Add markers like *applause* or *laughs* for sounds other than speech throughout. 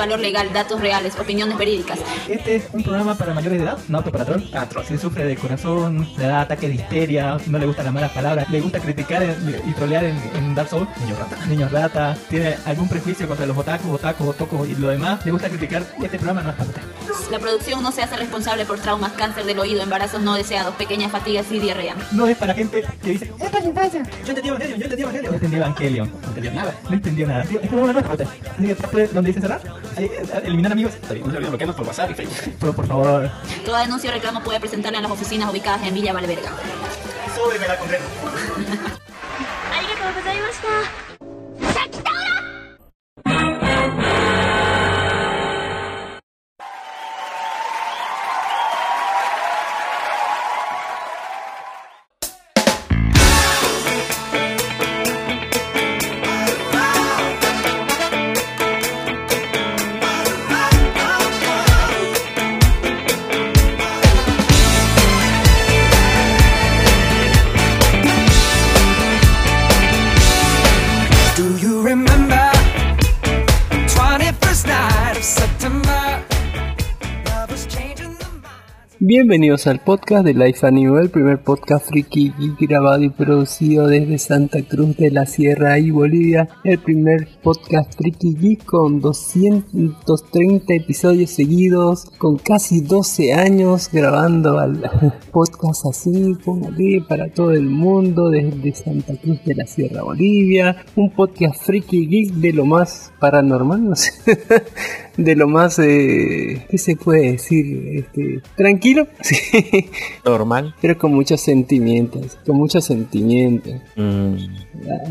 valor legal, datos reales, opiniones verídicas. Este es un programa para mayores de edad, no apto para troll. Ah, troll. Si sufre de corazón, le da ataque de histeria, no le gustan las malas palabras, le gusta criticar y trolear en, en Dark Souls, niños rata, niños rata, tiene algún prejuicio contra los otakus, otakus, otocos y lo demás, le gusta criticar, este programa no es para usted. La producción no se hace responsable por traumas, cáncer del oído, embarazos no deseados, pequeñas fatigas y diarrea. No es para gente que dice, es infancia. Yo entendí Evangelion, yo entendí Evangelion. No entendí Evangelion. No entendió nada. No entendió nada. Tío, es para usted. Así que donde dice cerrar, eliminar amigos. Está bien, no se olviden bloquearnos por WhatsApp y Facebook. Pero por favor, Toda denuncia o reclamo puede presentarla en las oficinas ubicadas en Villa Valverga. súbeme la condena. Bienvenidos al podcast de Life Anime, el primer podcast friki grabado y producido desde Santa Cruz de la Sierra y Bolivia. El primer podcast friki geek con 230 episodios seguidos, con casi 12 años grabando al *laughs* podcast así, póngale para todo el mundo desde Santa Cruz de la Sierra, Bolivia. Un podcast friki geek de lo más paranormal, no sé, *laughs* de lo más, eh, ¿qué se puede decir? Este, tranquilo *laughs* sí. Normal. Pero con muchos sentimientos, con muchos sentimientos. Mm.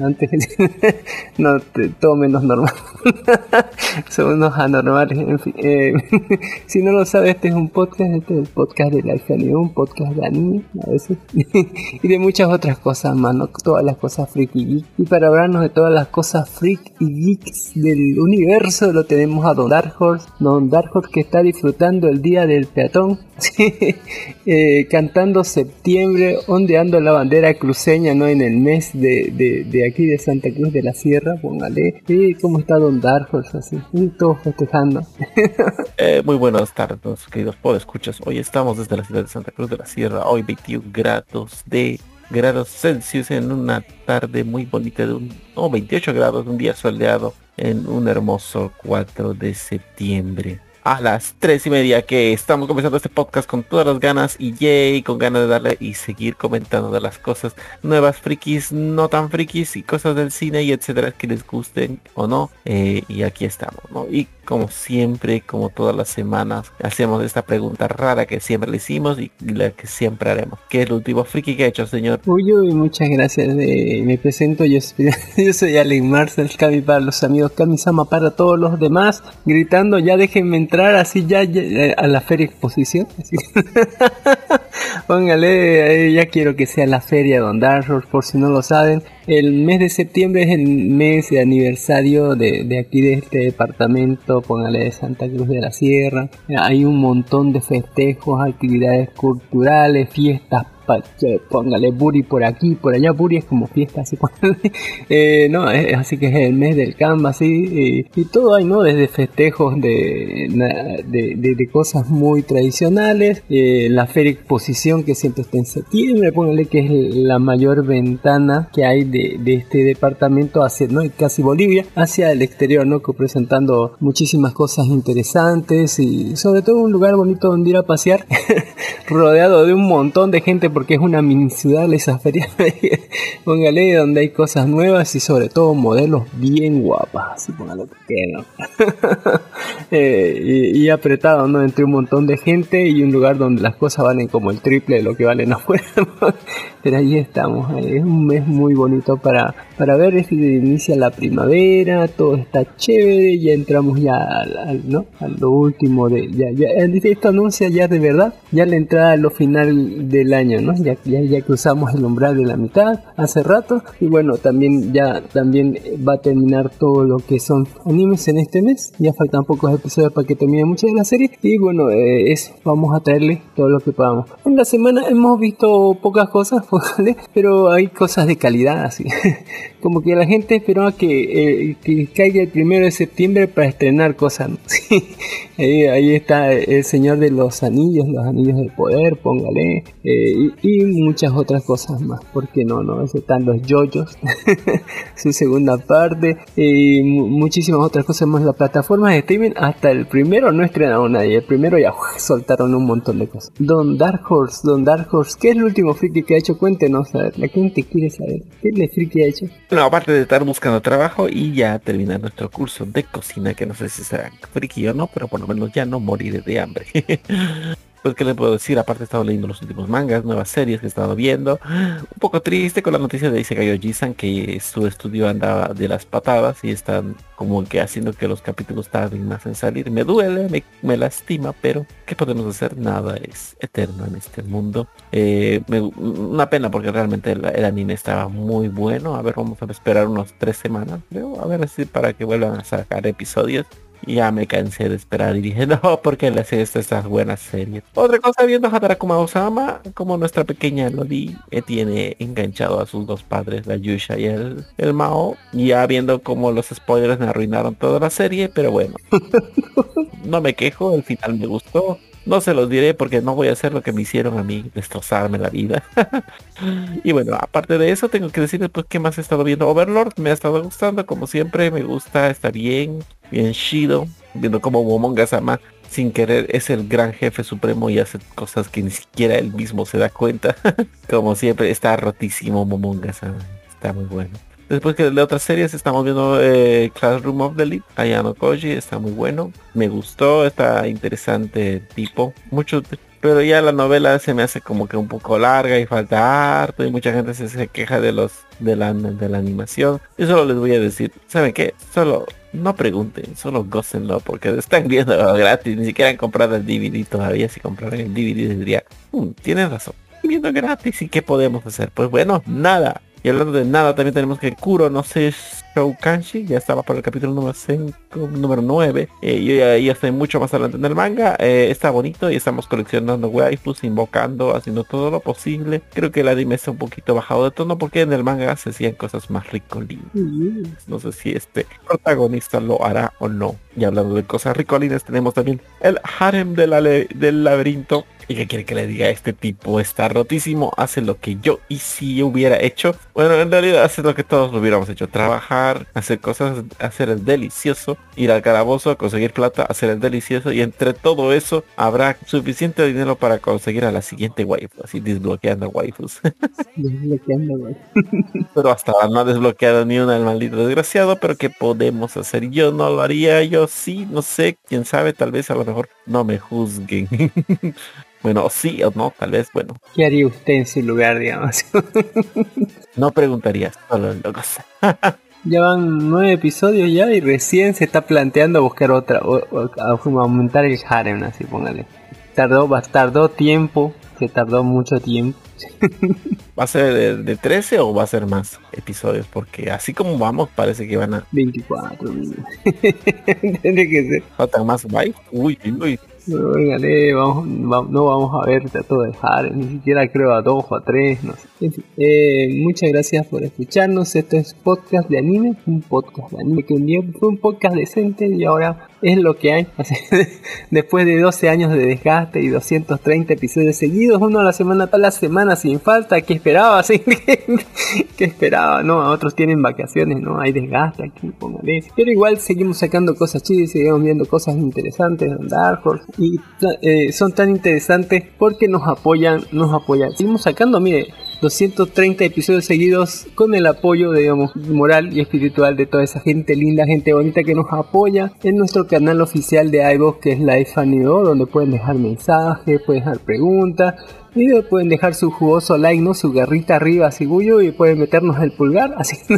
Antes, *laughs* no, todo menos normal. *laughs* Son unos anormales, en fin. Eh, si no lo sabes, este es un podcast, este es el podcast de Anime, un podcast de anime, a veces. y de muchas otras cosas más, ¿no? Todas las cosas freaky geek. Y para hablarnos de todas las cosas freak y geeks del universo, lo tenemos a Don Dark Horse. Don Dark Horse que está disfrutando el día del peatón. *laughs* eh, cantando septiembre, ondeando la bandera cruceña, ¿no? En el mes de, de, de aquí de Santa Cruz de la Sierra, póngale. Y cómo está Don Darjos, así, y festejando. *laughs* eh, muy buenas tardes, queridos escuchas Hoy estamos desde la ciudad de Santa Cruz de la Sierra, hoy 21 grados de grados Celsius en una tarde muy bonita de un, no, 28 grados, un día soleado en un hermoso 4 de septiembre a las tres y media que estamos comenzando este podcast con todas las ganas y yay, con ganas de darle y seguir comentando de las cosas nuevas frikis, no tan frikis y cosas del cine y etcétera que les gusten o no. Eh, y aquí estamos, ¿no? Y como siempre, como todas las semanas, hacemos esta pregunta rara que siempre le hicimos y la que siempre haremos. ¿Qué es el último friki que ha hecho, señor? Uy, uy, muchas gracias. me presento, yo *laughs* yo soy Allen Marcel, Cami para los amigos, Cami Sama para todos los demás, gritando ya déjenme entrar así ya, a la feria exposición. *laughs* Póngale, ya quiero que sea la feria Don Dark por si no lo saben. El mes de septiembre es el mes de aniversario de aquí de este departamento, póngale de Santa Cruz de la Sierra. Hay un montón de festejos, actividades culturales, fiestas póngale Buri por aquí, por allá, Buri es como fiesta, así, *laughs* eh, no, así que es el mes del Canva, así, y todo hay, ¿no? Desde festejos de, de, cosas muy tradicionales, eh, la feria exposición que siempre está en septiembre, póngale que es la mayor ventana que hay de, este departamento hacia, ¿no? Casi Bolivia, hacia el exterior, ¿no? Presentando muchísimas cosas interesantes y sobre todo un lugar bonito donde ir a pasear, *laughs* rodeado de un montón de gente porque es una mini ciudad *laughs* esa feria. póngale donde hay cosas nuevas y sobre todo modelos bien guapas, así póngale pequeño. *laughs* eh, y, apretado, ¿no? Entre un montón de gente y un lugar donde las cosas valen como el triple de lo que valen *laughs* afuera. Pero ahí estamos, es un mes muy bonito para, para ver si inicia la primavera, todo está chévere, ya entramos ya al, ¿no? a lo último de, ya, ya, esto anuncia ya de verdad, ya la entrada a lo final del año, ¿no? Ya, ya, cruzamos el umbral de la mitad hace rato y bueno, también ya también va a terminar todo lo que son animes en este mes. Ya faltan pocos episodios para que termine mucho de la serie y bueno, eh, eso, vamos a traerle todo lo que podamos. En la semana hemos visto pocas cosas, *laughs* pero hay cosas de calidad así. *laughs* Como que la gente esperaba que, eh, que caiga el primero de septiembre para estrenar cosas. *laughs* ahí, está el Señor de los Anillos, los Anillos del Poder, póngale. Eh, y muchas otras cosas más. porque no? no Están los yoyos, *laughs* su segunda parte y muchísimas otras cosas más. Las plataformas de streaming hasta el primero no estrenaron nadie. El primero ya soltaron un montón de cosas. Don Dark Horse, Don Dark Horse, ¿qué es el último friki que ha hecho? Cuéntenos, a ver, la gente quiere saber. ¿Qué es el friki ha hecho? Bueno, aparte de estar buscando trabajo y ya terminar nuestro curso de cocina, que no sé si será friki o no, pero por lo menos ya no morir de hambre. *laughs* pues qué le puedo decir, aparte he estado leyendo los últimos mangas, nuevas series que he estado viendo. Un poco triste con la noticia de Isekai Ojisan que su estudio andaba de las patadas y están como que haciendo que los capítulos tarden más en salir. Me duele, me, lastima, pero ¿qué podemos hacer? Nada es eterno en este mundo. Eh, una pena porque realmente el, anime estaba muy bueno. A ver, vamos a esperar unos tres semanas, a ver si para que vuelvan a sacar episodios ya me cansé de esperar y dije, *laughs* no, porque le hace estas buenas series. Otra cosa, viendo a Hatarakuma Osama, como nuestra pequeña Lodi eh, tiene enganchado a sus dos padres, la Yusha y el, el Mao, ya viendo como los spoilers me arruinaron toda la serie, pero bueno, *laughs* no me quejo, el final me gustó. No se los diré porque no voy a hacer lo que me hicieron a mí, destrozarme la vida. *laughs* y bueno, aparte de eso, tengo que decirles pues qué más he estado viendo. Overlord me ha estado gustando, como siempre, me gusta, está bien, bien chido, viendo como Momonga Sama sin querer es el gran jefe supremo y hace cosas que ni siquiera él mismo se da cuenta. *laughs* como siempre, está rotísimo Momonga Sama, está muy bueno. Después que de otras series estamos viendo eh, Classroom of the Elite, Ayano Koji, está muy bueno. Me gustó, está interesante tipo. Mucho, pero ya la novela se me hace como que un poco larga y falta harto y mucha gente se, queja de los de la, de la animación. Y solo les voy a decir, ¿saben qué? Solo no pregunten, solo gócenlo porque están viendo *laughs* gratis, ni siquiera han comprado el DVD todavía. Si compraran el DVD diría, "Mm, tienen razón, viendo gratis y qué podemos hacer. Pues bueno, nada. Y hablando de nada, también tenemos que Kuro no sé Shoukanshi, ya estaba por el capítulo número 5, número 9. Eh, yo ya, ya estoy mucho más adelante en el manga. Eh, está bonito y estamos coleccionando waifus, invocando, haciendo todo lo posible. Creo que el anime está un poquito bajado de tono porque en el manga se hacían cosas más ricolinas. No sé si este protagonista lo hará o no. Y hablando de cosas ricolinas, tenemos también el harem de la del laberinto. ¿Y qué quiere que le diga? Este tipo está rotísimo, hace lo que yo y si hubiera hecho. Bueno, en realidad hace lo que todos lo hubiéramos hecho. Trabajar, hacer cosas, hacer el delicioso, ir al calabozo, conseguir plata, hacer el delicioso. Y entre todo eso habrá suficiente dinero para conseguir a la siguiente waifu. Así desbloqueando waifus. *laughs* Desbloqueando, güey. *laughs* pero hasta ahora no ha desbloqueado ni una el maldito desgraciado. Pero ¿qué podemos hacer? Yo no lo haría, yo sí, no sé, quién sabe, tal vez a lo mejor no me juzguen. *laughs* bueno, sí o no, tal vez, bueno, ¿Qué haría usted en su lugar, digamos? *laughs* no preguntaría, solo lo *laughs* ya van nueve episodios ya y recién se está planteando buscar otra, o, o- aumentar el harem, así póngale. Tardó, tardó tiempo, se tardó mucho tiempo. *laughs* ¿Va a ser de, de 13 o va a ser más episodios? Porque así como vamos, parece que van a 24 minutos. Tiene que ser. faltan más bye. Uy, uy. No, Óigale, vamos, va- no vamos a ver todo de Harem, ni siquiera creo a dos o a tres, no sé. Eh, muchas gracias por escucharnos. Este es podcast de anime, un podcast de anime que un día fue un podcast decente y ahora es lo que hay. *laughs* Después de 12 años de desgaste y 230 episodios seguidos, uno a la semana, toda la semana sin falta, ¿qué esperaba? *laughs* ¿Sí? ¿Qué esperaba? No, a otros tienen vacaciones, no hay desgaste aquí, póngale. Pero igual seguimos sacando cosas chidas, seguimos viendo cosas interesantes en Dark Horse y eh, son tan interesantes porque nos apoyan, nos apoyan. Seguimos sacando, mire, 230 episodios seguidos con el apoyo, digamos, moral y espiritual de toda esa gente linda, gente bonita que nos apoya en nuestro canal oficial de iVoox que es Life Anime, donde pueden dejar mensajes, pueden dejar preguntas y pueden dejar su jugoso like, ¿no? Su garrita arriba, así Guyo, y pueden meternos el pulgar, así. *laughs*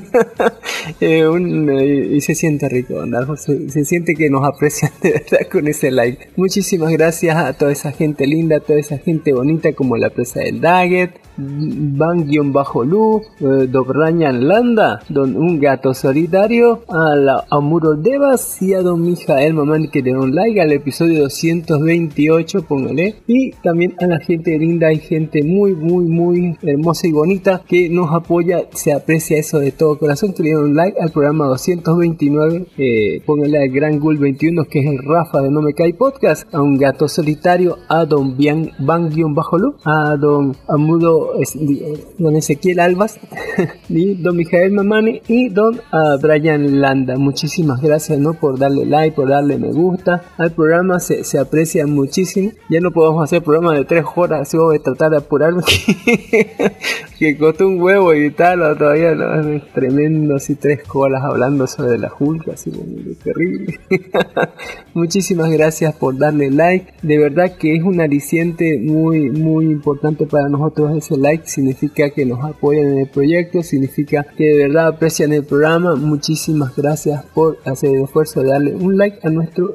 Eh, un, eh, y se siente rico, ¿no? Se, se siente que nos aprecian de verdad con ese like. Muchísimas gracias a toda esa gente linda, a toda esa gente bonita como la presa del Daggett, Van-Lu, eh, Dobrañan Landa, Don Un Gato Solitario, a la Amuro Devas y a Don Mijael Mamán que le un like al episodio 228, póngale. Y también a la gente linda y gente muy, muy, muy hermosa y bonita que nos apoya, se aprecia eso de todo corazón, que le like al programa 229, eh, póngale al Gran Gul 21 que es el Rafa de No Me Cae Podcast, a un gato solitario, a Don Bian Van-Bajo a Don Amudo, es- Don Ezequiel Albas, *laughs* y Don Mijael Mamani y Don ah, Brian Landa. Muchísimas gracias ¿no? por darle like, por darle me gusta al programa, se, se aprecia muchísimo. Ya no podemos hacer programa de tres horas, a tratar de apurarme. *laughs* que costó un huevo editarlo todavía, ¿no? Es tremendo, así tres horas hablando sobre la Hulk, así terrible. *laughs* Muchísimas gracias por darle like. De verdad que es un aliciente muy, muy importante para nosotros ese like. Significa que nos apoyan en el proyecto, significa que de verdad aprecian el programa. Muchísimas gracias por hacer el esfuerzo de darle un like a nuestra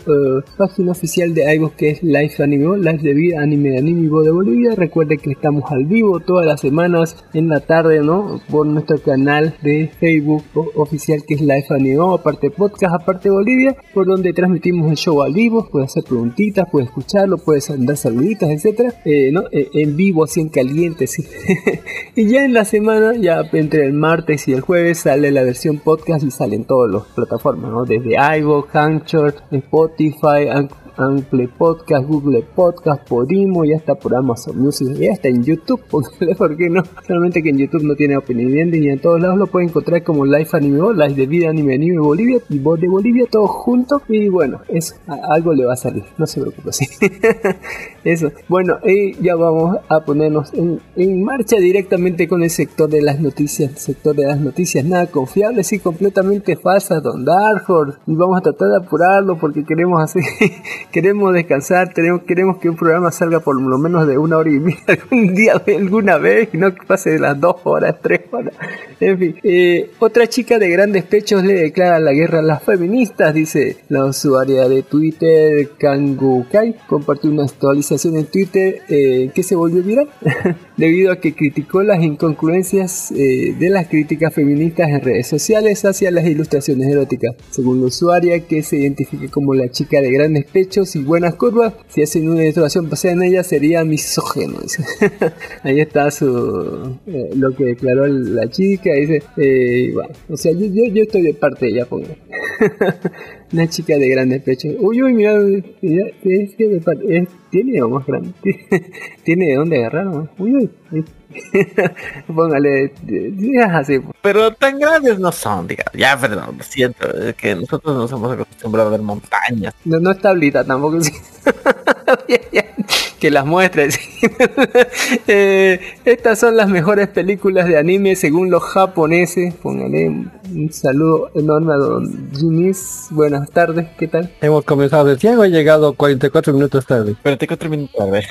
página oficial de iVoox que es Life Anime, Life de Vida Anime de Anime de Bolivia. Recuerde que estamos al vivo todas las semanas en la tarde, ¿no? Por nuestro canal de Facebook oficial que es Life Anime, aparte podcast, aparte Bolivia, por donde transmitimos el show al vivo. Puede hacer preguntitas, puede escucharlo, puede dar saluditas, etcétera, eh, ¿no? Eh, en vivo, así en caliente, sí. *laughs* y ya en la semana, ya entre el martes y el jueves, sale la versión podcast y salen todas las plataformas, ¿no? Desde iVoox, Anchor, Spotify, An- Ample Podcast, Google Podcast, Podimo, ya está por Amazon Music, ya está en YouTube, *laughs* ¿por qué no? Solamente que en YouTube no tiene opinión ni en todos lados lo pueden encontrar como Live Anime Bo, Live de Vida Anime Anime Bolivia y Voz de Bolivia, todos juntos. Y bueno, eso, a- algo le va a salir, no se preocupe, sí. *laughs* Eso. Bueno, y ya vamos a ponernos en, marcha directamente con el sector de las noticias. El sector de las noticias nada confiables y completamente falsas, Don Dark. Y vamos a tratar de apurarlo porque queremos hacer, *laughs* queremos descansar, tenemos, queremos que un programa salga por lo menos de una hora y media *laughs* algún día, alguna vez, no que pase de las dos horas, tres horas. En fin, eh, otra chica de grandes pechos le declara la guerra a las feministas, dice la usuaria de Twitter, Kangukai, compartió una actualización en Twitter eh, que se volvió viral *laughs* debido a que criticó las incongruencias eh, de las críticas feministas en redes sociales hacia las ilustraciones eróticas. Según la usuaria, que se identifica como la chica de grandes pechos y buenas curvas, si hacen una ilustración basada en ella sería misógeno. *laughs* Ahí está su eh, lo que declaró la chica. Dice, eh, bueno, o sea, yo, yo, estoy de parte de ella, pongo. *laughs* Una chica de grandes pechos. Uy, uy, mira, mira, es que es- tiene o más grande. *laughs* tiene de dónde agarrar, ¿no? Uy, uy. *laughs* Póngale, digas así. pues. Pero tan grandes no son, digamos. Ya, perdón, lo siento, es que nosotros nos hemos acostumbrado a ver montañas. No, no es tablita tampoco. *laughs* *laughs* que las muestres. *laughs* Eh, estas son las mejores películas de anime según los japoneses. Póngale un saludo enorme a don Jimis. Buenas tardes, ¿qué tal? Hemos comenzado de ciego y llegado 44 minutos tarde. Pero te encuentro minutos tarde.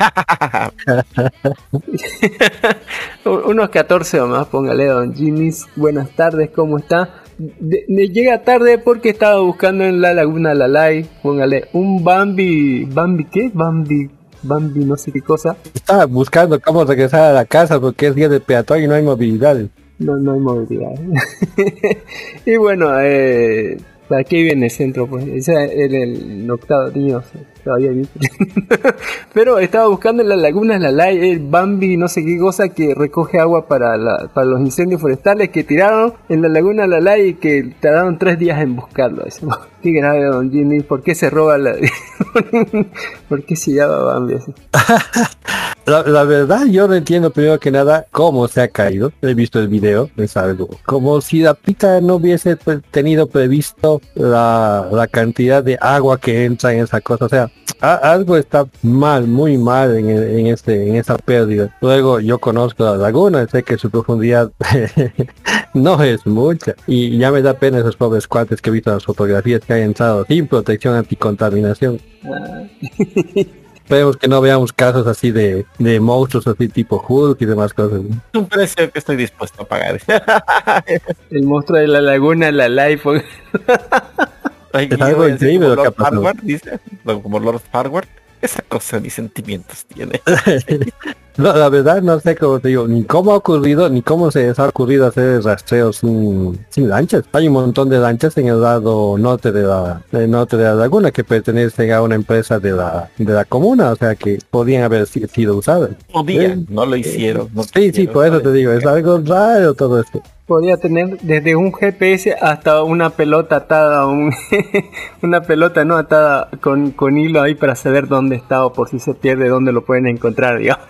*laughs* Unos 14 o más, póngale don Jimis. Buenas tardes, ¿cómo está? De- me llega tarde porque estaba buscando en la laguna Lalai. Póngale un Bambi. ¿Bambi qué? Bambi. Bambi no sé qué cosa. Estaba buscando cómo regresar a la casa porque es día de peatón y no hay movilidad. No, no hay movilidad. *laughs* y bueno, eh, ¿para qué viene el centro? Pues ese era el octavo niño, todavía. *laughs* Pero estaba buscando en las lagunas la ley, el Bambi, no sé qué cosa que recoge agua para, la, para los incendios forestales que tiraron en la laguna la ley y que tardaron tres días en buscarlo. Dice, Qué grave, don Jimmy, ¿por qué se roba la... *laughs* ¿Por qué se llama Bambi así? *laughs* La, la verdad, yo no entiendo primero que nada cómo se ha caído. He visto el video, es algo. Como si la pita no hubiese pues, tenido previsto la, la cantidad de agua que entra en esa cosa. O sea, a- algo está mal, muy mal en, en, este, en esa pérdida. Luego, yo conozco la laguna, sé que su profundidad *laughs* no es mucha. Y ya me da pena esos pobres cuates que he visto las fotografías que entrado sin protección anticontaminación. *laughs* Esperemos que no veamos casos así de, de monstruos así tipo Hulk y demás cosas. ¿no? Es un precio que estoy dispuesto a pagar. *laughs* El monstruo de la laguna, la. Ay, Es algo increíble lo que ha pasado. Como Lord Farquaad, esa cosa ni sentimientos tiene. *laughs* No, la verdad no sé cómo te digo, ni cómo ha ocurrido, ni cómo se les ha ocurrido hacer rastreos sin, sin lanchas. Hay un montón de lanchas en el lado norte de la, norte de la laguna que pertenecen a una empresa de la, de la comuna, o sea que podían haber si- sido usadas. Podían, Eh, no lo hicieron. no Sí, sí, por eso te digo, es algo raro todo esto. Podía tener desde un GPS hasta una pelota atada, a un *laughs* una pelota no atada con, con hilo ahí para saber dónde está o por si se pierde dónde lo pueden encontrar, *laughs* digamos.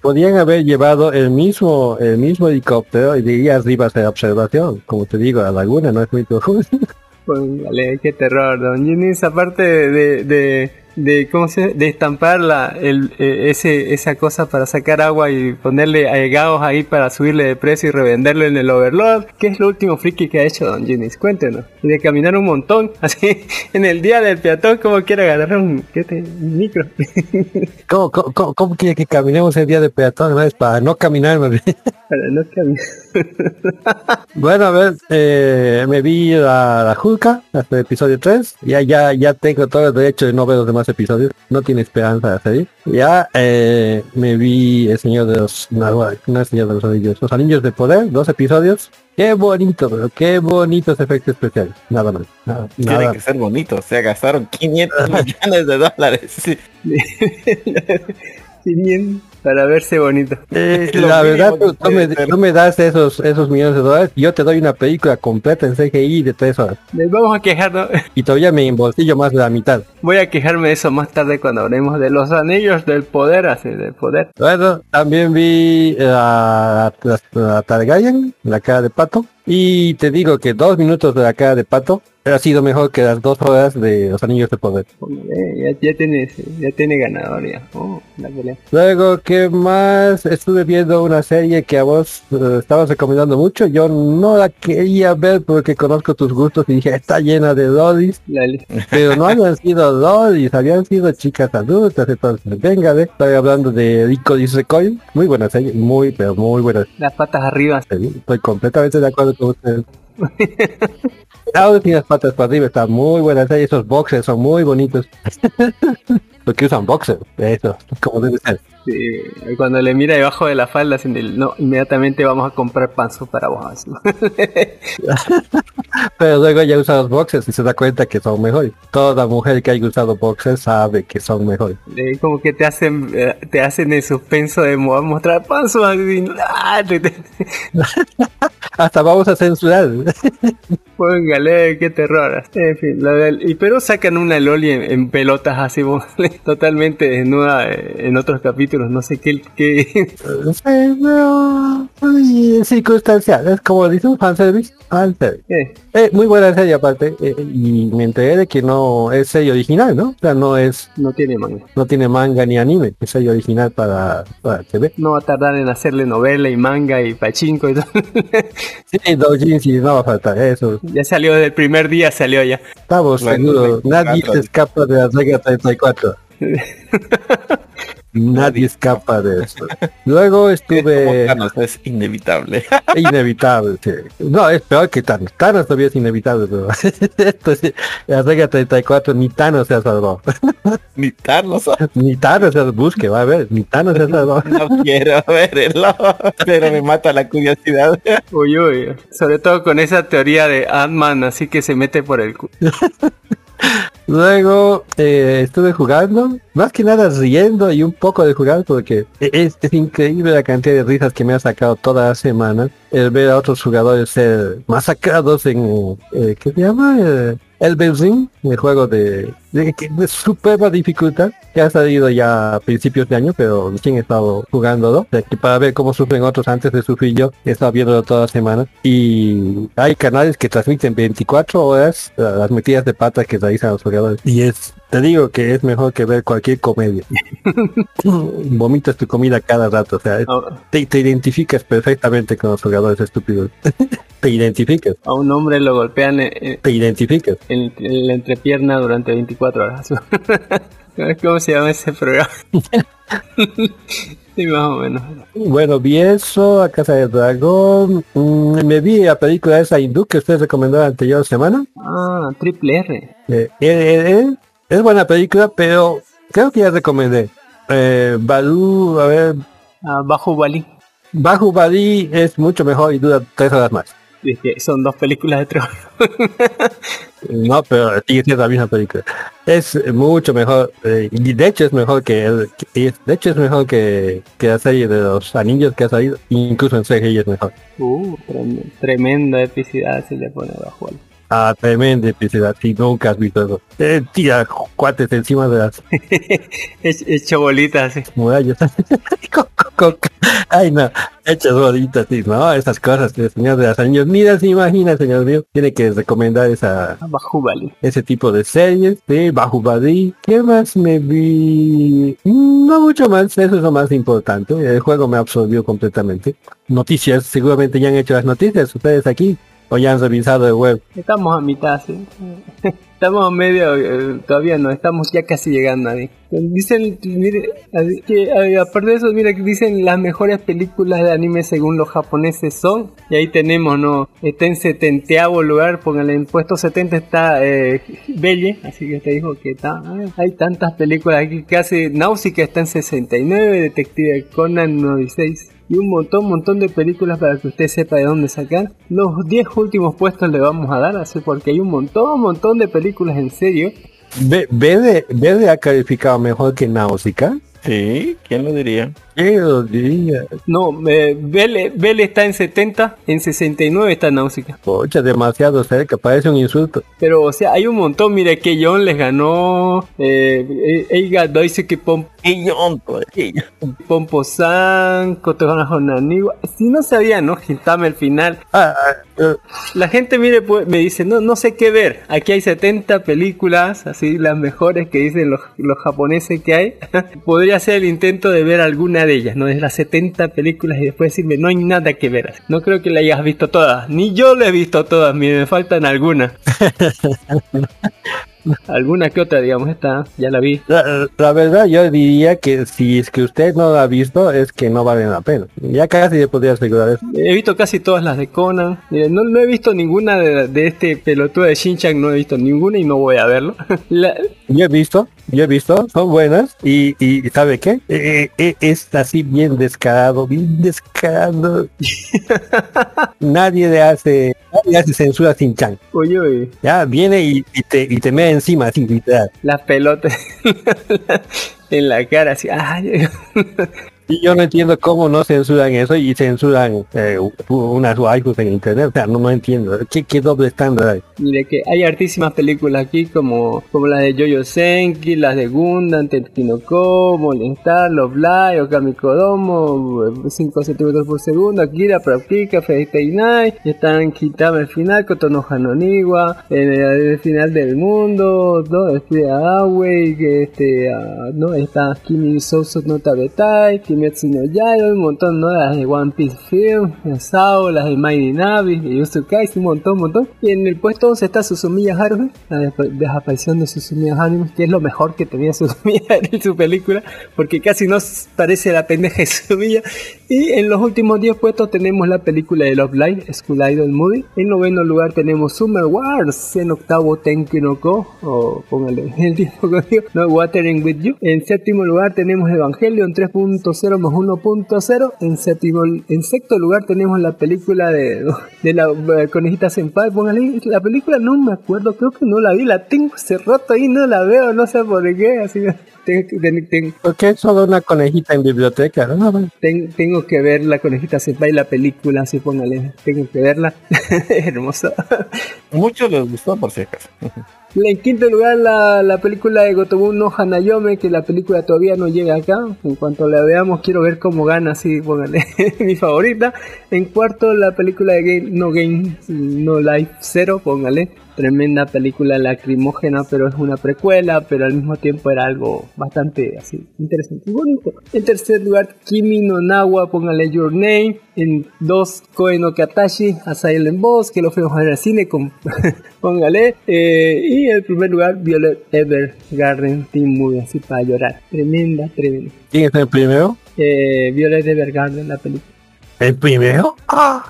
Podían haber llevado el mismo, el mismo helicóptero y de ahí arriba hacer observación. Como te digo, la laguna no es muy profunda. *laughs* Póngale, qué terror, don Ginis, aparte de, de, de, ¿cómo se de estampar la, el, eh, ese, esa cosa para sacar agua y ponerle aegados ahí para subirle de precio y revenderlo en el overload, ¿qué es lo último friki que ha hecho don Ginis? Cuéntenos. Y de caminar un montón, *laughs* así, en el día del peatón, como quiere agarrar un, ¿qué te, un micro. *laughs* ¿Cómo, cómo, cómo- cómo quiere que caminemos el día de peatón? No es para no caminar, *laughs* para no caminar. Bueno, a ver, eh, me vi la, la Hulka hasta el episodio 3. Ya, ya, ya tengo todo el derecho de no ver los demás episodios. No tiene esperanza de salir. Ya eh, me vi el Señor de los... No, no el Señor de los Anillos. Los Anillos de Poder, dos episodios. Qué bonito, pero qué bonitos efectos especiales. Nada más. Nada, Tienen nada. que ser bonitos, o sea, gastaron 500 *laughs* millones de dólares. Sí. *laughs* *laughs* 500. Para verse bonito. Eh, la verdad, tú, que tú me, tú das esos esos millones de dólares, yo te doy una película completa en CGI de tres horas. Les vamos a quejar, ¿no? Y todavía me embolsillo más de la mitad. Voy a quejarme de eso más tarde cuando hablemos de los anillos del poder, así del poder. Bueno, también vi a, la, la Targaryen, la cara de pato. Y te digo que dos minutos de la cara de pato ha sido mejor que las dos horas de los anillos de poder. Eh, ya, ya tiene, ya tiene ganador ya. Oh, la pelea. Luego, ¿qué más? Estuve viendo una serie que a vos eh, estabas recomendando mucho. Yo no la quería ver porque conozco tus gustos y dije, está llena de. Lali. *laughs* Pero no habían sido lollies, habían sido chicas adultas. Entonces, venga, ve. Estoy hablando de Ricolis Recoil. Muy buena serie, muy, pero muy buena Las patas arriba. Estoy completamente de acuerdo con ustedes. Ahora tiene las patas para arriba, está muy buena serie. Esos boxers son muy bonitos. *laughs* Porque usan boxers, eso, como debe ser. Sí, cuando le mira debajo de la falda, no, inmediatamente vamos a comprar panzo para vos. *laughs* Pero luego ella usa los boxers y se da cuenta que son mejores. Toda mujer que haya usado boxers sabe que son mejores. Eh, como que te hacen eh, te hacen el suspenso de mo- mostrar panzo así, ¡ah! *laughs* Hasta vamos a censurar. *laughs* Póngale, qué terror. En fin, y pero sacan una Loli en, en pelotas así, totalmente desnuda eh, en otros capítulos, no sé qué, qué *laughs* Sí, pero ay, es circunstancial, es como dice un fanservice, fanservice. eh, Eh, muy buena serie aparte, eh, y me enteré de que no es serie original, ¿no? O sea, no es, no tiene manga. no tiene manga ni anime, es serie original para, para TV. No va a tardar en hacerle novela y manga y pachinko y todo. *laughs* Sí, doujins y no va a faltar eso. ya salió desde el primer día, salió ya. Estamos Bueno, seguros, nadie 24. se escapa de la regla *laughs* 34. Nadie escapa de eso. *laughs* Luego estuve... Thanos, es inevitable. *laughs* inevitable. sí. No, es peor que Thanos. Thanos todavía es inevitable, pero *laughs* esto sí, la regla 34 ni Thanos se ha salvado. Ni Thanos. ni Thanos se busque, va a ver, ni Thanos se ha salvado. No quiero verlo, pero me mata la curiosidad. Uy, uy. Sobre todo con esa teoría de Ant-Man, así que se mete por el cu. Luego eh, estuve jugando, más que nada riendo y un poco de jugar porque es, es increíble la cantidad de risas que me ha sacado toda la semana el ver a otros jugadores ser masacrados en, eh, ¿qué se llama? Eh, el Benzin, el juego de, de, de superba dificultad que ha salido ya a principios de año, pero recién he estado jugándolo, o sea, que para ver cómo sufren otros antes de sufrir yo, he estado viéndolo toda la semana y hay canales que transmiten 24 horas las metidas de pata que realizan los jugadores y es, te digo que es mejor que ver cualquier comedia. *laughs* Vomitas tu comida cada rato, o sea, es- te, te identificas perfectamente con los jugadores estúpidos. *laughs* te identificas, a un hombre lo golpean en, te identificas. en- en la entrepierna durante 24 horas. *laughs* ¿Cómo se llama ese programa? *laughs* sí, más o menos. Bueno, vi eso, a Casa del Dragón. mm, me vi la película esa hindú que ustedes recomendaron la anterior semana. Ah, triple R. Eh, eh, eh, eh, es buena película, pero creo que ya recomendé. Eh, Balú, a ver, Ah, Bajo Bali. Bajo Bali es mucho mejor y dura tres horas más. Son dos películas de terror. *laughs* No, pero sigue siendo la misma película. Es mucho mejor, eh, y de hecho es mejor que, el, que- de hecho es mejor que, que la serie de los anillos que ha salido, incluso en CGI es mejor. Uh, trem- tremenda epicidad se le pone Bajo Bali. Ah, tremenda epicidad, si nunca has visto eso. Eh, tira cuates encima de las *laughs* He- Hecho bolitas murallas. *laughs* Ay no, hechas bolitas, sí, no, esas cosas el señor de los anillos ni las imagina, señor mío. Tiene que recomendar esa, Bajo Bali. ese tipo de series, de Bahubali. ¿Qué más me vi? Mm, No mucho más, eso es lo más importante. El juego me absorbió completamente. Noticias, seguramente ya han hecho las noticias ustedes aquí o ya han revisado el web. Estamos a mitad, sí. *laughs* Estamos a medio, eh, todavía no, estamos ya casi llegando ahí. Dicen, mire, así que eh, aparte de eso, mira, dicen las mejores películas de anime según los japoneses son. Y ahí tenemos, ¿no? Está en setenteavo lugar, póngale en puesto 70 está eh, Belle, así que te dijo que está. ah, hay tantas películas aquí, casi Náusica está en 69, Detective Conan 96 y un montón, montón de películas para que usted sepa de dónde sacar. Los 10 últimos puestos le vamos a dar, así porque hay un montón, montón de películas en serio. Ve- Verde, Verde ha calificado mejor que Náusica. Sí, ¿quién lo diría? No, eh, Belle, Belle está en 70, en 69 está Náusica. Pocha, demasiado cerca, parece un insulto. Pero, o sea, hay un montón. Mire que John les ganó. Eh, Eiga Doise que Pom, Y yo, pues. Pompo San. Si no sabía, ¿no? Gintame el final. Ah, ah, eh, La gente, mire, pues, me dice, no, no sé qué ver. Aquí hay 70 películas, así las mejores que dicen los, los japoneses que hay. *laughs* Podría hacer el intento de ver alguna de ellas, ¿no? De las 70 películas y después decirme, no hay nada que ver. No creo que la hayas visto todas. Ni yo la he visto todas, me faltan algunas. *laughs* alguna que otra, digamos, esta, ya la vi. la, la verdad, yo diría que si es que usted no la ha visto, es que no vale la pena. Ya casi le podría asegurar eso. He visto casi todas las de Conan. No, no he visto ninguna de, de este pelotudo de Shinchan, no he visto ninguna y no voy a verlo. *laughs* La- Yo he visto, yo he visto, son buenas y, y ¿sabe qué? Eh, eh, es así bien descarado, bien descarado. *laughs* nadie le hace, nadie hace censura sin chan. Oye, oye, Ya viene y, y te, y te mea encima así, literal. las pelotas *laughs* en la cara, así. ay, Y yo no entiendo cómo no censuran eso y censuran eh, unas waifus en internet. O sea, no, no entiendo. ¿Qué, qué doble estándar hay? Mire que hay hartísimas películas aquí como, como las de Jojo Senki, las de Gundam, Tetkinoko, Molestar, Love Live, Okami Kodomo, 5 centímetros por segundo, Akira, Praktika, Fate Night, están Kitame el final, Kotono Hanoniwa, en el, el final del mundo, ¿no? este que este, ah, no, está Kimi Souso no Tabetai, Kimetsu no Yaiba, un montón, ¿no? Las de One Piece Film, las Sao, las de Mighty Navi, y Yusukai, un montón, un montón. Y en el puesto 11 está Susumiya Haruhi, la desap- desaparición de Susumiya Haruhi, que es lo mejor que tenía *laughs* Susumiya en su película, porque casi no parece la pendeja de Susumiya. Y en los últimos 10 puestos tenemos la película de Love Live, School Idol Movie. En noveno lugar tenemos Summer Wars, en octavo Tenki no Ko, o póngale *laughs* el conmigo, no Watering With You. En séptimo lugar tenemos Evangelion 3.0 más 1.0. En séptimo, en sexto lugar tenemos la película de, de la eh, conejita Senpai, póngale la película, no me acuerdo, creo que no la vi, la tengo rato ahí, no la veo, no sé por qué, así tengo, que- ten- ten- Porque es solo una conejita en biblioteca. ¿no? Ten- tengo que ver la conejita Senpai, la película, así póngale, tengo que verla, *laughs* hermosa. Muchos les gustó por si acaso. En quinto lugar, la, la película de Gotobu no Hanayome, que la película todavía no llega acá. En cuanto la veamos, quiero ver cómo gana, así, póngale, *laughs* mi favorita. En cuarto, la película de Game, No Game, No Life Zero, póngale. Tremenda película lacrimógena, pero es una precuela, pero al mismo tiempo era algo bastante así interesante y bonito. En tercer lugar, Kimi no Nawa, póngale Your Name. En dos, Koe no Katashi, A Silent Boss, que lo fuimos a ver al cine con *laughs* póngale. Eh, y en primer lugar, Violet Evergarden Team Movie, así para llorar. Tremenda, tremenda. ¿Quién es el primero? Eh, Violet Evergarden, la película. ¿El primero? Ah.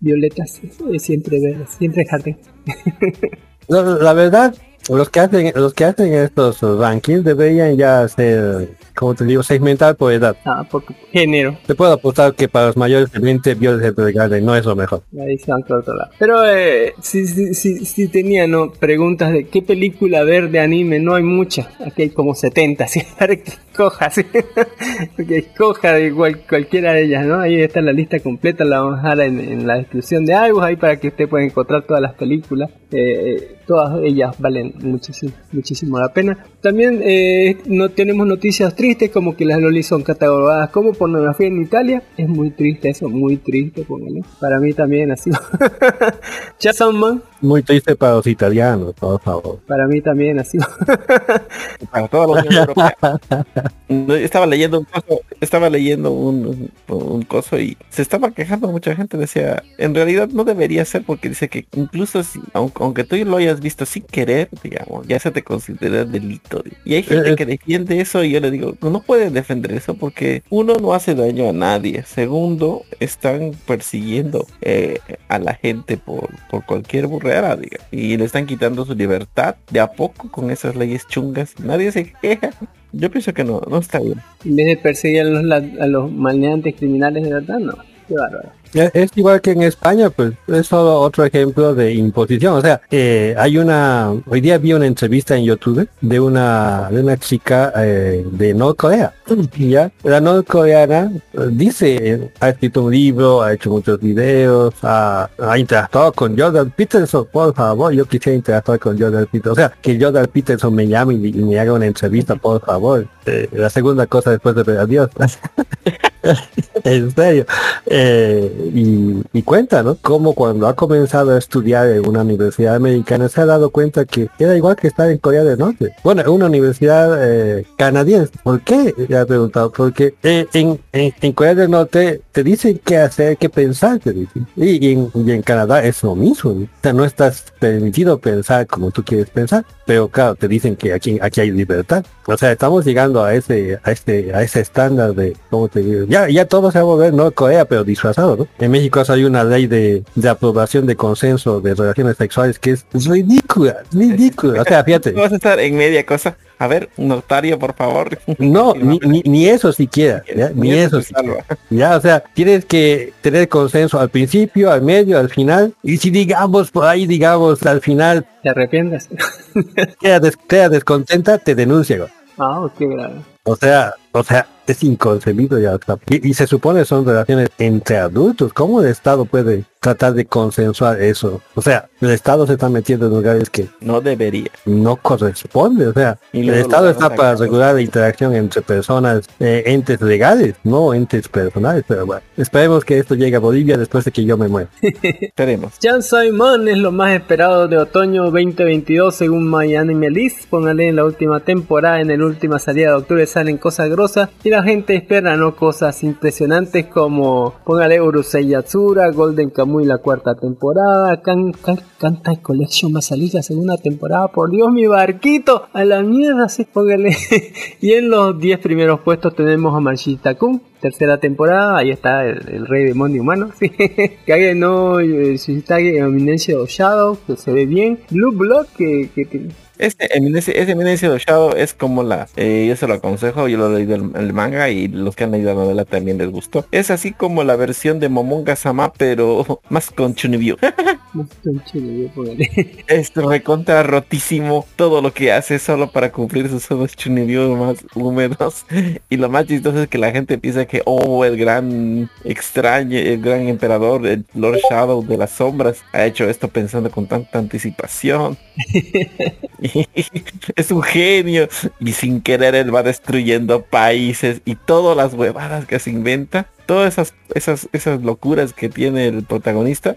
Violetas, eh, siempre verdes, siempre jardín. *laughs* No, la verdad, los que hacen, los que hacen estos rankings deberían ya ser, como te digo, segmentar por edad. Ah, por género. Te puedo apostar que para los mayores de 20 Violet Evergarden no es lo mejor. Ahí se lado. Pero eh, si, si, si, si tenía ¿no? preguntas de qué película ver de anime, no hay muchas. Aquí hay como 70, así *laughs* para que escoja, *laughs* ¿sí? que escoja de igual, cualquiera de ellas, ¿no? Ahí está la lista completa, la vamos a dejar en, en la descripción de algo, ahí para que usted pueda encontrar todas las películas. Eh, eh, todas ellas valen muchísimo, muchísimo la pena. También eh, no tenemos noticias tristes como que las lolis son catalogadas como pornografía en Italia. Es muy triste eso, muy triste, póngale. Para mí también ha sido. *laughs* Chasaman, Muy triste para los italianos, por favor. para mí también sido. *laughs* Para toda la Unión Europea. *laughs* Estaba leyendo un coso, estaba leyendo un, un, coso y se estaba quejando mucha gente. Decía, en realidad no debería ser porque dice que incluso si, aunque, aunque tú lo hayas visto sin querer, digamos, ya se te considera delito. Y hay gente Eh, eh. que defiende eso y yo le digo, no pueden defender eso porque uno no hace daño a nadie. Segundo, están persiguiendo eh, a la gente por, por cualquier burrera, diga. Y le están quitando su libertad de a poco con esas leyes chungas. Nadie se queja. Yo pienso que no, no está bien. En vez de perseguir a los, a los maleantes criminales de verdad, no. Qué bárbaro. Es es igual que en España, pues es solo otro ejemplo de imposición. O sea, eh, hay una, hoy día vi una entrevista en YouTube de una, de una chica eh, de Norcorea. *clears throat* Ya, la norcoreana eh, dice, eh, ha escrito un libro, ha hecho muchos videos, ha, ha interactuado con Jordan Peterson, por favor, yo quisiera interactuar con Jordan Peterson. O sea, que Jordan Peterson me llame y, y me haga una entrevista, por favor. Eh, la segunda cosa después de ver adiós. *laughs* en serio. Eh, y, y cuenta, ¿no? Como cuando ha comenzado a estudiar en una universidad americana se ha dado cuenta que era igual que estar en Corea del Norte. Bueno, en una universidad eh, canadiense. ¿Por qué? Le ha preguntado. Porque eh, en, en, en Corea del Norte te dicen qué hacer, qué pensar, te dicen. Y, y en, y en Canadá es lo mismo. ¿no? O sea, no estás permitido pensar como tú quieres pensar. Pero claro, te dicen que aquí, aquí hay libertad. O sea, estamos llegando a ese, a este, a ese estándar de, ¿cómo te digo? Ya, ya todo se va a volver no Corea, pero disfrazado, ¿no? En México hay una ley de, de aprobación de consenso de relaciones sexuales que es ridícula, ridícula. O sea, fíjate. *laughs* Vas a estar en media cosa. A ver, notario, por favor. No, *laughs* ni, ni, ni eso siquiera, ¿ya? ni eso siquiera. Ya, o sea, tienes que tener consenso al principio, al medio, al final. Y si digamos por ahí, digamos, al final ¿Te arrepientes? *laughs* queda, des- queda descontenta, te denuncia. ah, qué grave. O sea, o sea, es inconcebible ya. Y, y se supone son relaciones entre adultos. ¿Cómo el Estado puede tratar de consensuar eso? O sea, el Estado se está metiendo en lugares que No debería. no corresponde. O sea, Y el Estado está para regular la interacción entre personas, eh, entes legales, no entes personales. Pero bueno, esperemos que esto llegue a Bolivia después de que yo me muera. *laughs* Esperemos. Jan Simon es lo más esperado de otoño 2022 según My Anime List. Póngale en la última temporada, en la última salida de octubre salen cosas grosas y la gente espera no cosas impresionantes como póngale Urusei Yatsura, Golden Kamuy la cuarta temporada, Kan, Kan- Kantai Collection va a salir segunda temporada, por Dios mi barquito, a la mierda sí, póngale. *laughs* y en los 10 primeros puestos tenemos a Mashita Kun, tercera temporada, ahí está el, rey demonio humano, *laughs* sí. No eh, Shitage Eminencia of Shadow, que se ve bien. Blue que, que- Este eminencia, ese eminencia de Shadow es como la, eh, yo se lo aconsejo, yo lo he leído el, el manga y los que han leído la novela también les gustó. Es así como la versión de Momonga Sama, pero *laughs* más con Chunibyo. no estoy chido, yo póngale. es recontra rotísimo todo lo que hace solo para cumplir sus ojos Chunibyo más húmedos. *laughs* Y lo más chistoso es que la gente piensa que, oh, el gran extraño, el gran emperador, el Lord Shadow de las sombras, ha hecho esto pensando con tanta anticipación. *laughs* es un genio y sin querer él va destruyendo países y todas las huevadas que se inventa, todas esas esas esas locuras que tiene el protagonista,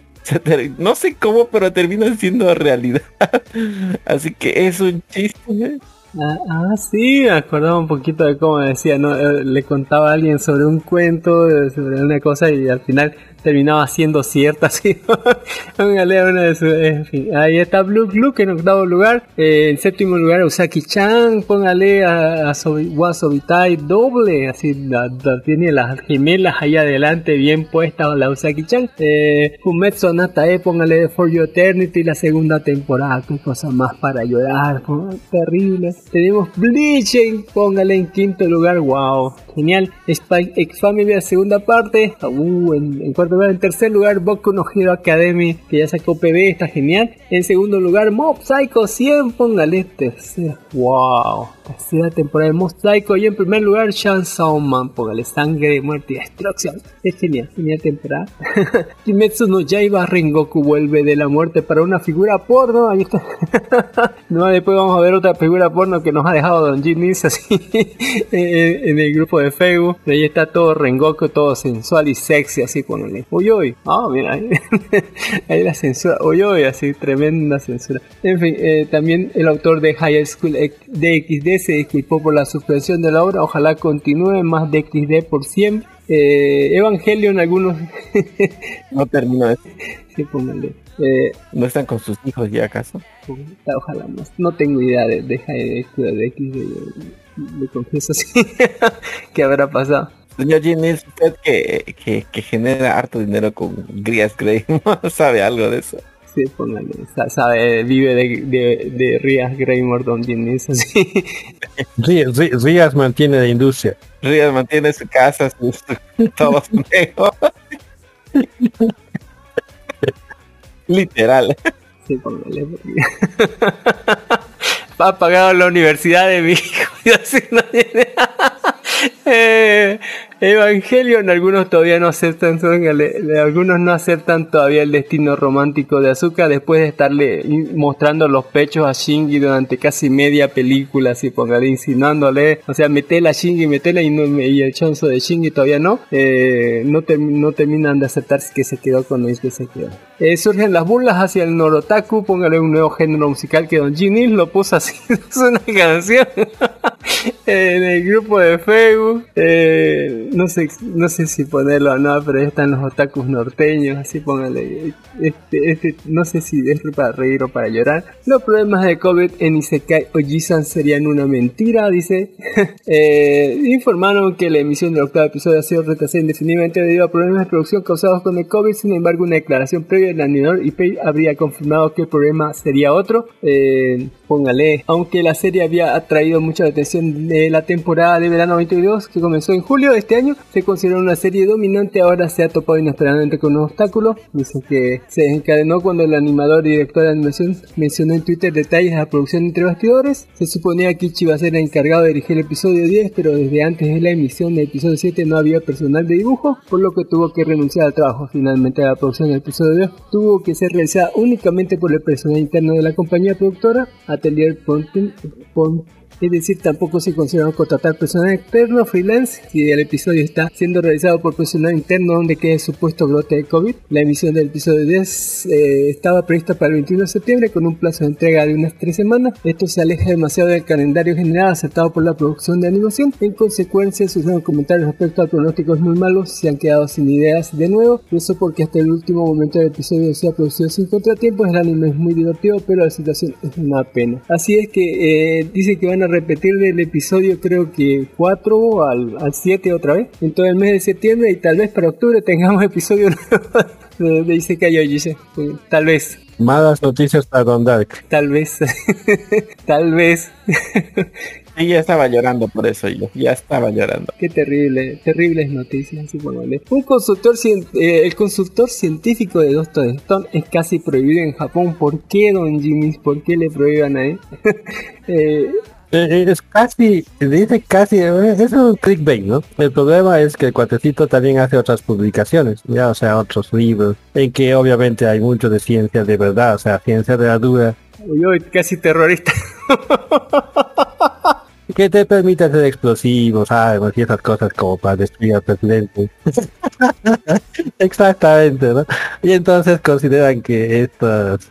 no sé cómo, pero terminan siendo realidad. *laughs* Así que es un chiste. ¿eh? Ah, ah, sí, me acordaba un poquito de cómo decía, ¿no? Eh, le contaba a alguien sobre un cuento, eh, sobre una cosa y al final terminaba siendo cierta. *laughs* Póngale una de sus- en fin. Ahí está Blue Blue en octavo lugar. Eh, en séptimo lugar Usaki-chan, póngale a, a Sobi- Wasobitai doble, así la- la- tiene las gemelas ahí adelante bien puestas la Usaki-chan. Eh, Fumetsu Natae, póngale For Your Eternity, la segunda temporada, qué cosa más para llorar, fue terrible. Tenemos Bleaching, póngale en quinto lugar, wow, genial. Spy X Family, la segunda parte, uh, en, en cuarto en tercer lugar, Boku no Hero Academy, que ya sacó PB, está genial. En segundo lugar, Mob Psycho 100, póngale tercera, wow, tercera temporada de Mob Psycho. Y en primer lugar, Chainsaw Man, póngale sangre, muerte y destrucción. Es genial, genial temporada. *laughs* Kimetsu no Yaiba Rengoku vuelve de la muerte para una figura porno. Ahí está. *laughs* no, después vamos a ver otra figura porno que nos ha dejado Don Jin Nis así *laughs* en, el grupo de Facebook. Ahí está todo Rengoku, todo sensual y sexy, así ponele. Uy, uy. Ah, mira, ahí, *laughs* ahí la censura. Uy, uy, así tremenda censura. En fin, eh, también el autor de High School DXD se disculpó por la suspensión de la obra. Ojalá continúe más DXD por siempre. Eh, Evangelion, algunos. *laughs* No termino de sí, póngale. Eh, ¿No están con sus hijos ya acaso? Ojalá más. No tengo idea de, de, de, de, de confieso así. *laughs* ¿Qué habrá pasado? Señor Ginnis, usted que, que, que genera harto dinero con Grias Grey, *laughs* ¿no sabe algo de eso? Sí, póngale. sa- Sabe, vive de, de, de Rias Greymore Don Ginnis, así. *laughs* Rí- Rí- Rías mantiene la industria. Rías mantiene su casa, sus, *laughs* todo su negocio. Literal. Sí, póngale. Ha pagado la universidad de mi hijo. y así no tiene- Eh, Evangelion, algunos todavía no aceptan, algunos no aceptan todavía el destino romántico de Azuka después de estarle mostrando los pechos a Shinji durante casi media película, así póngale, insinuándole, o sea, metela a Shinji, metela y, no, y el chonzo de Shinji todavía no, eh, no, term- no terminan de aceptar que se quedó con Luis que se quedó. Eh, surgen las burlas hacia el Norotaku, póngale un nuevo género musical que Don Ginny lo puso así, *laughs* es una canción en el grupo de Facebook. eh, no sé no sé si ponerlo o no, pero están los otakus norteños, así póngale. Este, este, no sé si es para reír o para llorar. Los problemas de COVID en Isekai o Jisan serían una mentira, dice. *laughs* Eh, informaron que la emisión del octavo episodio ha sido retrasada indefinidamente debido a problemas de producción causados con el COVID. Sin embargo, una declaración previa del animador Ipei habría confirmado que el problema sería otro. Eh, póngale, aunque la serie había atraído mucha atención de la temporada de verano 22 que comenzó en julio de este año, se consideró una serie dominante, ahora se ha topado inesperadamente con un obstáculo. Dice que se desencadenó cuando el animador y director de animación mencionó en Twitter detalles de la producción entre bastidores. Se suponía que Ichi iba a ser el encargado de dirigir el episodio 10, pero desde antes de la emisión del episodio 7 no había personal de dibujo, por lo que tuvo que renunciar al trabajo. Finalmente la producción del episodio 10 tuvo que ser realizada únicamente por el personal interno de la compañía productora, Atelier Pontin, Pon- es decir, tampoco se consideraron contratar personal externo freelance y el episodio está siendo realizado por personal interno donde queda el supuesto brote de COVID. La emisión del episodio 10 eh, estaba prevista para el 21 de septiembre con un plazo de entrega de unas tres semanas. Esto se aleja demasiado del calendario general aceptado por la producción de animación. En consecuencia, surgieron comentarios respecto al pronóstico es muy malo, se han quedado sin ideas de nuevo. Eso porque hasta el último momento del episodio se ha producido sin contratiempos. El anime es muy divertido, pero la situación es una pena. Así es que eh, dice que van a repetir del episodio creo que 4 al, al 7 otra vez en todo el mes de septiembre y tal vez para octubre tengamos *laughs* episodio nuevo de, Isekai. Eh, Tal vez, Malas noticias para Don Dark. tal vez, *laughs* tal vez. *laughs* Y ya estaba llorando por eso yo. Ya estaba llorando. Qué terrible, terribles noticias. Un consultor, cien- eh, el consultor científico de Doctor Stone es casi prohibido en Japón. ¿Por qué, don Jimmy? ¿Por qué le prohíban a él? Eh, Es casi, dice casi, eh, es un clickbait, ¿no? El problema es que el cuatecito también hace otras publicaciones, ya, o sea, otros libros, en que obviamente hay mucho de ciencia de verdad, o sea, ciencia de la dura, uy, casi terrorista. *laughs* que te permite hacer explosivos, armas y esas cosas como para destruir al presidente. *laughs* Exactamente, ¿no? Y entonces consideran que estas,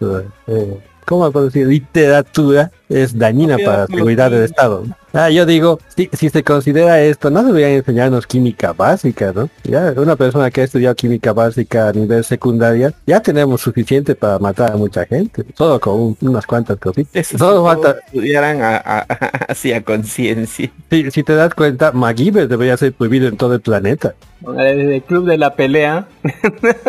eh, ¿cómo decir? Literatura es dañina para la seguridad del Estado. Ah, yo digo, si, si se considera esto, no deberían enseñarnos química básica, ¿no? Ya, una persona que ha estudiado química básica a nivel secundaria, ya tenemos suficiente para matar a mucha gente, solo con un- unas cuantas cositas. Eso Solo falta, estudiaran a, a- a- *laughs* así a conciencia. si, si te das cuenta, MacGyver debería ser prohibido en todo el planeta. Desde el club de la pelea. *laughs*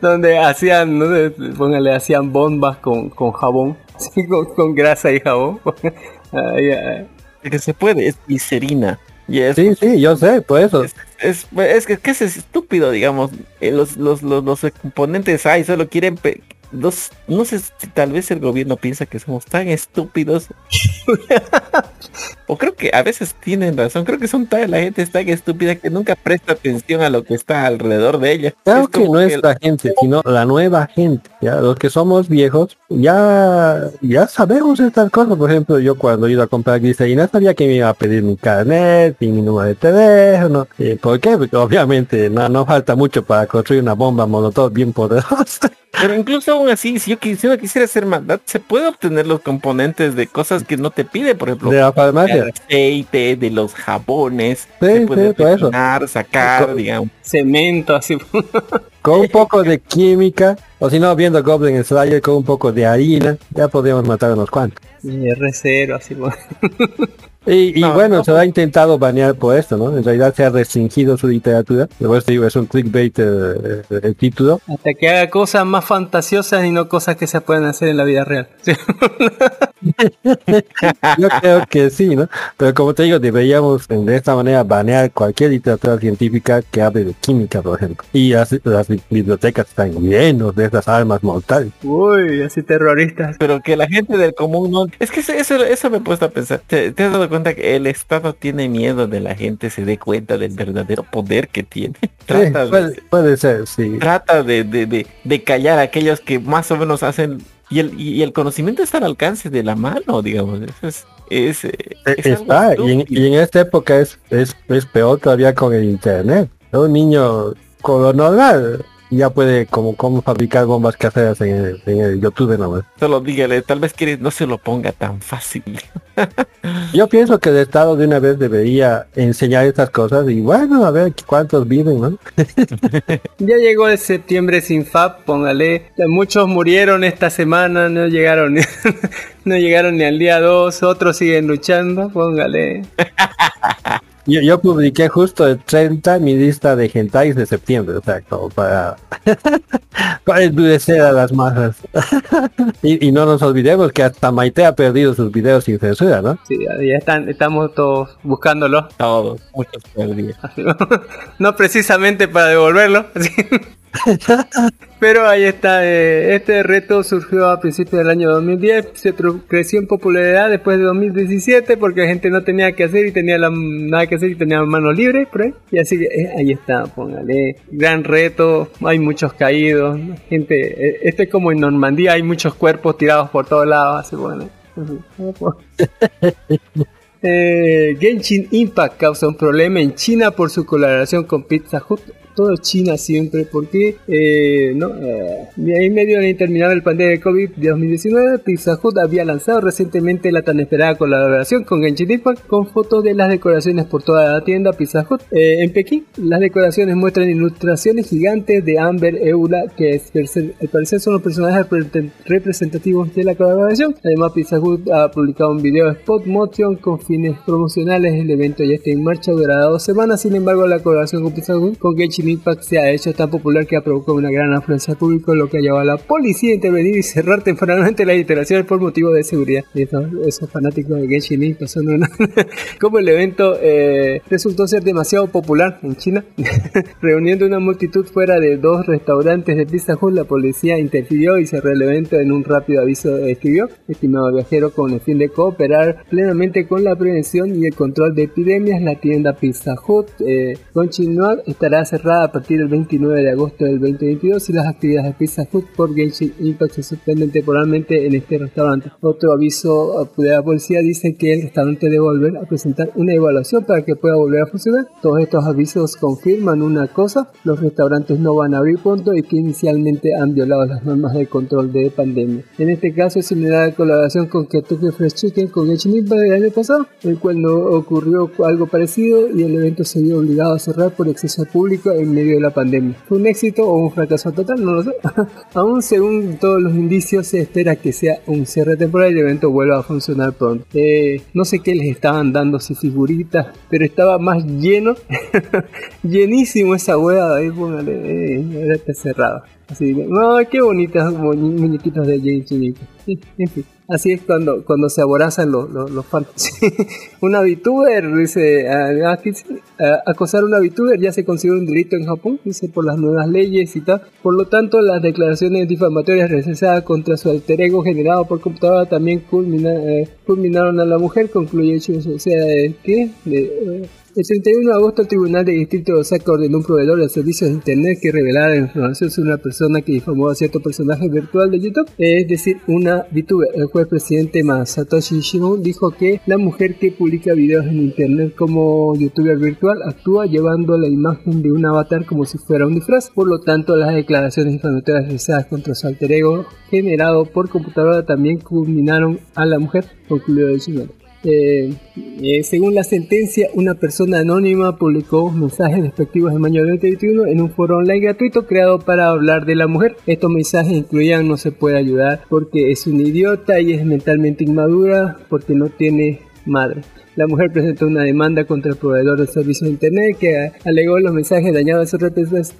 donde hacían, no sé, póngale, hacían bombas con, con jabón. *laughs* Con grasa y jabón. Ay, ay. Que se puede, es glicerina. Y es, Sí, sí, yo sé, por eso. es, es, es que, que es estúpido, digamos. Eh, los, los, los, los componentes hay, solo quieren... pe- los, no sé si tal vez el gobierno piensa que somos tan estúpidos. *laughs* o creo que a veces tienen razón. Creo que son tan, la gente es tan estúpida que nunca presta atención a lo que está alrededor de ella. Claro Es que no es la gente, sino la nueva gente. Ya los que somos viejos, ya, ya sabemos estas cosas. Por ejemplo, yo cuando iba a comprar glicerina sabía que me iba a pedir mi carnet y mi número de teléfono. Eh, ¿Por qué? Porque obviamente no, no falta mucho para construir una bomba molotov bien poderosa. *laughs* Pero incluso aún así, si yo quisiera, quisiera hacer maldad, se puede obtener los componentes de cosas que no te pide, por ejemplo, de la farmacia. El aceite, de los jabones, Sí, se puede sí, por eso. sacar, digamos. Cemento, así. *laughs* Con un poco de química, o si no, viendo Goblin Slayer con un poco de harina, ya podríamos matar unos cuantos. Y R0, así. *laughs* Y, y No, bueno, no, se ha intentado banear por esto, ¿no? En realidad se ha restringido su literatura. Luego te digo, es un clickbait eh, eh, el título. Hasta que haga cosas más fantasiosas y no cosas que se pueden hacer en la vida real. *laughs* Yo creo que sí, ¿no? Pero como te digo, deberíamos de esta manera banear cualquier literatura científica que hable de química, por ejemplo. Y las, las bibliotecas están llenos de estas armas mortales. Uy, así terroristas. Pero que la gente del común no... Es que eso, eso, eso me he puesto a pensar. ¿Te, te has dado cuenta que el Estado tiene miedo de la gente se dé cuenta del verdadero poder que tiene? Sí, Trata de- puede, puede ser, sí. trata de, de, de, de callar a aquellos que más o menos hacen y el, y el conocimiento está al alcance de la mano, digamos. Eso es, es, eh, es algo Está, y en, estúpido. y en esta época es, es, es peor todavía con el internet. Un niño con lo normal ya puede como, como fabricar bombas caseras en el, en el YouTube nomás. Solo dígale, tal vez quiere no se lo ponga tan fácil. *laughs* Yo pienso que el Estado de una vez debería enseñar estas cosas y bueno, a ver cuántos viven, ¿no? *laughs* Ya llegó el septiembre sin FAP, póngale. Muchos murieron esta semana, no llegaron, ni- *laughs* no llegaron ni al día 2, otros siguen luchando, póngale. Yo, yo publiqué justo el 30 mi lista de hentais de septiembre, o sea, como para, *laughs* para endurecer a las masas. *laughs* y, y no nos olvidemos que hasta Maite ha perdido sus videos sin censura, ¿no? Sí, ya están, estamos todos buscándolo. Todos, muchos perdí. *laughs* no precisamente para devolverlo. *laughs* Pero ahí está, eh, este reto surgió a principios del año 2010, se creció en popularidad después de 2017 porque la gente no tenía que hacer y tenía la, nada que hacer y tenía manos libres por ahí. Y así eh, ahí está, póngale, gran reto, hay muchos caídos, gente, este es como en Normandía, hay muchos cuerpos tirados por todos lados, así bueno. *laughs* Genshin Impact causa un problema en China por su colaboración con Pizza Hut. Todo China siempre, porque eh, no, eh, ahí medio de terminar el pandemia de COVID de 2019, Pizza Hut había lanzado recientemente la tan esperada colaboración con Genshin Impact con fotos de las decoraciones por toda la tienda Pizza Hut. Eh, en Pekín, las decoraciones muestran ilustraciones gigantes de Amber Eula, que al parecer son los personajes represent- representativos de la colaboración. Además, Pizza Hut ha publicado un video spot motion con fines promocionales. El evento ya está en marcha, durará dos semanas. Sin embargo, la colaboración con Pizza Hut con Genshin Impact se ha hecho tan popular que ha provocado una gran afluencia al público, lo que ha llevado a la policía a intervenir y cerrar *laughs* temporalmente las instalaciones por motivos de seguridad. Y esos, fanáticos de Genshin Impact son una... *laughs* Como el evento eh, resultó ser demasiado popular en China, *laughs* reuniendo una multitud fuera de dos restaurantes de Pizza Hut, la policía interfirió y cerró el evento en un rápido aviso escribió, estimado viajero, con el fin de cooperar plenamente con la prevención y el control de epidemias, la tienda Pizza Hut eh, continuar estará cerrada a partir del 29 de agosto del 2022 y las actividades de Pizza Hut por Genshin Impact se suspenden temporalmente en este restaurante. Otro aviso de la policía dice que el restaurante debe volver a presentar una evaluación para que pueda volver a funcionar. Todos estos avisos confirman una cosa, los restaurantes no van a abrir pronto y que inicialmente han violado las normas de control de pandemia. En este caso es similar a la colaboración con Kentucky Fried Chicken con Genshin Impact del año pasado, el cual no ocurrió algo parecido y el evento se vio obligado a cerrar por exceso de público en medio de la pandemia. ¿Fue un éxito o un fracaso total? No lo sé. *laughs* Aún según todos los indicios se espera que sea un cierre temporal y el evento vuelva a funcionar pronto. Eh, no sé qué les estaban dando si figuritas, pero estaba más lleno, *laughs* llenísimo esa hueá ahí, póngale, eh, era está cerrado. Así, no, qué bonitas mu- muñequitos de Genshin Impact. *laughs* Así es cuando, cuando se aborazan los, los, los *laughs* una VTuber, dice, ah, dice, ah, acosar a una VTuber ya se considera un delito en Japón, dice, por las nuevas leyes y tal. Por lo tanto, las declaraciones difamatorias realizadas contra su alter ego generado por computadora también culmina- eh, culminaron a la mujer, concluye Chus, o sea, eh, que... eh, el 31 de agosto el Tribunal de Distrito de Osaka ordenó un proveedor de servicios de Internet que revelara información sobre una persona que difamó a cierto personaje virtual de YouTube, es decir, una VTuber. El juez presidente Masatoshi Shimon dijo que la mujer que publica videos en Internet como YouTuber virtual actúa llevando la imagen de un avatar como si fuera un disfraz. Por lo tanto, las declaraciones difamatorias realizadas contra su alter ego generado por computadora también culminaron a la mujer, concluyó el Shimon. Eh, eh, según la sentencia, una persona anónima publicó mensajes despectivos en mayo de 2021 en un foro online gratuito creado para hablar de la mujer. Estos mensajes incluían no se puede ayudar porque es un idiota y es mentalmente inmadura porque no tiene madre. La mujer presentó una demanda contra el proveedor de servicios de Internet que alegó los mensajes dañados a su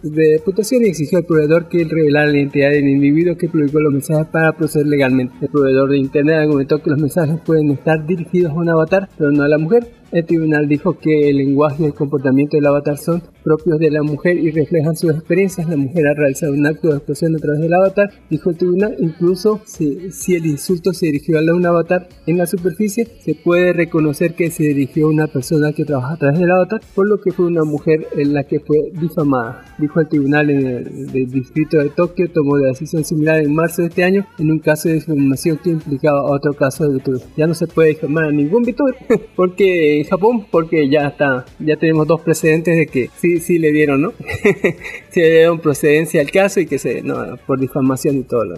reputación y exigió al proveedor que revelara la identidad del individuo que publicó los mensajes para proceder legalmente. El proveedor de Internet argumentó que los mensajes pueden estar dirigidos a un avatar, pero no a la mujer, el tribunal dijo que el lenguaje y el comportamiento del avatar son propios de la mujer y reflejan sus experiencias. La mujer ha realizado un acto de expresión a través del avatar, dijo el tribunal. Incluso si, si el insulto se dirigió a un avatar en la superficie, se puede reconocer que se dirigió a una persona que trabaja a través del avatar, por lo que fue una mujer en la que fue difamada. Dijo el tribunal en el, del distrito de Tokio, tomó la decisión similar en marzo de este año en un caso de discriminación que implicaba otro caso de VTuber. Ya no se puede difamar a ningún VTuber *laughs* porque en Japón porque ya está, ya tenemos dos precedentes de que sí, sí le dieron, ¿no? *laughs* sí le dieron procedencia al caso y que se, no, por difamación y todo lo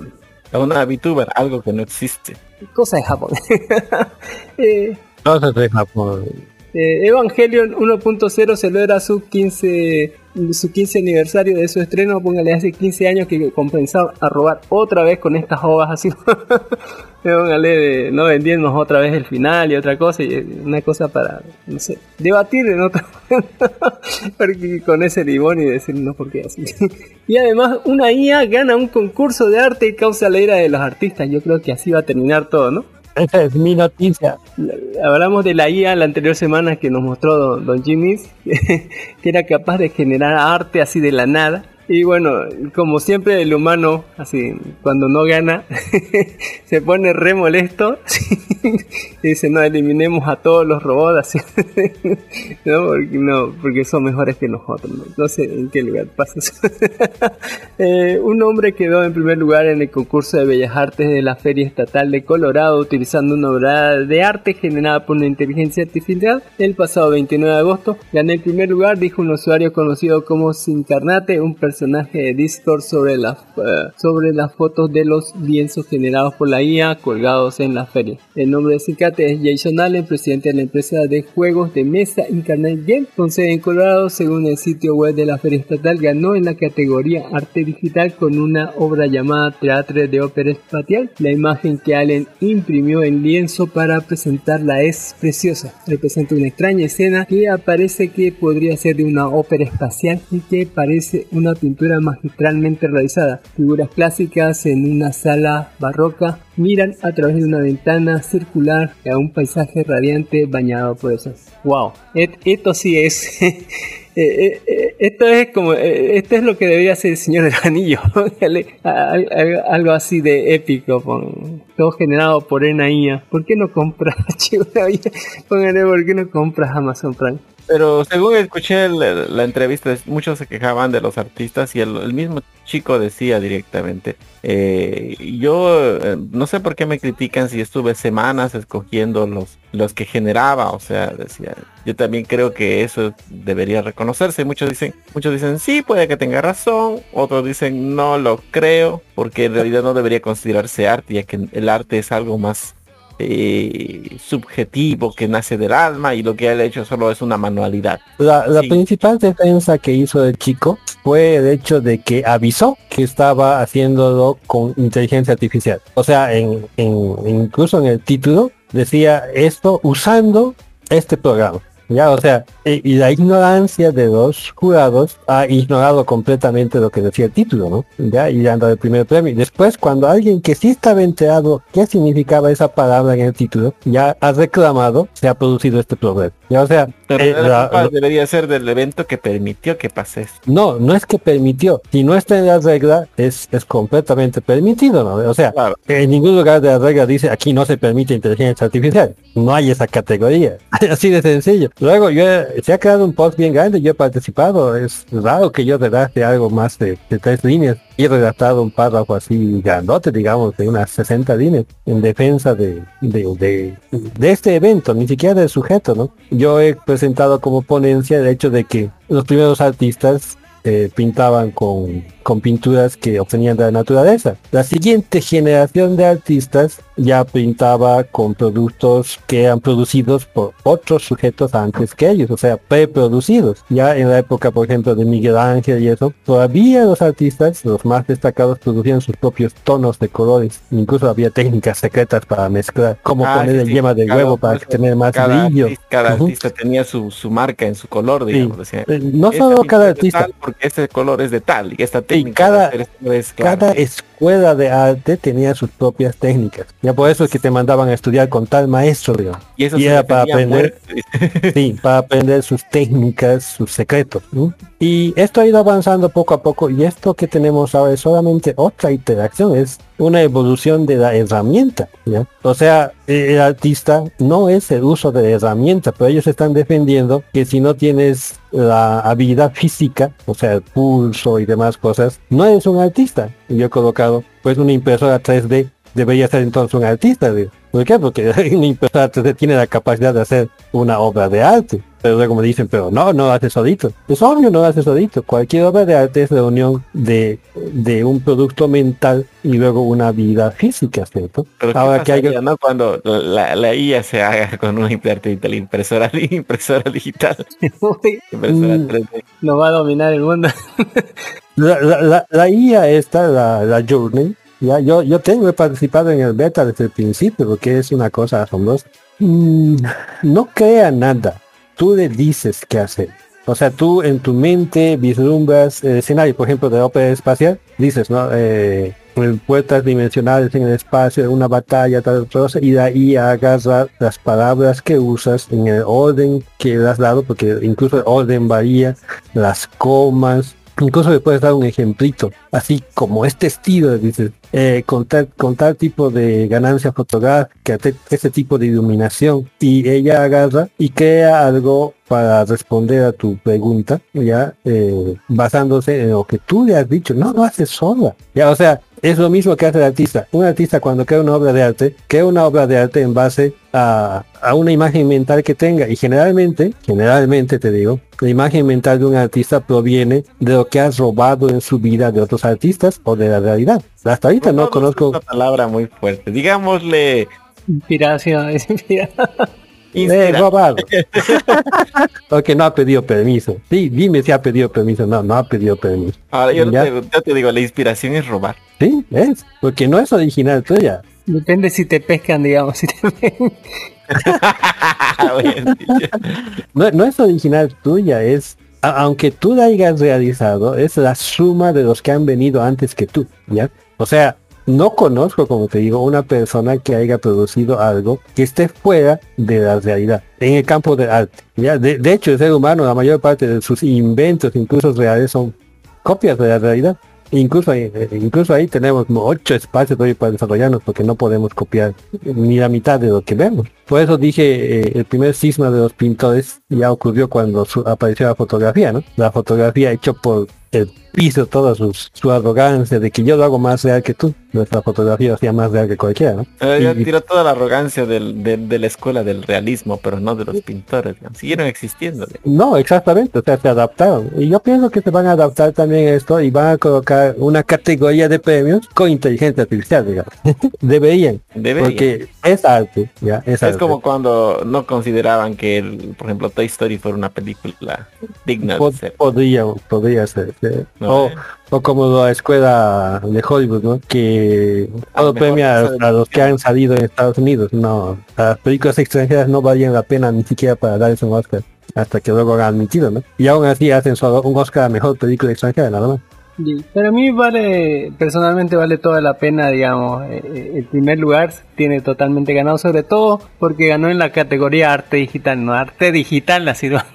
A una VTuber, algo que no existe. Cosa de Japón. *laughs* eh, Cosas de Japón. Eh, Evangelion 1.0 celebra su 15 su 15 aniversario de su estreno, póngale hace 15 años que comenzó a robar otra vez con estas ovas así. *laughs* póngale de no vendiendo otra vez el final y otra cosa, y una cosa para, no sé, debatir en otra *laughs* porque con ese limón y decir no por qué así. *laughs* y además una IA gana un concurso de arte y causa la ira de los artistas. Yo creo que así va a terminar todo, ¿no? Esa *laughs* es mi noticia. Hablamos de la IA la anterior semana que nos mostró Don, don Jimmy, *laughs* que era capaz de generar arte así de la nada. Y bueno, como siempre el humano, así, cuando no gana, *laughs* se pone re molesto. *laughs* y dice, no, eliminemos a todos los robots, así. *laughs* no, porque, no, porque son mejores que nosotros. No, no sé en qué lugar pasa eso. eh, un hombre quedó en primer lugar en el concurso de Bellas Artes de la Feria Estatal de Colorado utilizando una obra de arte generada por una inteligencia artificial el pasado 29 de agosto. Gané el primer lugar, dijo un usuario conocido como Sincarnate, un personaje de Discord sobre las, uh, sobre las fotos de los lienzos generados por la IA colgados en la feria. El nombre de Sincarnate es Jason Allen, presidente de la empresa de juegos de mesa Incarnate Game, con sede en Colorado, según el sitio web de la feria estatal, ganó en la categoría arte digital con una obra llamada Teatre de Ópera Espacial. La imagen que Allen imprimió en lienzo para presentarla es preciosa. Representa una extraña escena que aparece que podría ser de una ópera espacial y que parece una pintura magistralmente realizada. Figuras clásicas en una sala barroca miran a través de una ventana circular a un paisaje radiante bañado por esas. ¡Wow! Et, esto sí es. *laughs* Eh, eh, esto es como eh, esto es lo que debería ser el Señor del Anillo *laughs* algo así de épico con, todo generado por ENAIA ¿por qué no compras *laughs* pónganle por qué no compras Amazon Prime pero según escuché la, entrevista, muchos se quejaban de los artistas y el, el mismo chico decía directamente, eh, yo eh, no sé por qué me critican si estuve semanas escogiendo los, los que generaba, o sea, decía, yo también creo que eso debería reconocerse. Muchos dicen, muchos dicen, sí, puede que tenga razón, otros dicen, no lo creo, porque en realidad no debería considerarse arte, ya que el arte es algo más eh, subjetivo que nace del alma y lo que él ha hecho solo es una manualidad. La, la sí. principal defensa que hizo el chico fue el hecho de que avisó que estaba haciéndolo con inteligencia artificial. O sea, en, en, incluso en el título decía esto usando este programa. Ya, o sea, y, y, la ignorancia de los jurados ha ignorado completamente lo que decía el título, ¿no? Ya, y le han dado el primer premio. Y después, cuando alguien que sí estaba enterado qué significaba esa palabra en el título, ya ha reclamado, se ha producido este problema. Ya, o sea, Pero eh, la, la, debería ser del evento que permitió que pase esto. No, no es que permitió. Si no está en la regla, es, es completamente permitido, ¿no? O sea, claro. en ningún lugar de la regla dice aquí no se permite inteligencia artificial. No hay esa categoría. *laughs* Así de sencillo. Luego yo se ha creado un post bien grande, yo he participado, es raro que yo redacte algo más de, tres líneas. He redactado un párrafo así grandote, digamos, de unas 60 líneas en defensa de, de, de, de este evento, ni siquiera del sujeto, ¿no? Yo he presentado como ponencia el hecho de que los primeros artistas eh, pintaban con, con pinturas que obtenían de la naturaleza. La siguiente generación de artistas ya pintaba con productos que eran producidos por otros sujetos antes que ellos, o sea, preproducidos. Ya en la época, por ejemplo, de Miguel Ángel y eso, todavía los artistas, los más destacados, producían sus propios tonos de colores. Incluso había técnicas secretas para mezclar, como Ah, poner sí, el yema de Cada- huevo para tener más cada brillo. artista, cada artista tenía su, su marca en su color, digamos. decía, Eh, No solo cada artista, Porque este color es de tal y esta técnica cada- hacer esto es claro. cada escuela de arte tenía sus propias técnicas. Ya por eso es que te mandaban a estudiar con tal maestro, digamos. y eso y era para aprender. Sí, para aprender sus técnicas, sus secretos. Y esto ha ido avanzando poco a poco y esto que tenemos ahora es solamente otra interacción, es una evolución de la herramienta. O sea, el artista no es el uso de la herramienta, pero ellos están defendiendo que si no tienes la habilidad física, o sea, el pulso y demás cosas, no eres un artista. Yo he colocado pues una impresora 3D debería ser entonces un artista. ¿Por qué? Porque *laughs* una impresora 3D tiene la capacidad de hacer una obra de arte. Pero me dicen, pero no, no hace solito. Es obvio, no hace solito. Cualquier obra de arte es la unión de, de un producto mental y luego una vida física, ¿cierto? Pero ¿qué Ahora que hay ¿no? Cuando la, la IA se haga con una impresora, impresora, *laughs* impresora digital, *laughs* impresora Mm. 3D. No va a dominar el mundo. *laughs* La, la, la, la IA esta, la, la Journey, ya, yo, yo tengo he participado en el beta desde el principio porque es una cosa asombrosa. Mm, no crea nada, tú le dices qué hacer. O sea, tú en tu mente vislumbras el escenario, por ejemplo, de ópera espacial, dices, ¿no? Eh, puertas dimensionales en el espacio, una batalla, tal cosa, y de ahí agarra las palabras que usas en el orden que le has dado, porque incluso el orden varía, las comas, incluso le puedes dar un ejemplito, así como este estilo, dices, eh, con, tal, tipo de ganancia fotográfica, te- este tipo de iluminación, y ella agarra y crea algo para responder a tu pregunta, ya eh, basándose en lo que tú le has dicho, no lo haces sola, ya, o sea, es lo mismo que hace el artista. Un artista cuando crea una obra de arte, crea una obra de arte en base a, a una imagen mental que tenga. Y generalmente, generalmente te digo, la imagen mental de un artista proviene de lo que has robado en su vida de otros artistas o de la realidad. Hasta ahorita no, es conozco una palabra muy fuerte. Digámosle Inspiración, es *laughs* inspiración. Eh. *laughs* Porque no ha pedido permiso. Sí, dime si ha pedido permiso. No, no ha pedido permiso. Ahora yo Ya. te, yo te digo, la inspiración es robar. Sí, es. Porque no es original tuya. Depende si te pescan, digamos. Si te ven. *laughs* No, no es original tuya, es a- aunque tú la hayas realizado, es la suma de los que han venido antes que tú, ¿ya? O sea, no conozco, como te digo, una persona que haya producido algo que esté fuera de la realidad, en el campo del arte, ¿ya? De, hecho, el ser humano, la mayor parte de sus inventos, incluso reales, son copias de la realidad. Incluso ahí, eh, incluso ahí tenemos ocho espacios todavía para desarrollarnos porque no podemos copiar ni la mitad de lo que vemos. Por eso dije, eh, el primer cisma de los pintores ya ocurrió cuando su- apareció la fotografía, ¿no? La fotografía hecho por el piso, toda su, su arrogancia de que yo lo hago más real que tú. Nuestra fotografía hacía más real que cualquiera, ¿no? Eh, ya Y- tiró toda la arrogancia del, de, de la escuela del realismo, pero no de los pintores. digamos. Siguieron existiendo. No, exactamente, o sea, se adaptaron. Y yo pienso que se van a adaptar también a esto y van a colocar una categoría de premios con inteligencia artificial, digamos. *laughs* Deberían, Deberían. porque es arte, ya, es, Es arte. como cuando no consideraban que, el, por ejemplo, Toy Story fuera una película digna de Pod- ser. podría, podría ser. Sí. No, o, eh. o como la escuela de Hollywood, ¿no? Que todo mejor premia a, a los que han salido en Estados Unidos. No, las películas extranjeras no valían la pena ni siquiera para darles un Oscar. Hasta que luego han admitido, ¿no? Y aún así hacen solo un Oscar a mejor película extranjera, nada más. Sí, Pero a mí vale, personalmente vale toda la pena, digamos, eh, eh, el primer lugar tiene totalmente ganado, sobre todo porque ganó en la categoría arte digital, no arte digital, la *laughs* sirva.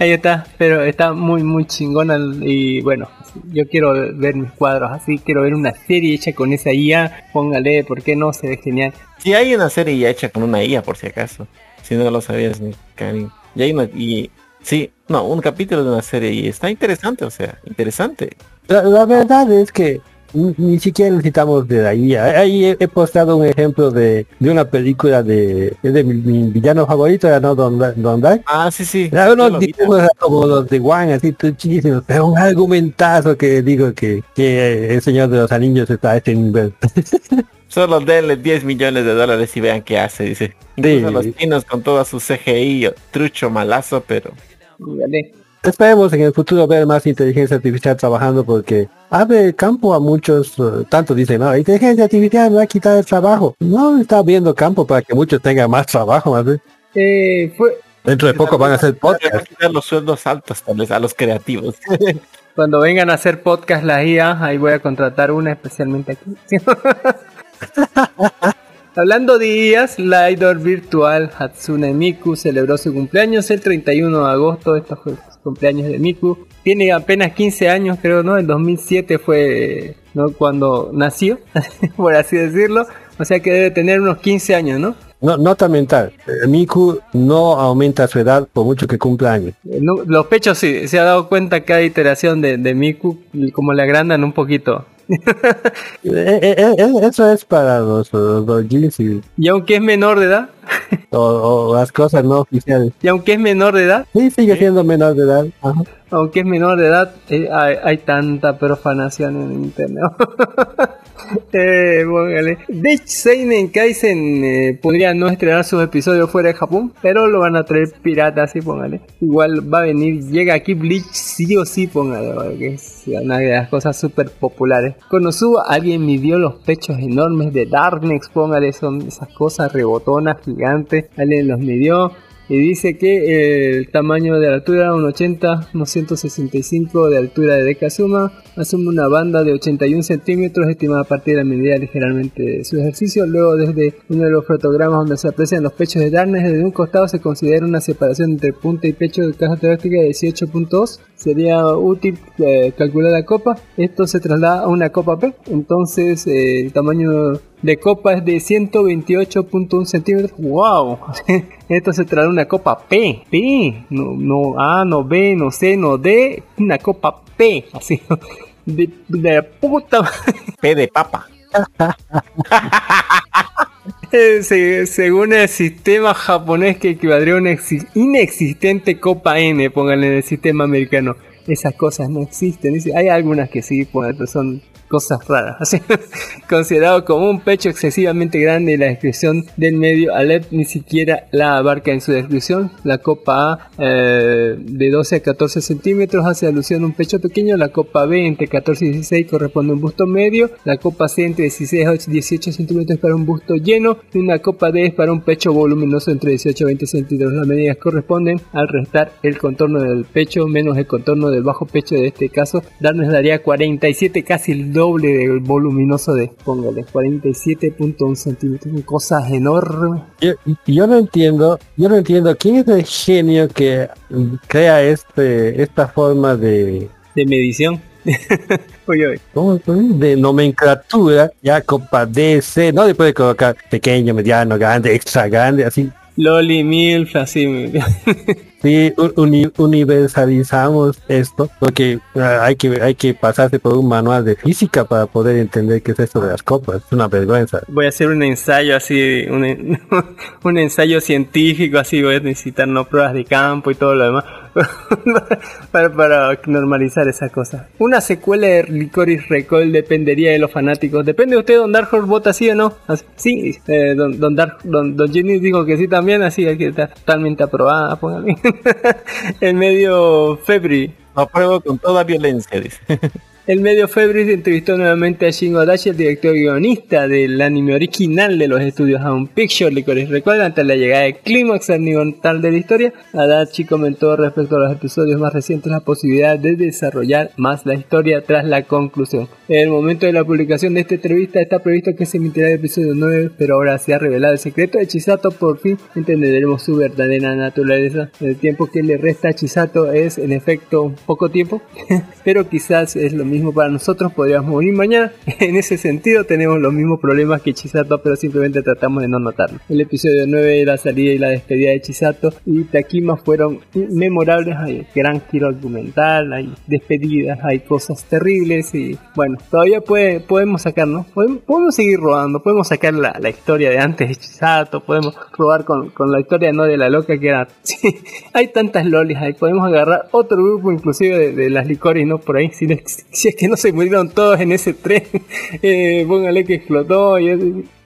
Ahí está, pero está muy, muy chingona y bueno, yo quiero ver mis cuadros así, quiero ver una serie hecha con esa IA, póngale, ¿por qué no? Se ve genial. Sí, hay una serie ya hecha con una IA, por si acaso. Si no lo sabías, ni Karin. Y hay una, y, sí, no, un capítulo de una serie y está interesante, o sea, interesante. La, la verdad es que ni, ni siquiera necesitamos de la IA. Ahí he, he postado un ejemplo de, de una película de, es de mi, mi villano favorito, era no Don, Don Dark. Ah, sí, sí. Era unos dibujos como los de Juan, así chidísimos, pero un argumentazo que digo que, que el Señor de los Anillos está a este nivel. *laughs* Solo denle 10 millones de dólares y vean qué hace, dice. Incluso los chinos con toda su CGI, trucho malazo, pero... Dígale. Esperemos en el futuro ver más inteligencia artificial trabajando porque abre campo a muchos, eh, tanto dicen, no, inteligencia artificial me va a quitar el trabajo. No, está abriendo campo para que muchos tengan más trabajo, más bien. Eh, fue Dentro de poco van a hacer a podcast. quitar los sueldos altos tal vez a los creativos. *laughs* cuando vengan a hacer podcast las IA, ahí voy a contratar una especialmente aquí. *laughs* Hablando de IAs, la idol virtual Hatsune Miku celebró su cumpleaños el 31 de agosto. Estos cumpleaños de Miku. Tiene apenas 15 años, creo, ¿no? El 2007 fue ¿no? cuando nació, *laughs* por así decirlo. O sea que debe tener unos 15 años, ¿no? No, nota mental. El Miku no aumenta su edad por mucho que cumpla años. Eh, no- los pechos sí, se ha dado cuenta cada iteración de, de Miku, y como le agrandan un poquito. *laughs* Eh, eh, eh, eso es para los, los, y Y aunque es menor de edad, *laughs* o, o las cosas no oficiales. y aunque es menor de edad, Sí, sigue siendo menor de edad. Ajá. Aunque es menor de edad, eh, hay, hay tanta profanación en internet. *laughs* eh, póngale. Deich Seinen Kaisen eh, podría no estrenar sus episodios fuera de Japón, pero lo van a traer piratas, sí, póngale. Igual va a venir, llega aquí Bleach sí o sí, póngale, porque es una de las cosas súper populares. Konosuba, alguien midió los pechos enormes de Darknex, póngale, son esas cosas rebotonas gigantes, alguien los midió. Y dice que eh, el tamaño de altura, un 80, unos 165 de altura de Dekazuma, asume una banda de 81 centímetros, estimada a partir de la medida ligeramente de su ejercicio. Luego, desde uno de los fotogramas donde se aprecian los pechos de Darkness, desde un costado se considera una separación entre punta y pecho de caja torácica de 18.2. Sería útil eh, calcular la copa. Esto se traslada a una copa P. Entonces, eh, el tamaño de copa es de 128.1 centímetros. ¡Wow! *laughs* Esto se trae una copa P. P. No, no A, no B, no C, no D. Una copa P. Así. *laughs* De, de puta. P de papa. *laughs* Se- según el sistema japonés que equivaldría a una exi- inexistente copa N, pónganle en el sistema americano. Esas cosas no existen. Hay algunas que sí, pero son cosas raras. Así, *laughs* considerado como un pecho excesivamente grande y la descripción del medio Alep ni siquiera la abarca en su descripción. La copa A eh, de 12 a 14 centímetros hace alusión a un pecho pequeño. La copa B entre 14 y 16 corresponde a un busto medio. La copa C entre 16 a 18 centímetros para un busto lleno. Y una copa D es para un pecho voluminoso entre 18 a 20 centímetros. Las medidas corresponden al restar el contorno del pecho menos el contorno del bajo pecho de este caso. Darnos daría 47, casi el doble del voluminoso de, póngale, 47.1 centímetros. Cosas enormes. Yo, yo no entiendo, yo no entiendo quién es el genio que crea este esta forma de De medición. *laughs* oye, oye. ¿cómo se dice? de nomenclatura, ya copa DC, no le puede colocar pequeño, mediano, grande, extra grande, así. Loli, Milf, así. *laughs* Sí, uni- universalizamos esto, porque ah, hay que hay que pasarse por un manual de física para poder entender qué es esto de las copas. Es una vergüenza. Voy a hacer un ensayo así, un, *laughs* un ensayo científico, así voy a necesitar no pruebas de campo y todo lo demás *laughs* para, para normalizar esa cosa. Una secuela de Licorice Recall dependería de los fanáticos. Depende de usted, Don Dark Horse vota sí o no. Sí, eh, don, don, Dark, don, don Jenny dijo que sí también, así que está totalmente aprobada. póngale. *laughs* El medio Febri apruebo con toda violencia, dice. *laughs* el medio Febris entrevistó nuevamente a Shin Odachi, el director guionista del anime original de los estudios Home Picture, Licorice Recuerda, ante la llegada de Clímax tal de la historia. Adachi comentó respecto a los episodios más recientes la posibilidad de desarrollar más la historia tras la conclusión. En el momento de la publicación de esta entrevista está previsto que se emitirá el episodio 9, pero ahora se ha revelado el secreto de Chisato, por fin entenderemos su verdadera naturaleza. El tiempo que le resta a Chisato es en efecto poco tiempo, *laughs* pero quizás es lo mismo para nosotros, podríamos morir mañana. *laughs* En ese sentido tenemos los mismos problemas que Chisato, pero simplemente tratamos de no notarlo. El episodio 9, la salida y la despedida de Chisato y Takima fueron memorables, hay gran giro argumental, hay despedidas, hay cosas terribles y bueno, todavía puede, podemos sacar, ¿no? Podemos, podemos seguir robando, podemos sacar la, la historia de antes de Chisato, podemos probar con, con la historia no de la loca que era... *laughs* Sí, hay tantas lolis ahí, podemos agarrar otro grupo inclusive de, de las licores, ¿no? Por ahí, si existiera *laughs* que no se murieron todos en ese tren. *laughs* Eh, póngale que explotó y es-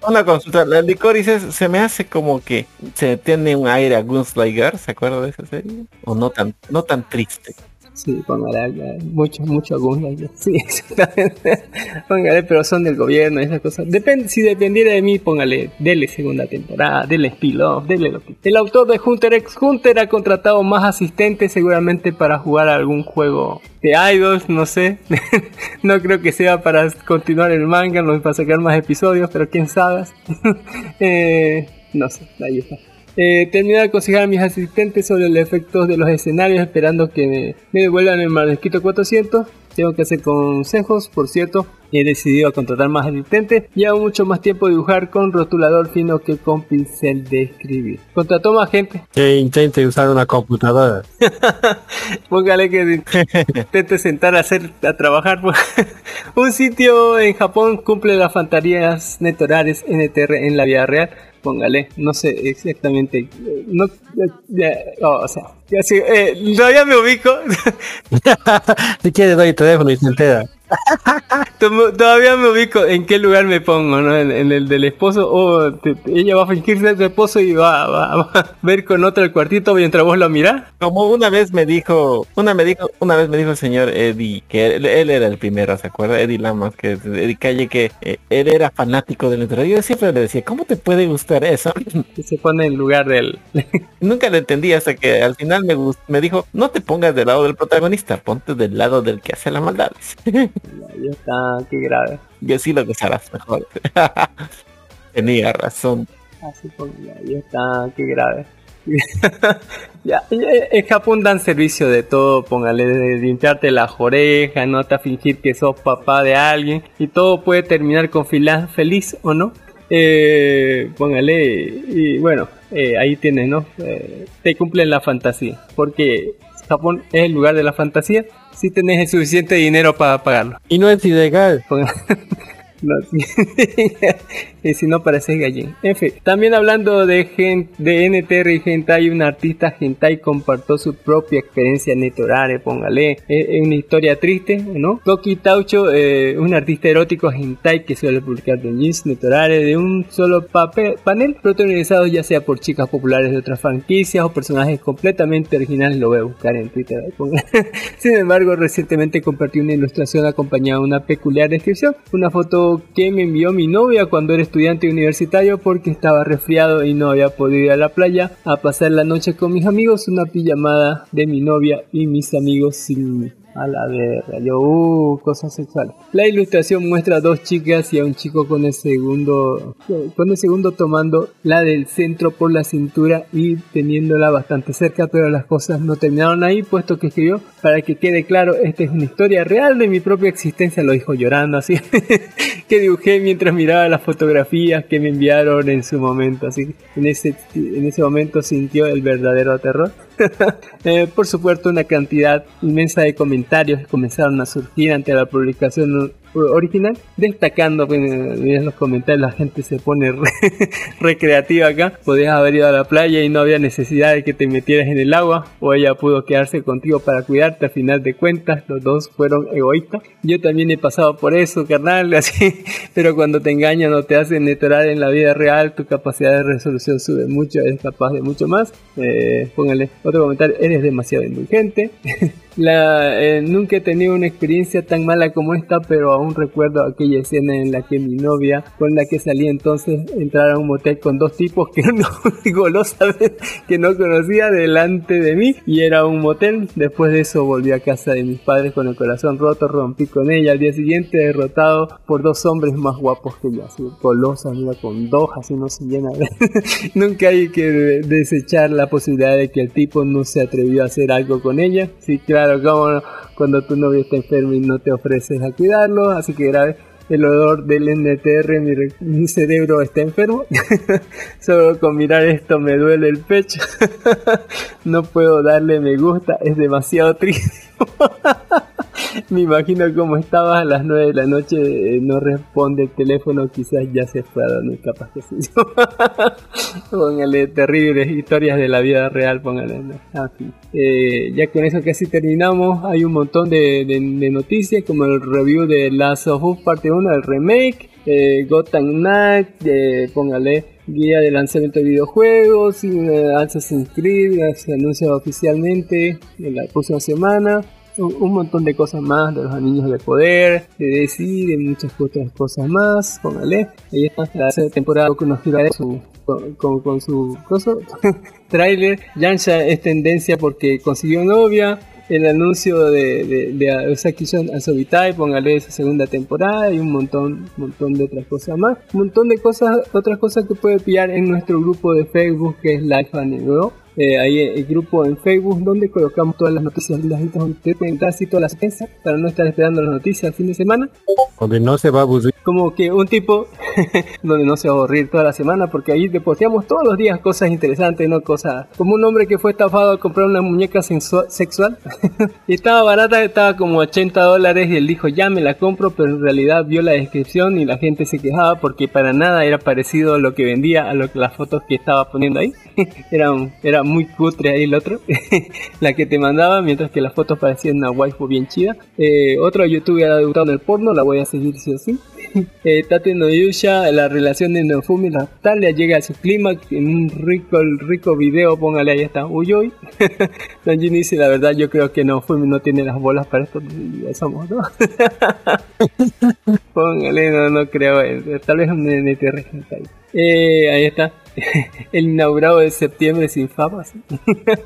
Una consulta, la licorices se me hace como que se tiene un aire a Gunslinger, ¿se acuerda de esa serie? O no tan, no tan triste. Sí, póngale eh, mucho, mucho Gunlight. Sí, *laughs* exactamente. Póngale, pero son del gobierno y esas cosas. Depende, si dependiera de mí, póngale, dele segunda temporada, dele spin-off, dele lo que. El autor de Hunter x Hunter ha contratado más asistentes seguramente para jugar algún juego de idols, no sé. *laughs* no creo que sea para continuar el manga, no para sacar más episodios, pero quién sabe. *laughs* eh, no sé, ahí está. Eh, terminé de aconsejar a mis asistentes sobre los efectos de los escenarios, esperando que me, me devuelvan el manuscrito 400. Tengo que hacer consejos, por cierto. He decidido contratar más asistentes y hago mucho más tiempo dibujar con rotulador fino que con pincel de escribir. Contrató más gente. Que intente usar una computadora. *laughs* Póngale que intente sentar a hacer a trabajar. *laughs* Un sitio en Japón cumple las fantasías netorales NTR en la vida real. Póngale, no sé exactamente. eh, No, ya, oh, o sea, ya sí, eh, todavía me ubico. *laughs* si quiere doy el teléfono y se entera. *laughs* Todavía me ubico en qué lugar me pongo, ¿no? En, en el del esposo, o ella va a fingir ser su esposo y va, va- *laughs* va a ver con otro el cuartito mientras vos lo mirás. Como una vez me dijo, una me dijo, una vez me dijo el señor Eddie, que él, él era el primero, ¿se acuerda? Eddie Lamas, que Eddie Calle, que eh, él era fanático del literario. Yo siempre le decía, ¿cómo te puede gustar eso? Que se pone en lugar del... Nunca lo entendí hasta que al final me, gust- me dijo, no te pongas del lado del protagonista, ponte del lado del que hace la maldad. Ahí está, qué grave. y así lo gozarás mejor. *laughs* Tenía razón. Así pues, ya, ya está, qué grave. *laughs* ya, en Japón dan servicio de todo, póngale de limpiarte las orejas, no hasta fingir que sos papá de alguien y todo puede terminar con fila feliz o no. Eh, póngale y bueno, eh, ahí tienes, ¿no? Eh, te cumplen la fantasía, porque Japón es el lugar de la fantasía si tenés el suficiente dinero para pagarlo. Y no es ilegal. *laughs* No, *laughs* y si no pareces gallín. En fin, también hablando de, gen, de NTR y Hentai, un artista Hentai compartió su propia experiencia netorare, póngale. Es, es una historia triste, ¿no? Toki Taucho, eh, un artista erótico Hentai que suele publicar doujins netorare de un solo papel, panel, protagonizados ya sea por chicas populares de otras franquicias o personajes completamente originales, lo voy a buscar en Twitter. *laughs* Sin embargo, recientemente compartí una ilustración acompañada de una peculiar descripción, una foto que me envió mi novia cuando era estudiante universitario porque estaba resfriado y no había podido ir a la playa a pasar la noche con mis amigos, una pijamada de mi novia y mis amigos sin mí. A la verga, yo, uh, cosas sexuales. La ilustración muestra a dos chicas y a un chico con el segundo, con el segundo tomando la del centro por la cintura y teniéndola bastante cerca, pero las cosas no terminaron ahí, puesto que escribió, para que quede claro, esta es una historia real de mi propia existencia, lo dijo llorando así, *laughs* que dibujé mientras miraba las fotografías que me enviaron en su momento, así, en ese, en ese momento sintió el verdadero terror. *laughs* Eh, por supuesto, una cantidad inmensa de comentarios comenzaron a surgir ante la publicación original, destacando, pues, en los comentarios la gente se pone re, *laughs* recreativa acá, podías haber ido a la playa y no había necesidad de que te metieras en el agua, o ella pudo quedarse contigo para cuidarte, al final de cuentas los dos fueron egoístas, yo también he pasado por eso, carnal, *laughs* así, pero cuando te engañan o te hacen netorar en la vida real, tu capacidad de resolución sube mucho, eres capaz de mucho más, eh, póngale otro comentario, eres demasiado indulgente, *laughs* la, eh, nunca he tenido una experiencia tan mala como esta, pero aún recuerdo aquella escena en la que mi novia, con la que salí entonces, entrar a un motel con dos tipos que *laughs* no, golosas, que no conocía delante de mí, y era un motel. Después de eso volví a casa de mis padres con el corazón roto, rompí con ella. Al día siguiente derrotado por dos hombres más guapos que yo, así, golosas, mira, con dos, así no se llena. *laughs* nunca hay que desechar la posibilidad de que el tipo no se atrevió a hacer algo con ella. Sí, claro, cómo no, cuando tu novio está enfermo y no te ofreces a cuidarlo, así que grave. El olor del NTR, mi, mi cerebro está enfermo. *laughs* Solo con mirar esto me duele el pecho. *laughs* no puedo darle me gusta, es demasiado triste. *laughs* *laughs* Me imagino cómo estabas a las 9 de la noche, eh, no responde el teléfono, quizás ya se fue a dormir, capaz que sí. *laughs* póngale terribles historias de la vida real, póngale. Ah. Eh, ya con eso casi terminamos. Hay un montón de, de- de noticias, como el review de Last of Us parte 1, el remake, eh, Gotham Knight, eh, póngale guía de lanzamiento de videojuegos, eh, Assassin's Creed, se anuncia oficialmente en la próxima semana. Un, montón de cosas más de los anillos de poder, de decir, de muchas otras cosas más. Póngale, ahí está la temporada que nos su, con, con, con su coso, *laughs* trailer. Yansha es tendencia porque consiguió novia. El anuncio de, de, de Osaki-chan Asobitai, póngale esa segunda temporada y un montón, montón de otras cosas más. Un montón de cosas, otras cosas que puede pillar en nuestro grupo de Facebook que es Life Anime. Eh, ahí el grupo en Facebook donde colocamos todas las noticias las donde así todas las piezas para no estar esperando las noticias al fin de semana Donde no se va a aburrir. como que un tipo *laughs* donde no se va a aburrir toda la semana porque ahí te posteamos todos los días cosas interesantes, no cosas como un hombre que fue estafado a comprar una muñeca sexual *laughs* y estaba barata, estaba como 80 dólares y él dijo ya me la compro, pero en realidad vio la descripción y la gente se quejaba porque para nada era parecido a lo que vendía a lo que las fotos que estaba poniendo ahí. *laughs* era, un- era muy cutre ahí el otro, *laughs* la que te mandaba, mientras que las fotos parecían una waifu bien chida. Eh, otro youtuber ha debutado en el porno, la voy a seguir sí o sí. *laughs* Eh, Yusha, la relación de Nofumi y Natalia llega a su clímax en un rico, rico video, póngale ahí está, uy uy. *laughs* Nanjin dice, la verdad yo creo que Nofumi no tiene las bolas para esto, somos, ¿no? póngale, no, no creo, eh, tal vez un NTR. Eh, ahí está. *laughs* El inaugurado de septiembre sin famas.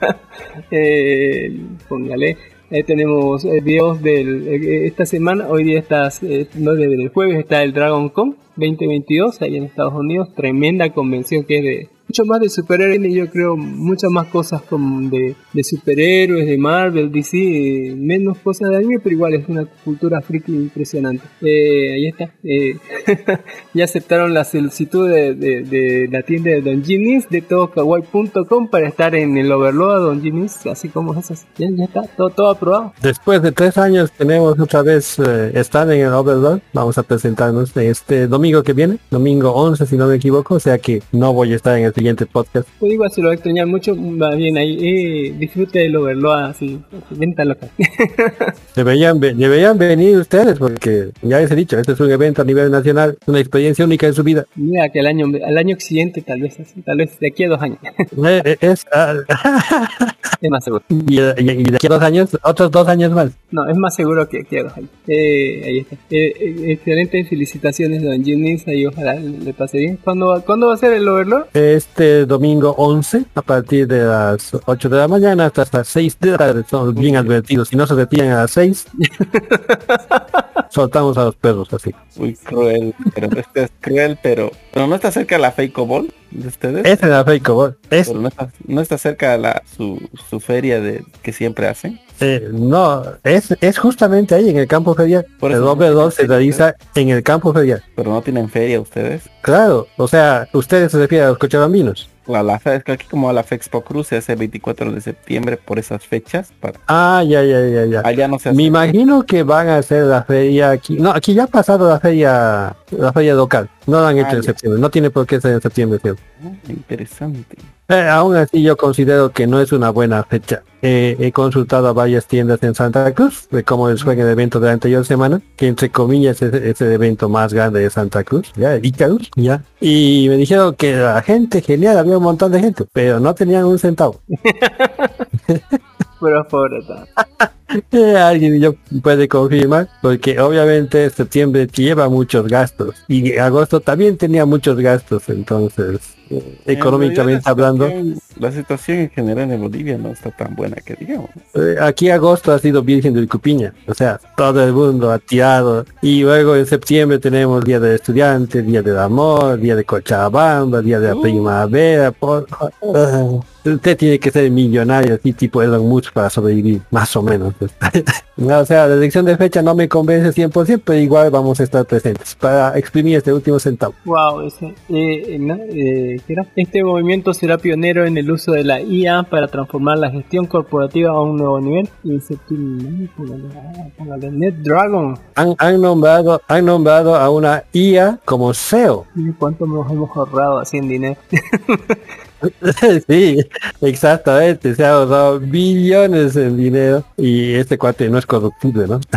*laughs* eh, póngale. Ahí tenemos eh, videos del eh, esta semana. Hoy día está, eh, no desde el jueves está el Dragon Con 2022 ahí en Estados Unidos. Tremenda convención que es de mucho más de superhéroes yo creo muchas más cosas como de, de superhéroes, de Marvel, DC, eh, menos cosas de anime, pero igual es una cultura friki impresionante. Eh, ahí está. Eh, *laughs* ya aceptaron la solicitud de, de- de la tienda de Don Jimmy's de todokawaii.com para estar en el Overload Don Jimmy's, así como esas. Ya, ya está, todo, todo aprobado. Después de tres años tenemos otra vez eh, estar en el Overlord. Vamos a presentarnos este domingo que viene, domingo 11 si no me equivoco, o sea que no voy a estar en el siguiente podcast. Pues igual se lo va a extrañar mucho, va bien ahí, eh, disfrute del Overload así, venta loca. *laughs* Deberían, deberían venir ustedes porque ya les he dicho, este es un evento a nivel nacional, una experiencia única en su vida. Mira que al año, al año siguiente tal vez así, tal vez de aquí a dos años. *laughs* Eh, eh, es, ah, *laughs* es más seguro. y, y- y de aquí a dos años, otros dos años más. No, es más seguro que aquí a dos años. Eh, ahí está. Eh, eh, excelentes felicitaciones Don Jimmy's, ahí ojalá le pase bien. ¿Cuándo, ¿cuándo va a ser el Overlord? Este domingo 11, a partir de las 8 de la mañana hasta las 6 de la tarde, son bien advertidos. Si no se retiran a las 6, *laughs* soltamos a los perros así. Muy cruel, pero este es cruel, pero pero no está cerca la Fake Ball de ustedes. Es la fake ball. Es, no está, no está cerca la su, su feria de que siempre hacen. Eh, no, es, es justamente ahí en el campo ferial. Por el eso- Overlord se realiza en el campo ferial. Pero no tienen feria ustedes. Claro, o sea, ustedes se refieren a los cochabambinos. La, la fe- es que aquí como la Fexpo Cruz se hace el 24 de septiembre por esas fechas. Para, Ah, ya, ya, ya, ya. allá no se hace. Me imagino que van a hacer la feria aquí. No, aquí ya ha pasado la feria, la feria local. No la han hecho Ah, en ya. septiembre. No tiene por qué ser en septiembre, creo. Ah, Interesante. Eh, aún así yo considero que no es una buena fecha. Eh, he consultado a varias tiendas en Santa Cruz de cómo les fue en el evento de la anterior semana, que entre comillas es, es el evento más grande de Santa Cruz, ya, el Icarus, ya. Y me dijeron que la gente, genial, había un montón de gente, pero no tenían un centavo. *laughs* Pero pobre. *laughs* Eh, alguien yo puede confirmar, porque obviamente septiembre lleva muchos gastos y agosto también tenía muchos gastos, entonces eh, económicamente En realidad, hablando, La situación, la en general en Bolivia no está tan buena que digamos. eh, aquí agosto ha sido Virgen del Cupiña, o sea, todo el mundo ha tirado y luego en septiembre tenemos Día del Estudiante, Día del Amor, Día de Cochabamba, Día de la Primavera, por... ah, usted tiene que ser millonario, así tipo Elon Musk para sobrevivir, más o menos. *laughs* No, o sea, la elección de fecha no me convence 100%, pero igual vamos a estar presentes para exprimir este último centavo. Wow, ese, eh, eh, Este movimiento será pionero en el uso de la IA para transformar la gestión corporativa a un nuevo nivel. Y NetDragon. Han, han nombrado, han nombrado a una IA como SEO. Mire cuánto nos hemos ahorrado así en dinero. *laughs* sí, exactamente. Se ha ahorrado billones en dinero y este cuate no es corruptible, ¿no? *laughs*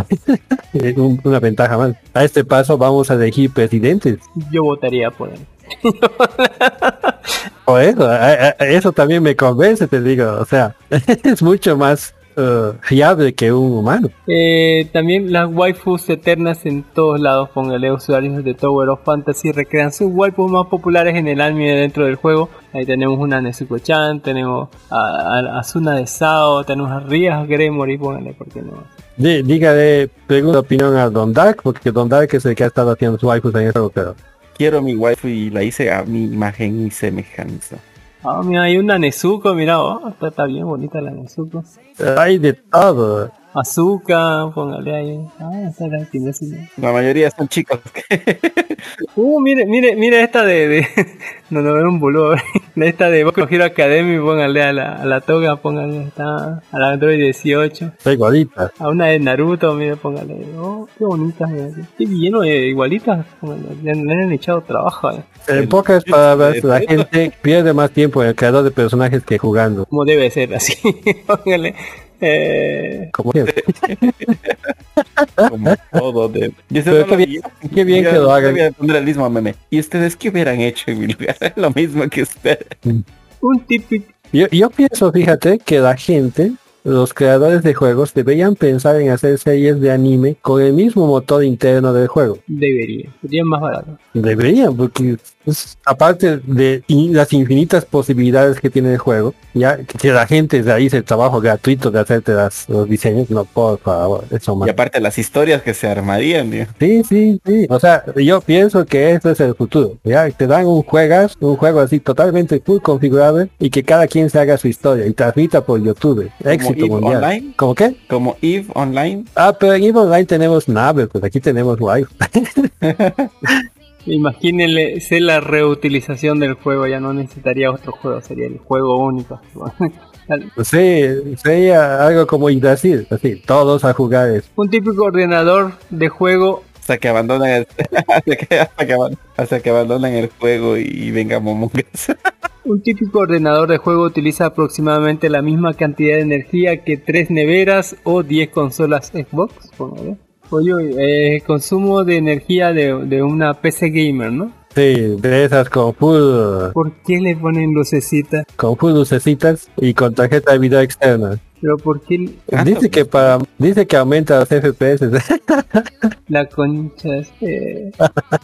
Es un- una ventaja más. A este paso vamos a elegir presidentes. Yo votaría por él. *laughs* O eso, a- a- a- eso también me convence, te digo. O sea, *laughs* es mucho más eh, fiable que un humano. Eh, también las waifus eternas en todos lados, póngale usuarios de Tower of Fantasy recrean sus waifus más populares en el anime dentro del juego. Ahí tenemos una Nezuko-chan, tenemos a, a- Asuna de Sao, tenemos a Rias Gremory, póngale, ¿por qué no? Dí- dígale, pregunta opinión a Don Dark, porque Don Dark es el que ha estado haciendo su waifus en juego, pero Quiero mi wifi y la hice a mi imagen y semejanza. Ah, mira, hay una Nezuko, mira, oh, está, está bien bonita la Nezuko. hay de todo. Azuka, póngale ahí. Ah, esa es la que La mayoría son chicos. *laughs* Uh, mire, mire, mire esta de, de... *laughs* no, no, era un boludo. *laughs* Esta de Boku Hero Academy, póngale a la, a la toga, póngale está a la Android 18. Está igualita. A una de Naruto, mire, póngale. Oh, qué bonitas. Qué lleno de igualitas. póngale. Le, han- le han echado trabajo, eh. En pocas palabras, la gente pierde más tiempo en el creador de personajes que jugando. Como debe ser, así. póngale. Eh, Como siempre. *laughs* Como todo de... Yo no qué bien- qué bien Yo- que lo yo hagan. Voy a poner el mismo meme. ¿Y ustedes qué hubieran hecho en mi lugar? *laughs* lo mismo que ustedes. un típico... Yo, yo pienso, fíjate, que la gente, los creadores de juegos, deberían pensar en hacer series de anime con el mismo motor interno del juego. Debería. Sería más barato. Deberían, porque pues, aparte de in- las infinitas posibilidades que tiene el juego, ya que la gente realice el trabajo gratuito de hacerte las- los diseños, no, por favor, eso más. Y aparte las historias que se armarían, tío. Sí, sí, sí. O sea, yo pienso que eso es el futuro. Ya te dan un juegas, un juego así totalmente full configurable y que cada quien se haga su historia y transmita por YouTube. Éxito Eve mundial. Online. ¿Cómo qué? Como Eve Online. Ah, pero en EVE Online tenemos naves, pues aquí tenemos wifi. *laughs* Imagínense la reutilización del juego, ya no necesitaría otro juego, sería el juego único. *laughs* sí, sería algo como Brasil, así, todos a jugar eso. Un típico ordenador de juego Hasta que abandonan el, *laughs* hasta, que, hasta, que, aban- hasta que abandonan el juego y venga Momongas. *laughs* Un típico ordenador de juego utiliza aproximadamente la misma cantidad de energía que tres neveras o 10 consolas Xbox. póngale. Oye, eh, consumo de energía de, de una PC gamer, ¿no? Sí, de esas con full, ¿Por qué le ponen lucecita? con full lucecitas y con tarjeta de video externa. Pero ¿por qué *laughs* Dice que para, dice que aumenta los FPS. *laughs* la concha? Eh,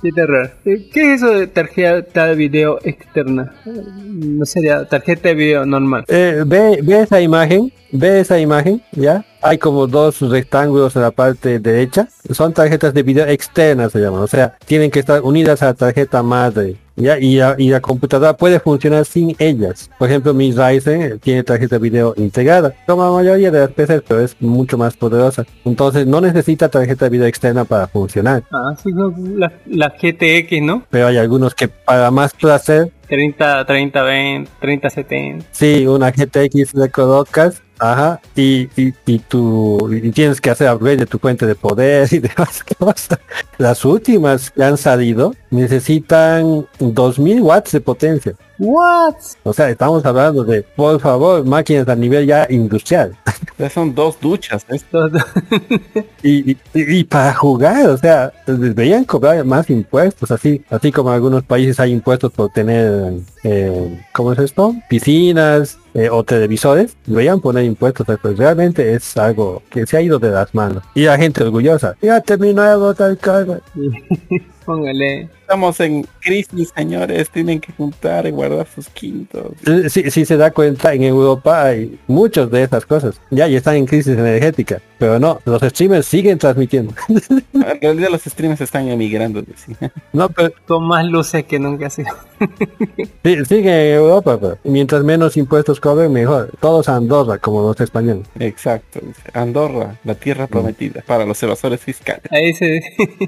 qué terror. ¿Qué es eso de tarjeta de video externa? No sería tarjeta de video normal. Eh, ve, ve esa imagen, ve esa imagen, ¿ya? Hay como dos rectángulos en la parte derecha. Son tarjetas de video externas, se llaman. O sea, tienen que estar unidas a la tarjeta madre. ¿ya? Y, la, y la computadora puede funcionar sin ellas. Por ejemplo, mi Ryzen eh, tiene tarjeta de video integrada, como la mayoría de las PCs, pero es mucho más poderosa. Entonces no necesita tarjeta de video externa para funcionar. Ah, sí, no, la, la GTX, ¿no? Pero hay algunos que para más placer 30, 30, 20, 30, 70. Sí, una GTX le colocas, ajá, y, y, y tú y tienes que hacer upgrade de tu fuente de poder y *laughs* demás cosas. Las últimas que han salido necesitan 2000 watts de potencia. What? O sea, estamos hablando de, por favor, máquinas a nivel ya industrial. Ya son dos duchas. ¿eh? *laughs* Y, y, y para jugar, o sea, deberían cobrar más impuestos, así así como en algunos países hay impuestos por tener, eh, ¿cómo es esto? Piscinas eh, o televisores, deberían poner impuestos, pues realmente es algo que se ha ido de las manos. Y la gente orgullosa, ya terminó tal cosa. *laughs* Póngale. Estamos en crisis, señores. Tienen que juntar y guardar sus quintos. Si, si se da cuenta, en Europa hay muchas de esas cosas. Ya, y están en crisis energética. Pero no, los streamers siguen transmitiendo. *laughs* En realidad los streamers están emigrando. sí. no, pero Con más luces que nunca se. *laughs* sí, siguen en Europa, pero mientras menos impuestos cobren, mejor. Todos a Andorra, como los españoles. Exacto. Andorra, la tierra prometida para los evasores fiscales. Ahí se.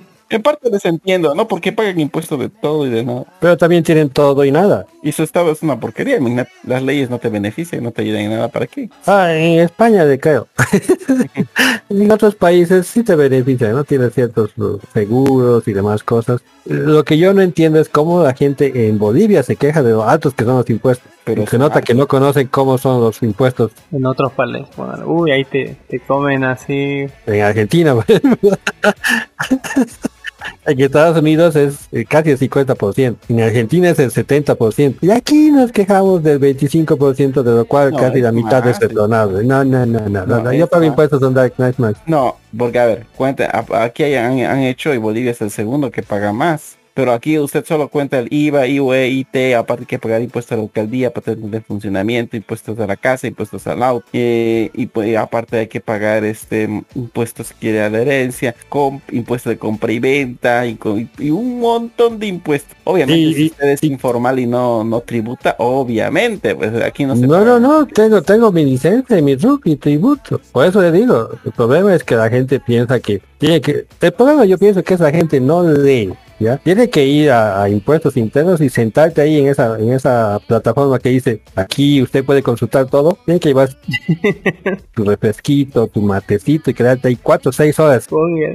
*laughs* En parte les entiendo, ¿no? Porque pagan impuestos de todo y de nada. Pero también tienen todo y nada. Y su estado es una porquería. Las leyes no te benefician, no te ayudan en nada. ¿Para qué? Ah, en España de creo. *laughs* en otros países sí te benefician, ¿no? Tienes ciertos seguros y demás cosas. Lo que yo no entiendo es cómo la gente en Bolivia se queja de lo altos que son los impuestos. Pero se nota que no conocen cómo son los impuestos En otros países. bueno, uy, ahí te, te comen así. en Argentina. *laughs* En Estados Unidos es eh, casi el 50%, en Argentina es el 70%, y aquí nos quejamos del 25%, de lo cual No, casi la mitad más. es perdonable. No, no, no, no, no, No, no, yo pago más. impuestos en Dark Knight Max. No, porque a ver, cuenta, aquí hay- han, han hecho y Bolivia es el segundo que paga más. Pero aquí usted solo cuenta el IVA, IUE, IT, aparte que pagar impuestos a la alcaldía, patentes de funcionamiento, impuestos a la casa, impuestos al auto, eh, y pues aparte hay que pagar este impuestos quiere a la herencia, impuestos de compra y venta y, y un montón de impuestos. Obviamente Y- si y- usted es informal y no, no tributa, obviamente, pues aquí no se No, paga. no, no, tengo, tengo mi licencia y mi RUC y tributo. Por eso le digo, el problema es que la gente piensa que tiene que, el problema yo pienso que esa gente no lee, ¿ya? Tiene que ir a, a impuestos internos y sentarte ahí en esa, en esa plataforma que dice, aquí usted puede consultar todo, tiene que llevar *laughs* tu refresquito, tu matecito y quedarte ahí cuatro o seis horas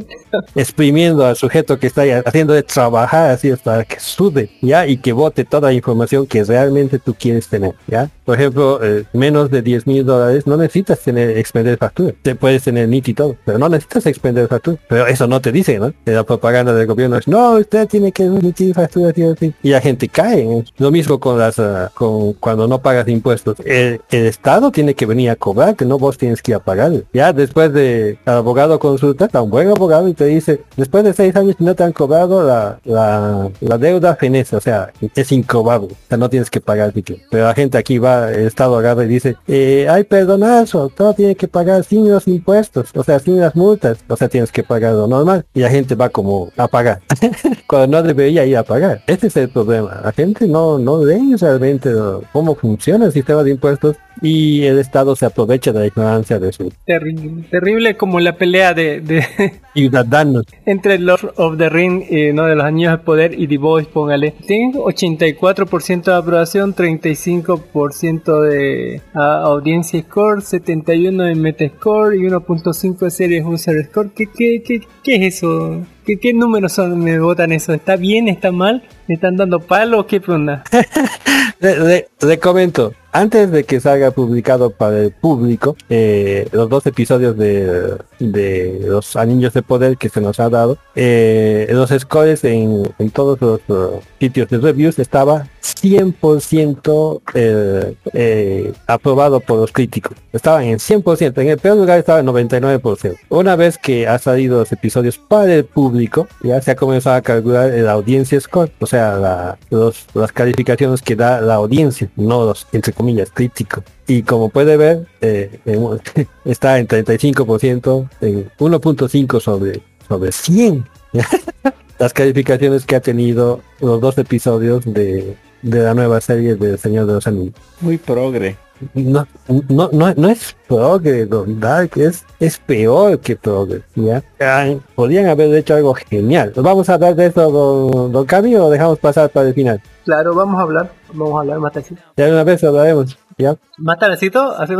*laughs* exprimiendo al sujeto que está ahí haciendo de trabajar así hasta que sude, ¿ya? Y que vote toda la información que realmente tú quieres tener, ¿ya? Por ejemplo, eh, menos de 10 mil dólares no necesitas tener expender factura. Te puedes tener NIT y todo, pero no necesitas expender factura. Pero eso no te dice, ¿no? La propaganda del gobierno es, no, usted tiene que emitir factura, sí o sí". Y la gente cae. Lo mismo con las, ah, con cuando no pagas impuestos. El, el Estado tiene que venir a cobrar, que no vos tienes que ir a pagar. Ya después de al abogado consulta, a un buen abogado y te dice, después de seis años no te han cobrado la, la, la deuda fenece, o sea, es incobrable, o sea, no tienes que pagar siquiera. Pero la gente aquí va, el Estado agarra y dice, eh, hay perdonazo, todo tiene que pagar sin los impuestos, o sea, sin las multas, o sea, tienes que pagar lo normal. Y la gente va como a pagar, *laughs* cuando no debería ir a pagar. Ese es el problema. La gente no, no lee realmente cómo funciona el sistema de impuestos y el Estado se aprovecha de la ignorancia de sus terrible. Terrible como la pelea de, de *laughs* ciudadanos. entre Lord of the Ring, eh, no de los anillos de poder y The Voice, póngale. Tienen 84% de aprobación, 35% de ah, audiencia score, 71 en Metascore y 1.5 de series user score. ¿Qué, qué, qué, qué es eso? ¿Qué, ¿Qué números son? ¿Me votan eso? ¿Está bien? ¿Está mal? ¿Me están dando palo o qué onda? *laughs* Le, le- antes de que salga publicado para el público, eh, los dos episodios de, los anillos de poder que se nos ha dado, eh, los scores en, en todos los uh, sitios de reviews estaba 100% eh, eh, aprobado por los críticos. Estaban en 100%, en el peor lugar estaba en 99%. Una vez que ha salido los episodios para el público, ya se ha comenzado a calcular el audiencia score, la- los- las calificaciones que da la audiencia, no los, entre comillas, críticos. Y como puede ver, eh, en- *laughs* está en 35%, en 1.5 sobre, sobre 100. *laughs* Las calificaciones que ha tenido los dos episodios de, de la nueva serie de Señor de los Anillos. Muy progre. No, no, no, no es progre, don Dark, es, es peor que progre, ¿ya? Podrían haber hecho algo genial. ¿Vamos a hablar de eso, don, don Cami, o dejamos pasar para el final? Claro, vamos a hablar. Vamos a hablar, Matacito. Ya de una vez hablaremos, ¿ya? ¿Matacito? Así-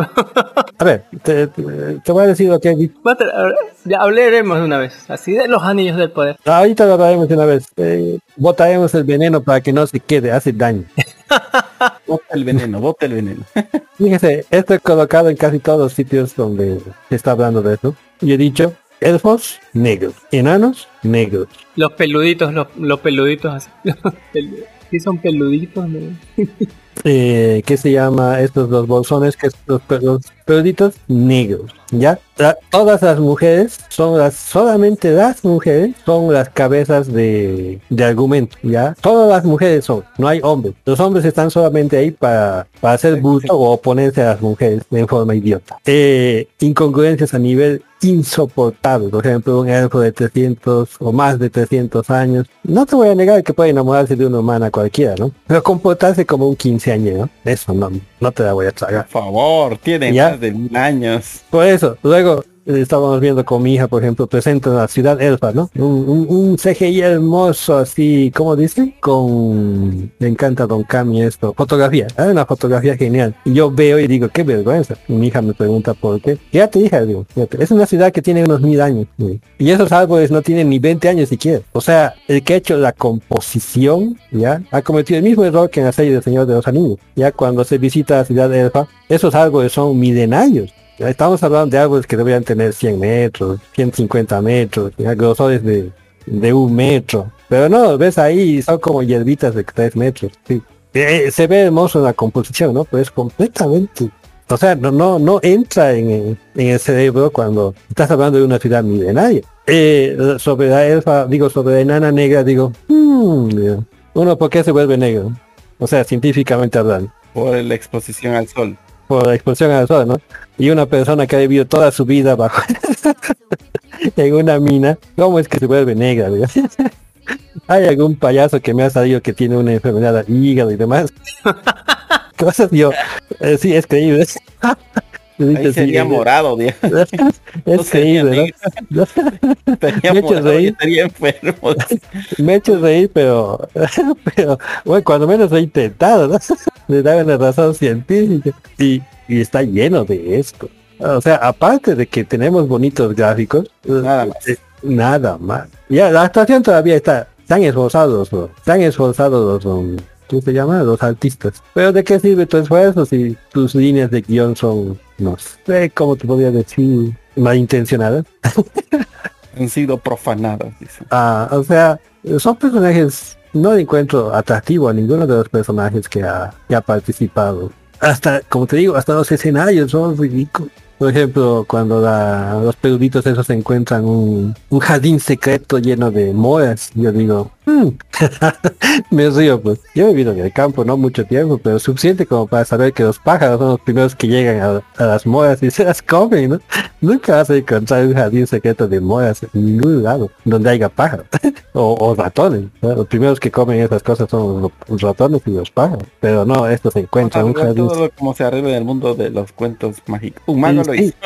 A ver, te, te- voy a decir lo que he Ya hablaremos de una vez. Así de los anillos del poder. Ahorita lo hablaremos de una vez. Eh, botaremos el veneno para que no se quede, hace daño. *laughs* Bota el veneno, bota el veneno. *laughs* Fíjese, esto he colocado en casi todos los sitios donde se está hablando de esto. Y he dicho, elfos negros, enanos negros. Los peluditos, los, los peluditos así. *laughs* Pelu- ¿Qué son peluditos? no? *laughs* Eh, ¿Qué se llama estos los bolsones? Que es los, los peluditos negros. ¿Ya? La- todas las mujeres son las, solamente las mujeres son las cabezas de, de argumento. ¿Ya? Todas las mujeres son, no hay hombres. Los hombres están solamente ahí para, para hacer bulto o oponerse a las mujeres en forma idiota. Eh, incongruencias a nivel insoportable. Por ejemplo, un elfo de 300 o más de 300 años. No te voy a negar que puede enamorarse de una humana cualquiera, ¿no? Pero comportarse como un quinceañero, eso no, no te la voy a tragar. Por favor, tiene Ya. más de mil años. Por eso, luego, estábamos viendo con mi hija, por ejemplo, presenta la ciudad elfa, ¿no? Un, un, un CGI hermoso, así, ¿cómo dice? Con, me encanta Don Cami esto, fotografía, ¿eh? una fotografía genial. Y yo veo y digo, qué vergüenza. Y mi hija me pregunta por qué. Fíjate, hija, digo, fíjate, es una ciudad que tiene unos mil años. güey. Y esos árboles no tienen ni 20 años siquiera. O sea, el que ha hecho la composición, ya, ha cometido el mismo error que en la serie del Señor de los Anillos. Ya cuando se visita la ciudad elfa, esos árboles son milenarios. Estamos hablando de árboles que deberían tener 100 metros, 150 metros, grosores de, de un metro. Pero no, ves ahí, son como hierbitas de 3 metros. sí. Eh, se ve hermoso la composición, ¿no? Pero es completamente... O sea, no, no, no entra en, el- cerebro cuando estás hablando de una ciudad milenaria. Eh, sobre la elfa, digo, sobre la enana negra, digo, hmm, uno, ¿por qué se vuelve negro? O sea, científicamente hablando Por la exposición al sol. Por la exposición al sol, ¿no? Y una persona que ha vivido toda su vida bajo *laughs* en una mina, ¿cómo es que se vuelve negra? *laughs* Hay algún payaso que me ha salido que tiene una enfermedad al hígado y demás. *laughs* Cosas yo, eh, sí, es creíble. Ahí sería eh, morado, *laughs* Me he *laughs* hecho reír. estaría enfermo. *laughs* Me he hecho reír, pero, pero bueno, cuando menos he intentado, ¿no? Le da una razón científica. Y, y está lleno de esto. O sea, aparte de que tenemos bonitos gráficos, Nada más. eh, nada más. Ya, la actuación todavía está, están esforzados, ¿no? están esforzados los, um, ¿qué se llama? Los artistas. Pero ¿de qué sirve tu esfuerzo si tus líneas de guion son, no sé, cómo te podría decir, malintencionadas? *laughs* Han sido profanadas, dice. Ah, o sea, son personajes, no encuentro atractivo a ninguno de los personajes que ha, que ha participado. Hasta, como te digo, hasta los escenarios son ridículos. Por ejemplo, cuando la- los peluditos esos encuentran un, un jardín secreto lleno de moras, yo digo, "Hmm". *laughs* me río pues. Yo he vivido en el campo no mucho tiempo, pero suficiente como para saber que los pájaros son los primeros que llegan a, a las moras y *laughs* se las comen, ¿no? Nunca vas a encontrar un jardín secreto de moras en ningún lado donde haya pájaros *laughs* o, o ratones. ¿no? Los primeros que comen esas cosas son los, los ratones y los pájaros. Pero no, estos se encuentran un jardín. todo como se arregla en el mundo de los cuentos mágicos. Sí, lo sí. hizo.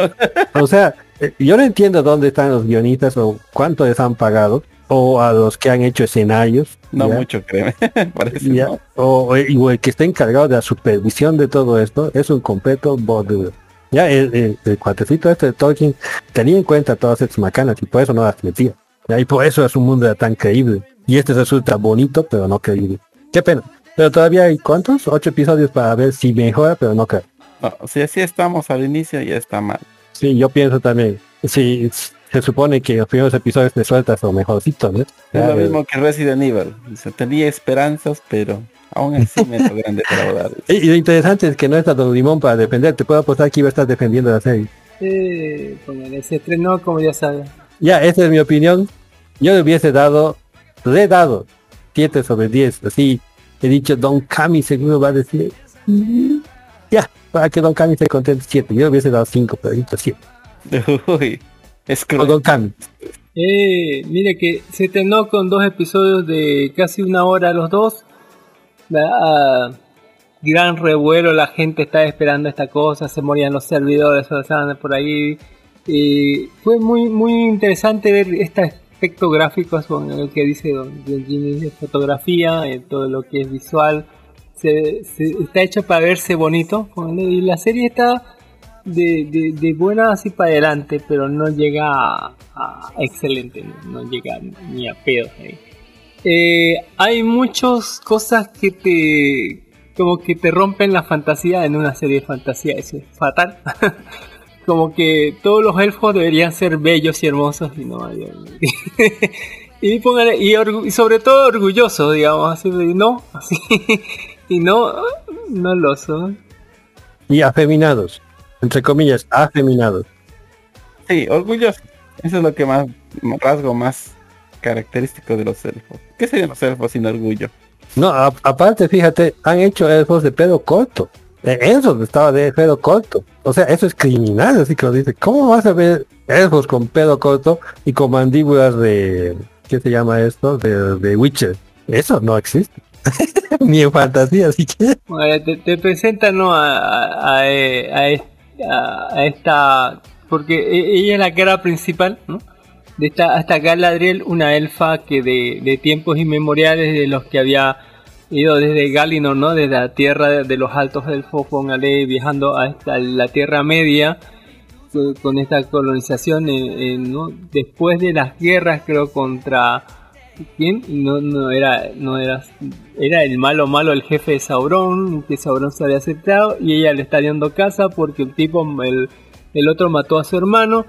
O sea, *laughs* eh, yo no entiendo dónde están los guionistas o cuánto les han pagado o a los que han hecho escenarios. No ¿ya? mucho, créeme. *laughs* Parece, Ya, ¿no? o, o el que está encargado de la supervisión de todo esto es un completo borde. Ya el, el, el cuatecito este de Tolkien tenía en cuenta todas estas macanas y por eso no las metía. Y por eso es un mundo tan creíble. Y este resulta bonito, pero no creíble. Qué pena. Pero todavía hay cuántos? Ocho episodios para ver si mejora, pero no creo. No, si así estamos al inicio, ya está mal. Sí, yo pienso también. Sí, se supone que los primeros episodios de sueltas son mejorcitos, ¿no? Es Ya, lo eh, mismo que Resident Evil. Tenía esperanzas, pero aún así me logran defraudar. *laughs* Y, y lo interesante es que no está Don Limón para defender. Te puedo apostar que iba a estar defendiendo la serie. Eh, póngale, se estrenó como ya saben. Ya, esa es mi opinión. Yo le hubiese dado, le he dado 7 sobre 10. Así he dicho, Don Cami seguro va a decir, "Mm". ya, para que Don Cami se contente 7. Yo le hubiese dado 5, pero ahorita 7. Uy, es O cruel. Don Cami. Eh, mire que se estrenó con dos episodios de casi una hora los dos. La, ah, gran revuelo, la gente estaba esperando esta cosa, se morían los servidores, pasaban por ahí. Y fue muy muy interesante ver este aspecto gráfico con el que dice Don, Jimmy de fotografía, eh, todo lo que es visual. Se, está hecho para verse bonito y la serie está de, de, buena así para adelante, pero no llega a, excelente, no, llega ni a pedo. Eh, hay muchas cosas que te como que te rompen la fantasía en una serie de fantasía, eso es fatal. *laughs* como que todos los elfos deberían ser bellos y hermosos y no hay- *laughs* y póngale y, sobre todo orgulloso digamos así de no así *laughs* y no no lo son Y afeminados. Entre comillas, afeminados. Sí, orgulloso. Eso es lo que más, rasgo más característico de los elfos. ¿Qué serían los elfos sin orgullo? No, a- aparte, fíjate, han hecho elfos de pelo corto. Eh, Elfos estaba de pelo corto. O sea, eso es criminal, así que lo dice. ¿Cómo vas a ver elfos con pelo corto y con mandíbulas de... ¿Qué se llama esto? De, de Witcher. Eso no existe. *laughs* Ni en fantasía, así que... Bueno, te, te presentan ¿no? a, a, a- a- a esta porque e- ella es la cara principal, ¿no? De esta, hasta Galadriel, una elfa que de, de tiempos inmemoriales de los que había ido desde Galinor, ¿no? Desde la tierra de, los altos elfos, póngale, viajando hasta la Tierra Media, con- con esta colonización, en- en, ¿no? Después de las guerras, creo, contra... ¿Quién? No, no era, no era, era el malo malo, el jefe de Sauron, que Sauron se había aceptado, y ella le está dando casa porque el tipo, el, el otro mató a su hermano,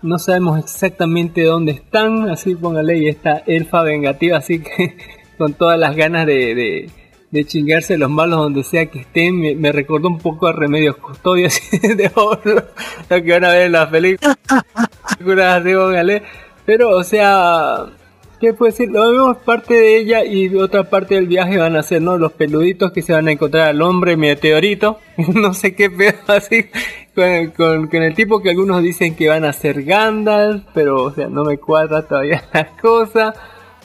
no sabemos exactamente dónde están, así póngale, y esta elfa vengativa, así que *laughs* con todas las ganas de, de, de chingarse los malos donde sea que estén, me, me recordó un poco a Remedios Custodios *laughs* de oro, lo que van a ver en las películas, póngale, pero o sea... ¿Qué puede decir? Lo vemos parte de ella y otra parte del viaje van a ser, ¿no? Los peluditos que se van a encontrar al hombre meteorito. *laughs* no sé qué pedo así. Con, con, con el tipo que algunos dicen que van a ser Gandalf, pero, o sea, no me cuadra todavía *laughs* la cosa.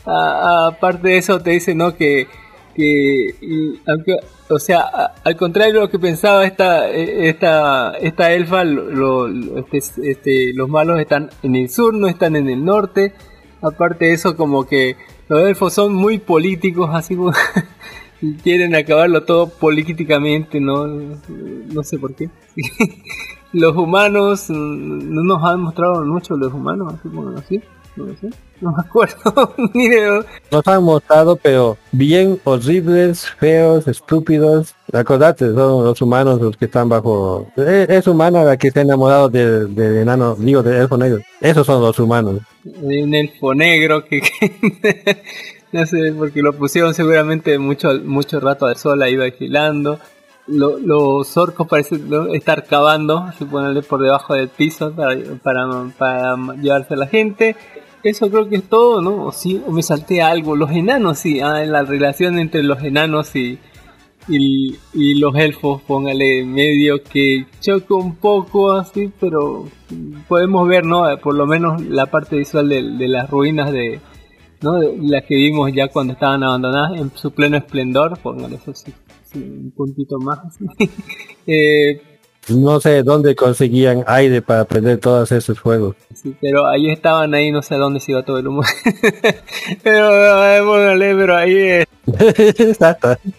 Aparte de eso, te dicen, ¿no? Que, que aunque, o sea, al contrario de lo que pensaba esta, eh, esta, esta elfa, lo- lo- este- este, los malos están en el sur, no están en el norte. Aparte de eso, como que los elfos son muy políticos, así como *laughs* quieren acabarlo todo políticamente, ¿no? No sé por qué. *laughs* los humanos, no nos han mostrado mucho los humanos, así como así. No me acuerdo *laughs* ni de Nos han mostrado, pero bien horribles, feos, estúpidos. Acordate, son los humanos los que están bajo... Es, es humana la que está enamorado del del enano, digo, del elfo negro. Esos son los humanos. de un elfo negro que, *laughs* que- no sé porque lo pusieron seguramente mucho mucho rato al sol ahí vigilando Lo- los orcos parecen estar cavando así ponerle por debajo del piso para, para, para llevarse a la gente eso creo que es todo no o sí o me salté algo los enanos sí ah, la relación entre los enanos y y, los elfos, póngale medio que choca un poco así, pero podemos ver, ¿no? Por lo menos la parte visual de, de las ruinas de, ¿no? De las que vimos ya cuando estaban abandonadas en su pleno esplendor, póngale eso sí, sí, un puntito más. así. *laughs* Eh, No sé dónde conseguían aire para prender todos esos fuegos. sí, pero ahí estaban ahí, no sé dónde se iba todo el humo. *laughs* pero, eh, póngale, pero ahí eh, *laughs*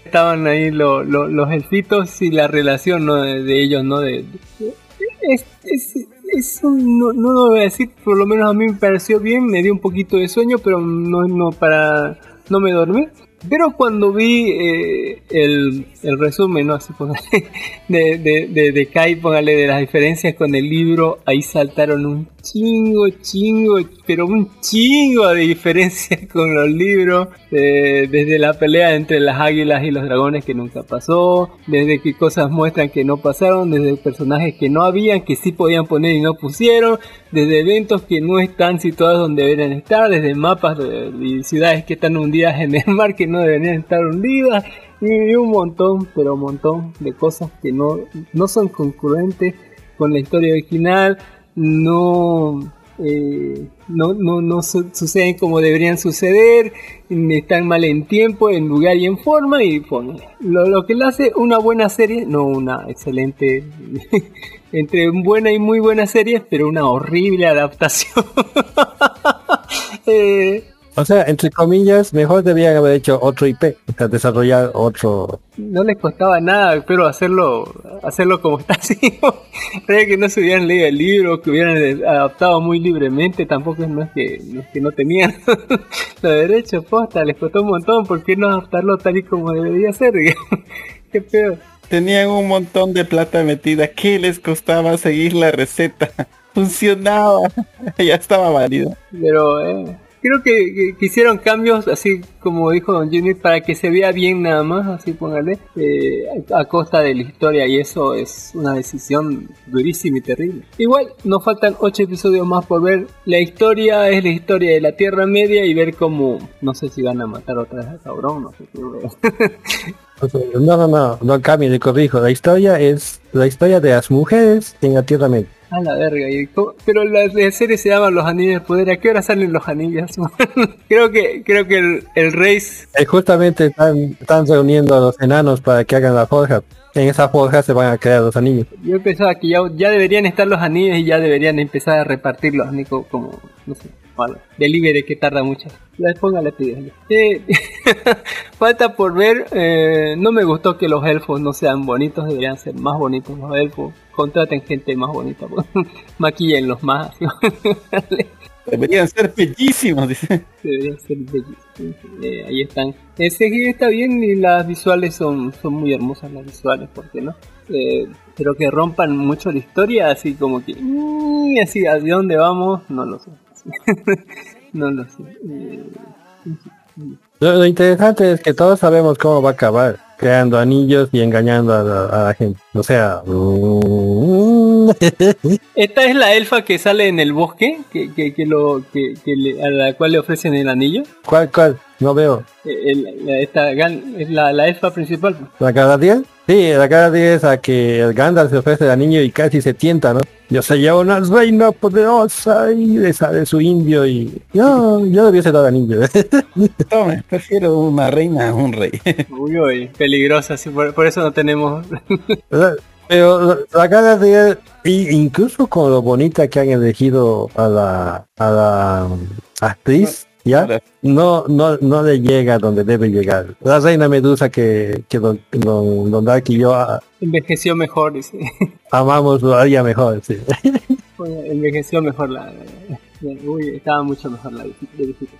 estaban ahí lo- lo- los elfitos y la relación ¿no? de, de ellos, ¿no? De, de- es, es, no, no lo voy a decir, por lo menos a mí me pareció bien, me dio un poquito de sueño, pero no, no para no me dormí. Pero cuando vi eh, el, el resumen, ¿no? Así, póngale, *laughs* de, de, de, de Kai, póngale, de las diferencias con el libro, ahí saltaron un chingo, chingo, pero un chingo de diferencias *laughs* con los libros, eh, desde la pelea entre las águilas y los dragones que nunca pasó, desde que cosas muestran que no pasaron, desde personajes que no habían, que sí podían poner y no pusieron, desde eventos que no están situados donde deberían estar, desde mapas de, de ciudades que están hundidas en el mar que no deberían estar hundidas, y un montón, pero un montón de cosas que no, no son concurrentes con la historia original, no, eh, no, no, no su- suceden como deberían suceder, están mal en tiempo, en lugar y en forma, y pone lo, lo que le hace una buena serie, no una excelente, *laughs* entre buena y muy buena serie, pero una horrible adaptación. *laughs* Eh, O sea, entre comillas, mejor debían haber hecho otro IP, o sea, desarrollar otro... no les costaba nada, pero hacerlo, hacerlo como está *laughs* así. Que no se hubieran leído el libro, que hubieran adaptado muy libremente, tampoco no es que no, es que no tenían *laughs* los derechos, posta, les costó un montón, ¿por qué no adaptarlo tal y como debería ser? *laughs* Qué peor. Tenían un montón de plata metida. ¿Qué les costaba seguir la receta? Funcionaba. ya estaba válido. Pero eh, creo que, que- que hicieron cambios, así como dijo Don Jimmy, para que se vea bien nada más, así póngale, eh, a, costa de la historia, y eso es una decisión durísima y terrible. Igual, nos faltan ocho episodios más por ver. La historia es la historia de la Tierra Media y ver cómo, no sé si van a matar otra vez a Sauron, no sé qué. *laughs* No, no, no, no cambie, le corrijo. La historia es la historia de las mujeres en la Tierra Media. A la verga, y pero la, la serie se llama Los Anillos del Poder. ¿A qué hora salen los anillos? *laughs* creo que creo que el, el rey Eh, justamente están, están reuniendo a los enanos para que hagan la forja. en esa forja se van a crear los anillos. Yo pensaba que ya, ya deberían estar los anillos y ya deberían empezar a repartirlos, Nico, como, no sé, bueno, delivery que tarda mucho. Ya póngale pide. Eh, *laughs* falta por ver, eh, no me gustó que los elfos no sean bonitos, deberían ser más bonitos los elfos. Contraten gente más bonita, *laughs* maquillenlos más. Deberían ser bellísimos, dice. Deberían ser bellísimos. Eh, ahí están. CGI está bien y las visuales son, son muy hermosas las visuales, ¿por qué no? Eh, pero que rompan mucho la historia, así como que... mm, así, ¿a dónde vamos? No lo sé. *laughs* no lo sé. Lo, lo interesante es que todos sabemos cómo va a acabar, creando anillos y engañando a la, a la gente. O sea, mm, *laughs* Esta es la elfa que sale en el bosque, que, que, que lo, que, que le- a la cual le ofrecen el anillo. ¿cuál, cuál? No veo. Eh, el- esta, la, la elfa principal. ¿La cara 10? Sí, la cara 10 es a que el Gandalf se ofrece al niño y casi se tienta, ¿no? Yo ya una reina poderosa y le sale su indio y yo, yo debiese dar anillo. *laughs* Tome, prefiero una reina a un rey. *laughs* Uy, uy, peligrosa, sí, por, por eso no tenemos... *laughs* Pero la cara de él, y incluso con lo bonita que han elegido a la, a la actriz, ¿ya? No, no, no le llega donde debe llegar. La reina Medusa que, que don, don, don Dark y yo ah, Envejeció mejor, dice. amamos lo haría mejor, sí. *laughs* envejeció mejor la, Uy, estaba mucho mejor la visita.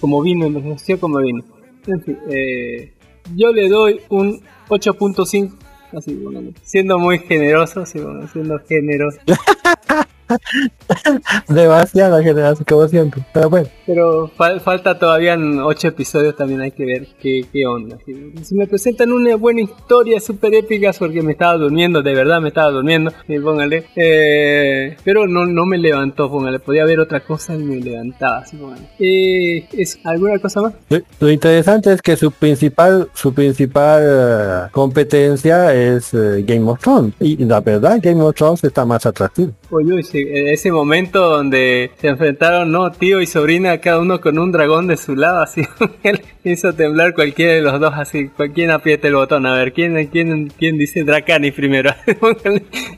Como vino, envejeció como vino. En fin, eh, yo le doy un 8.5. Así, bueno, siendo muy generoso, sí, bueno, siendo generoso. *laughs* *laughs* Demasiada generación, como siempre. Pero bueno. Pero fal- falta todavía en ocho episodios, también hay que ver qué, qué onda. Si, si me presentan una buena historia súper épica, porque me estaba durmiendo, de verdad me estaba durmiendo, *laughs* póngale. Eh, pero no, no me levantó, póngale. Podía ver otra cosa y me levantaba, así. Eh, ¿es ¿Alguna cosa más? Lo- Lo interesante es que su principal, su principal eh, competencia es eh, Game of Thrones. Y la verdad, Game of Thrones está más atractivo. Oye, ese, ese momento donde se enfrentaron, ¿no? Tío y sobrina, cada uno con un dragón de su lado, así. *laughs* Él hizo temblar cualquiera de los dos, así. Cualquiera aprieta el botón. A ver, ¿quién, quién, quién dice Dracani primero? *laughs*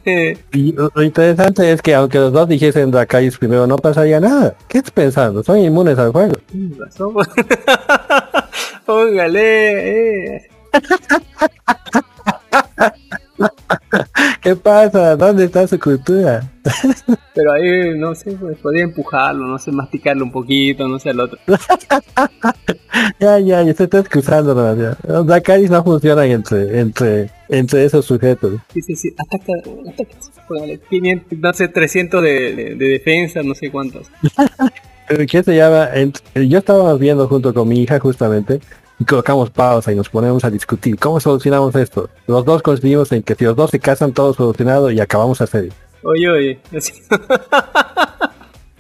Eh, Y lo interesante es que aunque los dos dijesen Dracarys primero, no pasaría nada. ¿Qué estás pensando? Son inmunes al juego. *laughs* Póngale. eh. ¿Qué pasa? ¿Dónde está su cultura? Pero ahí, no sé, pues, podía empujarlo, no sé, masticarlo un poquito, no sé, al otro. *laughs* Ya, ya, ya se está excusando demasiado. Los Dracarys no funcionan entre, entre, entre esos sujetos. Dice, sí, ataca, ataca. Póngale 500, no sé, 300 de, de, de defensa, no sé cuántos. *laughs* ¿Qué se llama? Yo estaba viendo junto con mi hija justamente y colocamos pausa y nos ponemos a discutir cómo solucionamos esto. Los dos coincidimos en que si los dos se casan todo solucionado y acabamos la serie. Oye, oye. *laughs*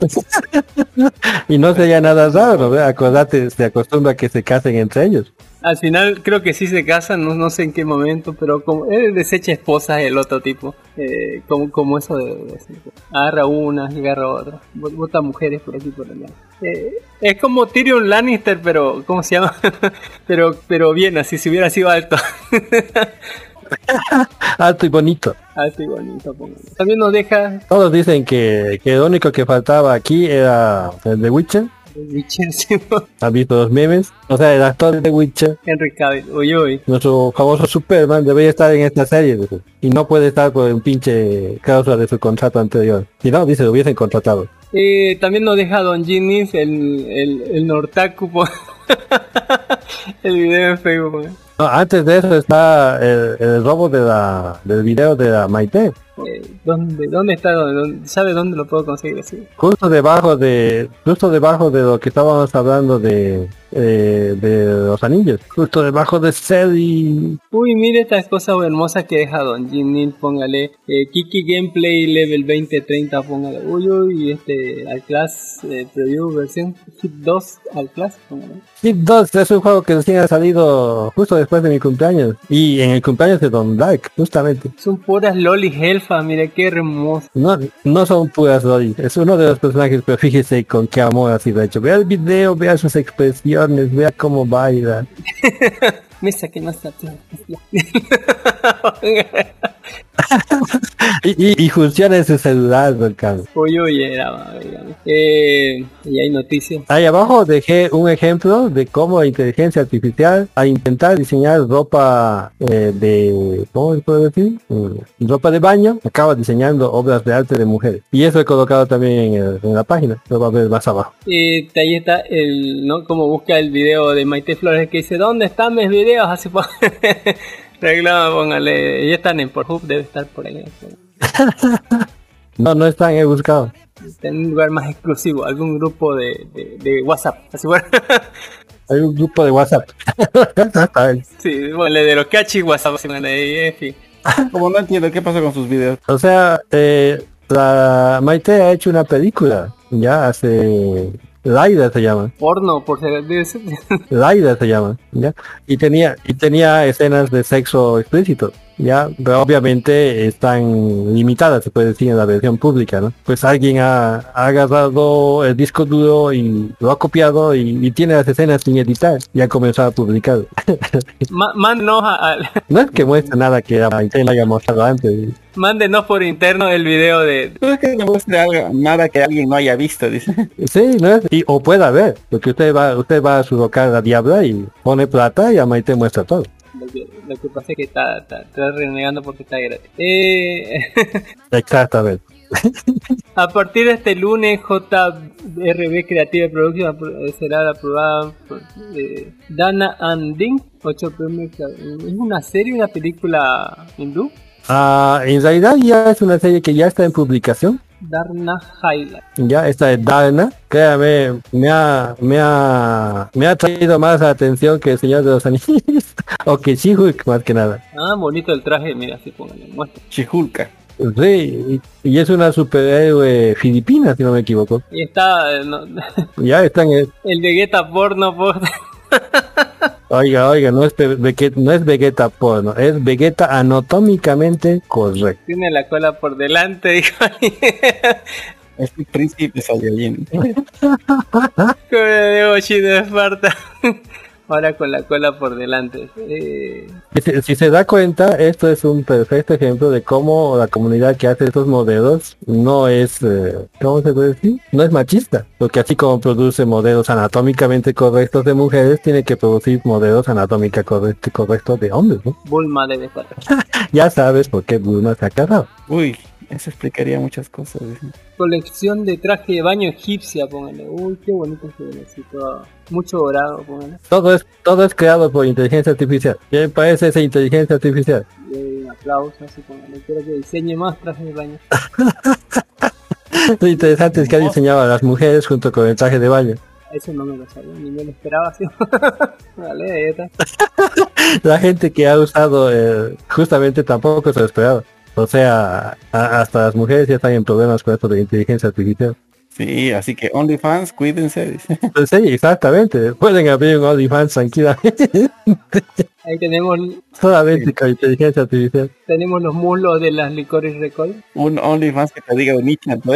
*laughs* Y no sería nada raro, ¿verdad? Acordate, se acostumbra a que se casen entre ellos. Al final creo que sí se casan, no, sé en qué momento, pero como él desecha esposas el otro tipo, eh, como, eso de, decir, agarra una y agarra otra, Bot- bota mujeres por aquí por allá. Eh, es como Tyrion Lannister, pero ¿cómo se llama? *laughs* pero pero bien, así si hubiera sido alto. *laughs* *laughs* Alto y bonito. alto y bonito, póngale. También nos deja Todos dicen que, que lo único que faltaba aquí era el de Witcher. *laughs* ¿Has visto los memes? O sea, el actor de Witcher, Henry Cavill, uy uy. nuestro famoso Superman, debería estar en esta serie. dice. Y no puede estar por un pinche cláusula de su contrato anterior. Si no, dice, lo hubiesen contratado. Eh, también nos deja Don Ginnis, el, el, el Nortaku, *laughs* el video en Facebook. ¿eh? No, antes de eso está el, el robo de la, del video de la Maite. Eh, ¿dónde, ¿Dónde está? ¿Dónde- ¿Sabe dónde lo puedo conseguir así? Justo debajo de, justo debajo de lo que estábamos hablando de, eh, de los anillos. Justo debajo de Celi. Uy, mire estas cosas hermosas que deja Don Ginnis, póngale. Eh, Kiki Gameplay Level 2030, póngale. Uy, uy, este, al class eh, preview versión Hit 2 al class, póngale. Hit 2 es un juego que recién ha salido justo después de mi cumpleaños. Y en el cumpleaños de Don Dark, justamente. Son puras loli elfa, mire qué hermoso. No, no son puras Loli, es uno de los personajes, pero fíjese con qué amor ha sido hecho. Vea el video, vea sus expresiones, vea cómo baila. *laughs* Mesa que no está. *laughs* *laughs* Y, y, funciona en su celular, Ricardo. Uy, uy, era. Eh, y hay noticias. Ahí abajo dejé un ejemplo de cómo la inteligencia artificial a intentar diseñar ropa eh, de ¿cómo se puede decir? Mm, ropa de baño acaba diseñando obras de arte de mujeres y eso he colocado también en, el- en la página lo va a ver más abajo ahí está el, ¿no? Como busca el video de Maite Flores que dice, ¿dónde están mis videos? Así *laughs* Reclama, póngale. Ya están en Pornhub, debe estar por ahí. *laughs* no no están he buscado Está en un lugar más exclusivo, algún grupo de, de, de WhatsApp. Así bueno. *laughs* hay un grupo de WhatsApp *laughs* sí, ponle de los cachi WhatsApp. así, ahí, en fin. Como no entiendo qué pasa con sus videos. o sea eh, la Maite ha hecho una película ya hace Laida se llama Porno, por ser. debe ser- Laida se llama, ¿ya? Y tenía, y tenía escenas de sexo explícito, ¿ya? Pero obviamente están limitadas, se puede decir, en la versión pública, ¿no? Pues alguien ha, ha agarrado el disco duro y lo ha copiado y, y tiene las escenas sin editar y ha comenzado a publicar. *laughs* Mándenos, a- a- *laughs* no es que muestre nada que le haya mostrado antes. mándenos por interno el video de. No es que me muestre algo, nada que alguien no haya visto, dice. *laughs* Sí, ¿no es? Y, o pueda ver, porque usted va, usted va a su local a Diabla y pone plata y a Maite muestra todo. Lo que, lo que pasa es que está, está, está renegando porque está gratis. Eh, *laughs* Exactamente. a partir de este lunes, JRB Creative Production apro- será aprobada por eh, Dana Anding. 8 premios. ¿Es una serie, una película hindú? Ah, en realidad ya es una serie que ya está en publicación. Darna Highlight. Ya esta de Darna, créame, me ha, me ha, me ha traído más atención que el Señor de los Anillos. *laughs* o que She-Hulk más que nada. Ah, bonito el traje, mira, así póngale, muestra. Chihulka. Sí, y, es una superhéroe filipina, si no me equivoco. Y está eh, no, *laughs* Ya está en el... el Vegeta porno por... *laughs* *laughs* Oiga, oiga, no es, Ve- Vegeta, no es Vegeta porno, es Vegeta anatómicamente correcto. Tiene la cola por delante, *laughs* dijo. Es el príncipe Saiyajin. *laughs* Como de Oshi de Esparta. Ahora con la cola por delante. Eh, Si, si se da cuenta, esto es un perfecto ejemplo de cómo la comunidad que hace estos modelos no es, eh, ¿cómo se puede decir? No es machista, porque así como produce modelos anatómicamente correctos de mujeres, tiene que producir modelos anatómicamente correctos correctos de hombres, ¿no? Bulma de Esparta. *laughs* Ya sabes por qué Bulma se ha casado. Uy, eso explicaría muchas cosas. dice. Colección de traje de baño egipcia, póngale. Uy, qué bonito se ve así todo. Mucho dorado, póngale. Todo es, todo es creado por inteligencia artificial. ¿Qué me parece esa inteligencia artificial? Y un aplauso, así póngale. Quiero que diseñe más trajes de baño. *laughs* Lo interesante es que ha diseñado a las mujeres junto con el traje de baño. Eso no me lo sabía, ni me lo esperaba así. *laughs* vale, ahí está. *laughs* La gente que ha usado eh, justamente tampoco se lo esperaba. O sea, a- hasta las mujeres ya están en problemas con esto de inteligencia artificial. Sí, así que OnlyFans, cuídense, dice. *laughs* Pues sí, exactamente. Pueden abrir un OnlyFans tranquilamente. *laughs* Ahí tenemos, Solamente con inteligencia artificial. tenemos los muslos de las licores recoil. Un OnlyFans que te diga Nietzsche, ¿no?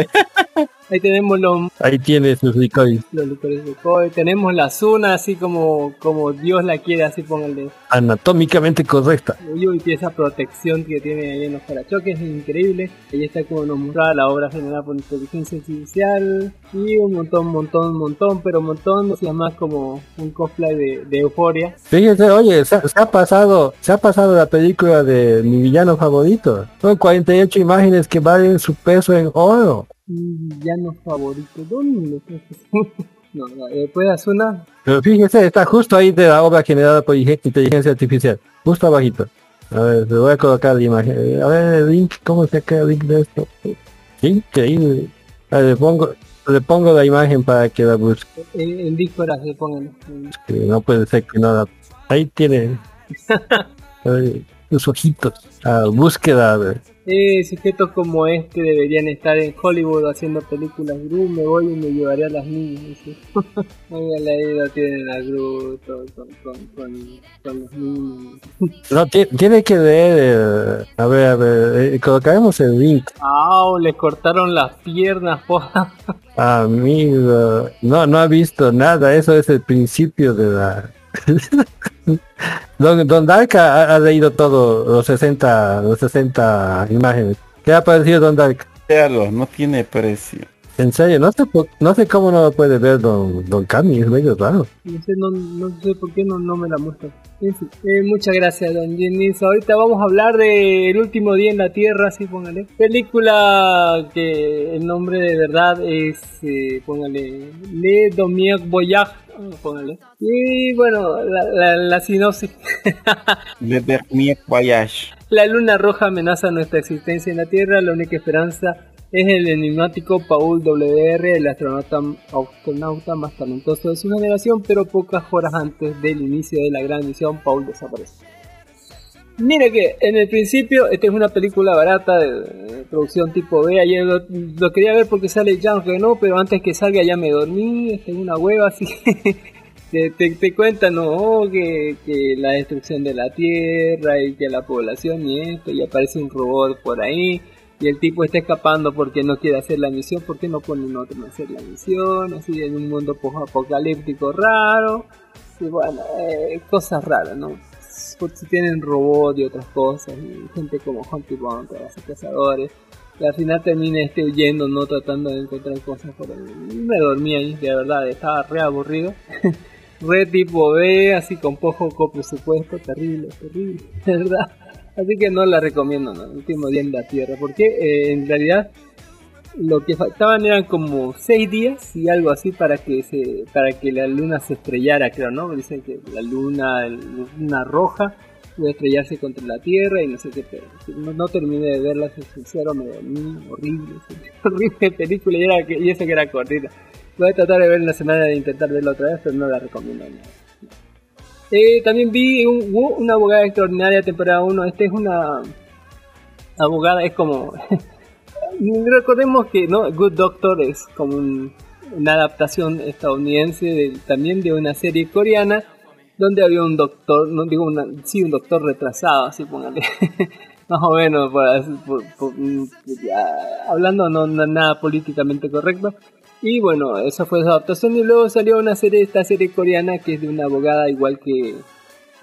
*laughs* Ahí tenemos los, Ahí tiene sus licores los licores recoil. Tenemos la Zuna así como, como Dios la quiere, así póngale. anatómicamente correcta. Uy, uy, esa protección que tiene ahí en los parachoques es increíble. Ahí está como nos mostraba la obra generada por inteligencia artificial. Y un montón, montón, montón, pero montón. O sea, más como un cosplay de, de euforia. Fíjense, oye, se, ha- se ha pasado, se ha pasado la película de mi villano favorito. Son 48 imágenes que valen su peso en oro. Mi villano favorito. ¿Dónde? *laughs* No, no, eh, Asuna, Pero fíjese, está justo ahí de la obra generada por inteligencia artificial. Justo abajito. A ver, le voy a colocar la imagen. Eh, A ver, el link, ¿cómo se queda el link de esto? Increíble. A ver, le pongo, le pongo la imagen para que la busque. en, en Discord así pónganlo. que no puede ser que no la... Ahí tiene. *laughs* A ver, sus ojitos. A búsqueda. ver. Eh, sujetos como este deberían estar en Hollywood haciendo películas Gru, me voy y me llevaré a las niñas. ahí lo *laughs* tienen a Gru con, con, con, con los niños. No, ti- tiene que leer. eh, a ver, a ver. eh, colocaremos el link. ¡Au! Le cortaron las piernas, poja. *laughs* Amigo. No, no ha visto nada. Eso es el principio de la *laughs* Don, Don Dark ha, ha leído todo, los 60, los 60 imágenes. ¿Qué ha parecido Don Dark? Véalo, no tiene precio. En serio, no sé, por- no sé cómo no lo puede ver Don, don Cami, es medio raro. No sé, no, no sé por qué no, no me la muestra. En fin, eh, muchas gracias, don Jennings. Ahorita vamos a hablar de El último día en la Tierra, sí, póngale. Película que el nombre de verdad es, eh, póngale, Le Domier Voyage, póngale. Y bueno, la, la, la sinopsis. *laughs* Le Dernier Voyage. La luna roja amenaza nuestra existencia en la Tierra, la única esperanza es el enigmático Paul W.R., el astronauta, astronauta más talentoso de su generación, pero pocas horas antes del inicio de la gran misión, Paul desaparece. Mire que en el principio, esta es una película barata de, producción tipo B. Ayer lo, quería ver porque sale Jean Reno, pero antes que salga ya me dormí. Esta es una hueva, así que *laughs* te, te, te cuentan ¿no? que, que la destrucción de la tierra y que la población y esto, y aparece un robot por ahí. Y el tipo está escapando porque no quiere hacer la misión, porque no ponen otro en hacer la misión, así en un mundo post-apocalíptico raro. Y bueno, eh, cosas raras, ¿no? Porque si tienen robots y otras cosas, y gente como Hunty Bunter, así cazadores. Y al final termina este huyendo, no tratando de encontrar cosas por ahí. Me dormí ahí, de verdad, estaba re aburrido. *laughs* re tipo B, así con poco presupuesto, terrible, terrible, *laughs* de verdad. Así que no la recomiendo, ¿no? El último día en la Tierra, porque eh, en realidad lo que faltaban eran como seis días y algo así para que se para que la luna se estrellara, creo, ¿no? Dicen que la luna, luna roja, a estrellarse contra la Tierra y no sé qué, pero no, terminé de verla, soy sincero, me dormí, horrible, *laughs* horrible película y, era y eso que era cortita. Voy a tratar de ver en la semana de intentar verla otra vez, pero no la recomiendo. no. Eh, también vi un- una abogada extraordinaria temporada 1. Esta es una abogada, es como... *laughs* Recordemos que no Good Doctor es como un- una adaptación estadounidense de- también de una serie coreana donde había un doctor, no digo una, sí, un doctor retrasado, así póngale. *laughs* Más o menos, por por- ya, hablando no, no nada políticamente correcto. Y bueno, esa fue su adaptación y luego salió una serie, esta serie coreana que es de una abogada igual que,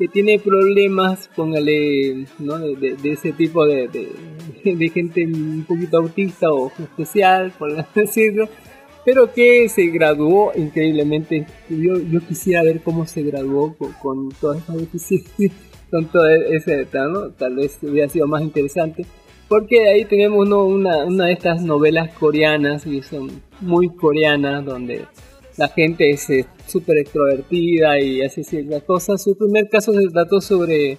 que tiene problemas, póngale, ¿no? De, de- de ese tipo de, de, gente un poquito autista o especial, por *laughs* decirlo, pero que se graduó increíblemente. Yo, yo quisiera ver cómo se graduó con, con esas deficiencias, *laughs* con todo ese, ¿no? Tal vez hubiera sido más interesante. Porque ahí tenemos ¿no? una, una de estas novelas coreanas, y son muy coreanas, donde la gente es eh, súper extrovertida y hace ciertas cosas. Su primer caso se trató sobre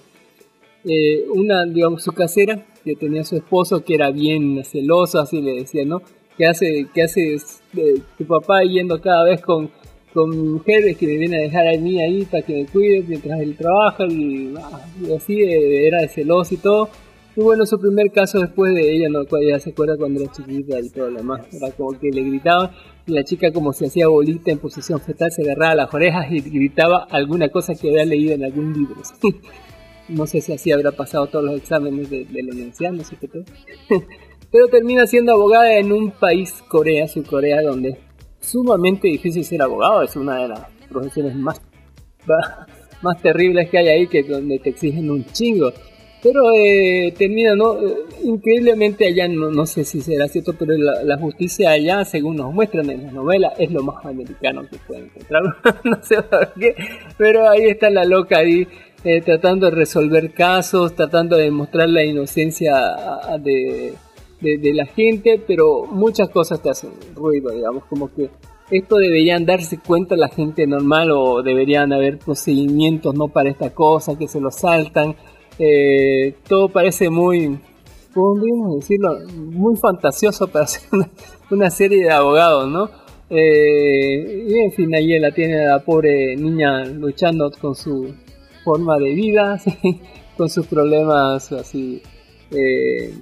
eh, una, digamos, su casera, que tenía su esposo, que era bien celoso, así le decía, ¿no? ¿Qué hace, qué hace eh, tu papá yendo cada vez con, con mujeres que me viene a dejar a mí ahí para que me cuide mientras él trabaja? Y, ah, así eh, era celoso y todo. Y bueno, su primer caso después de ella, no, ella se acuerda cuando era chiquita y todo lo demás, era como que le gritaban y la chica como se hacía bolita en posición fetal se agarraba las orejas y gritaba alguna cosa que había leído en algún libro. *laughs* no sé si así habrá pasado todos los exámenes de, de la universidad, no sé qué todo. *laughs* Pero termina siendo abogada en un país, Corea, Corea, donde es sumamente difícil ser abogado, es una de las profesiones más, *laughs* más terribles que hay ahí, que donde te exigen un chingo. Pero eh, termina, ¿no? Eh, increíblemente allá, no, no sé si será cierto, pero la, justicia allá, según nos muestran en las novelas, es lo más americano que pueden encontrar. *laughs* no sé por qué, pero ahí está la loca ahí, eh, tratando de resolver casos, tratando de mostrar la inocencia de, de, de la gente, pero muchas cosas te hacen ruido, digamos, como que esto deberían darse cuenta la gente normal o deberían haber procedimientos no para esta cosa, que se lo saltan. Eh, todo parece muy, ¿cómo decirlo? Muy fantasioso para *laughs* hacer una, serie de abogados, ¿no? Eh, y en fin, ahí la tiene la pobre niña luchando con su forma de vida, *laughs* con sus problemas así. Eh,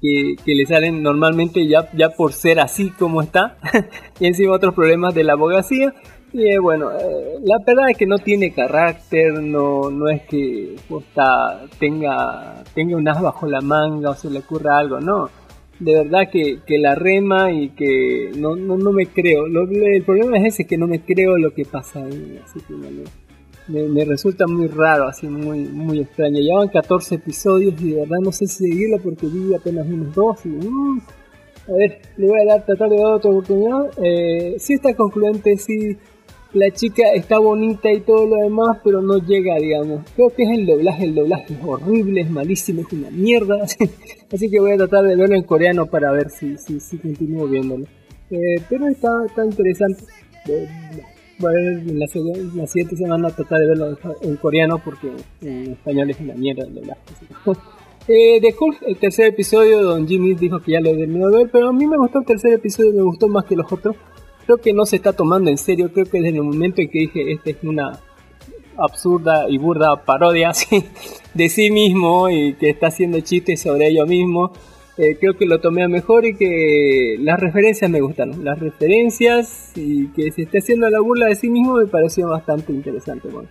que, que, le salen normalmente ya, ya por ser así como está *laughs* y encima otros problemas de la abogacía y eh, bueno eh, la verdad es que no tiene carácter no no es que posta, tenga tenga un as bajo la manga o se le ocurra algo no de verdad que, que la rema y que no, no, no me creo. Lo- el problema es ese, que no me creo lo que pasa ahí. Así que me, resulta muy raro, así muy, muy extraño. Ya van 14 episodios y de verdad no sé seguirlo porque vi apenas unos dos y... mm, a ver, le voy a dar, tratar de dar otra oportunidad. Eh, sí está concluente, sí. La chica está bonita y todo lo demás, pero no llega, digamos. Creo que es el doblaje, el doblaje es horrible, es malísimo, es una mierda. *laughs* Así que voy a tratar de verlo en coreano para ver si, si, si continúo viéndolo. Eh, pero está, está interesante. Eh, voy a ver en la, la siguiente semana tratar de verlo en, coreano porque en español es una mierda el doblaje. *laughs* Eh, de Hulk, el tercer episodio, Don Jimmy dijo que ya lo terminó de ver, pero a mí me gustó el tercer episodio, me gustó más que los otros. Creo que no se está tomando en serio, creo que desde el momento en que dije, esta es una absurda y burda parodia *laughs* de sí mismo y que está haciendo chistes sobre ello mismo, eh, creo que lo tomé a mejor y que las referencias me gustaron. Las referencias y que se esté haciendo la burla de sí mismo me pareció bastante interesante. Bueno.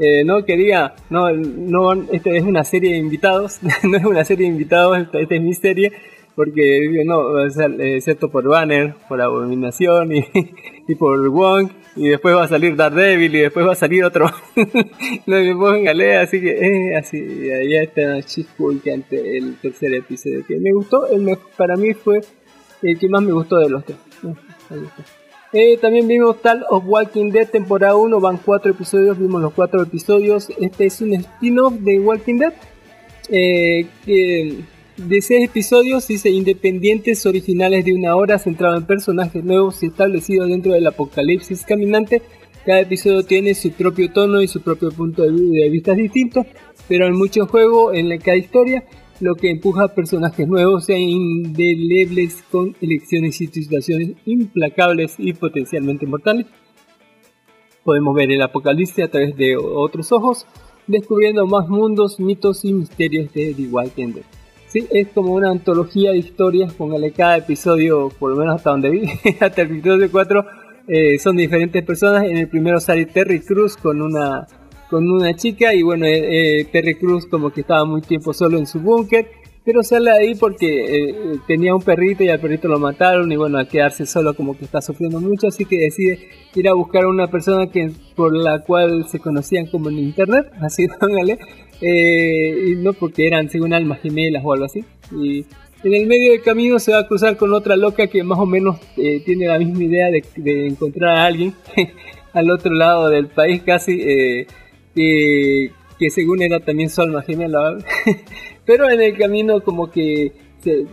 Eh, no quería, no, no, esta es una serie de invitados, *laughs* no es una serie de invitados, esta, esta es mi serie, porque no, o sea, excepto por Banner, por Abominación y, *laughs* y por Wong, y después va a salir Daredevil y después va a salir otro, *laughs* no me galera, así que eh, así, ya está ante el tercer episodio, que me gustó, el me- para mí fue el que más me gustó de los tres. Eh. Eh, también vimos Tal of Walking Dead temporada 1, van cuatro episodios, vimos los cuatro episodios. Este es un spin-off de Walking Dead. eh, que de seis episodios dice independientes originales de una hora centrado en personajes nuevos y establecidos dentro del apocalipsis caminante. Cada episodio tiene su propio tono y su propio punto de vi- de vista distinto, pero hay mucho juego en cada historia, lo que empuja a personajes nuevos e indelebles con elecciones y situaciones implacables y potencialmente mortales. Podemos ver el apocalipsis a través de otros ojos, descubriendo más mundos, mitos y misterios de The Walking Dead. Es como una antología de historias, póngale cada episodio, por lo menos hasta donde vi, *laughs* hasta el episodio 4, eh, son diferentes personas. En el primero sale Terry Cruz con una con una chica y bueno, eh, eh, Terry Cruz como que estaba muy tiempo solo en su búnker, pero sale ahí porque eh, eh, tenía un perrito y al perrito lo mataron y bueno, al quedarse solo como que está sufriendo mucho, así que decide ir a buscar a una persona que por la cual se conocían como en internet, *laughs* así póngale, eh, no porque eran según almas gemelas o algo así. Y en el medio del camino se va a cruzar con otra loca que más o menos eh, tiene la misma idea de, de encontrar a alguien *laughs* al otro lado del país casi, eh, que, que según era también su alma gemela, *laughs* pero en el camino como que... se-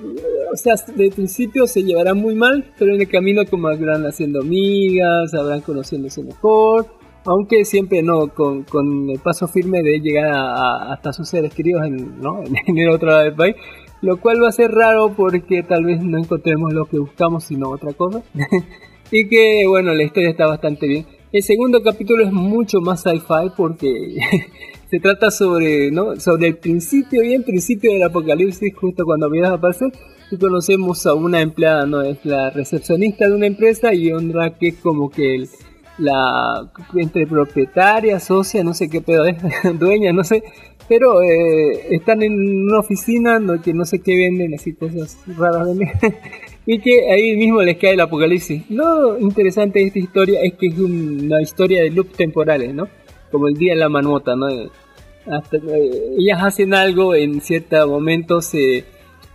o sea, de principio se llevará muy mal, pero en el camino como habrán haciendo amigas, habrán conociéndose mejor, aunque siempre no con, con el paso firme de llegar a, a- hasta sus seres queridos en, ¿no? *laughs* en el otro lado del país, lo cual va a ser raro porque tal vez no encontremos lo que buscamos sino otra cosa. *laughs* y que bueno, la historia está bastante bien. El segundo capítulo es mucho más sci-fi porque *laughs* se trata sobre, ¿no? sobre el principio, bien principio del apocalipsis, justo cuando vienes a aparecer. Y conocemos a una empleada, ¿no? Es la recepcionista de una empresa y otra que como que el- la entre propietaria, socia, no sé qué pedo es, *laughs* dueña, no sé. Pero eh, están en una oficina no, que no sé qué venden, así cosas raras venden. *laughs* y que ahí mismo les cae el apocalipsis. Lo interesante de esta historia es que es un- una historia de loop temporales, ¿no? Como el día de la marmota, ¿no? Eh, Hasta, eh, ellas hacen algo, en cierto momento se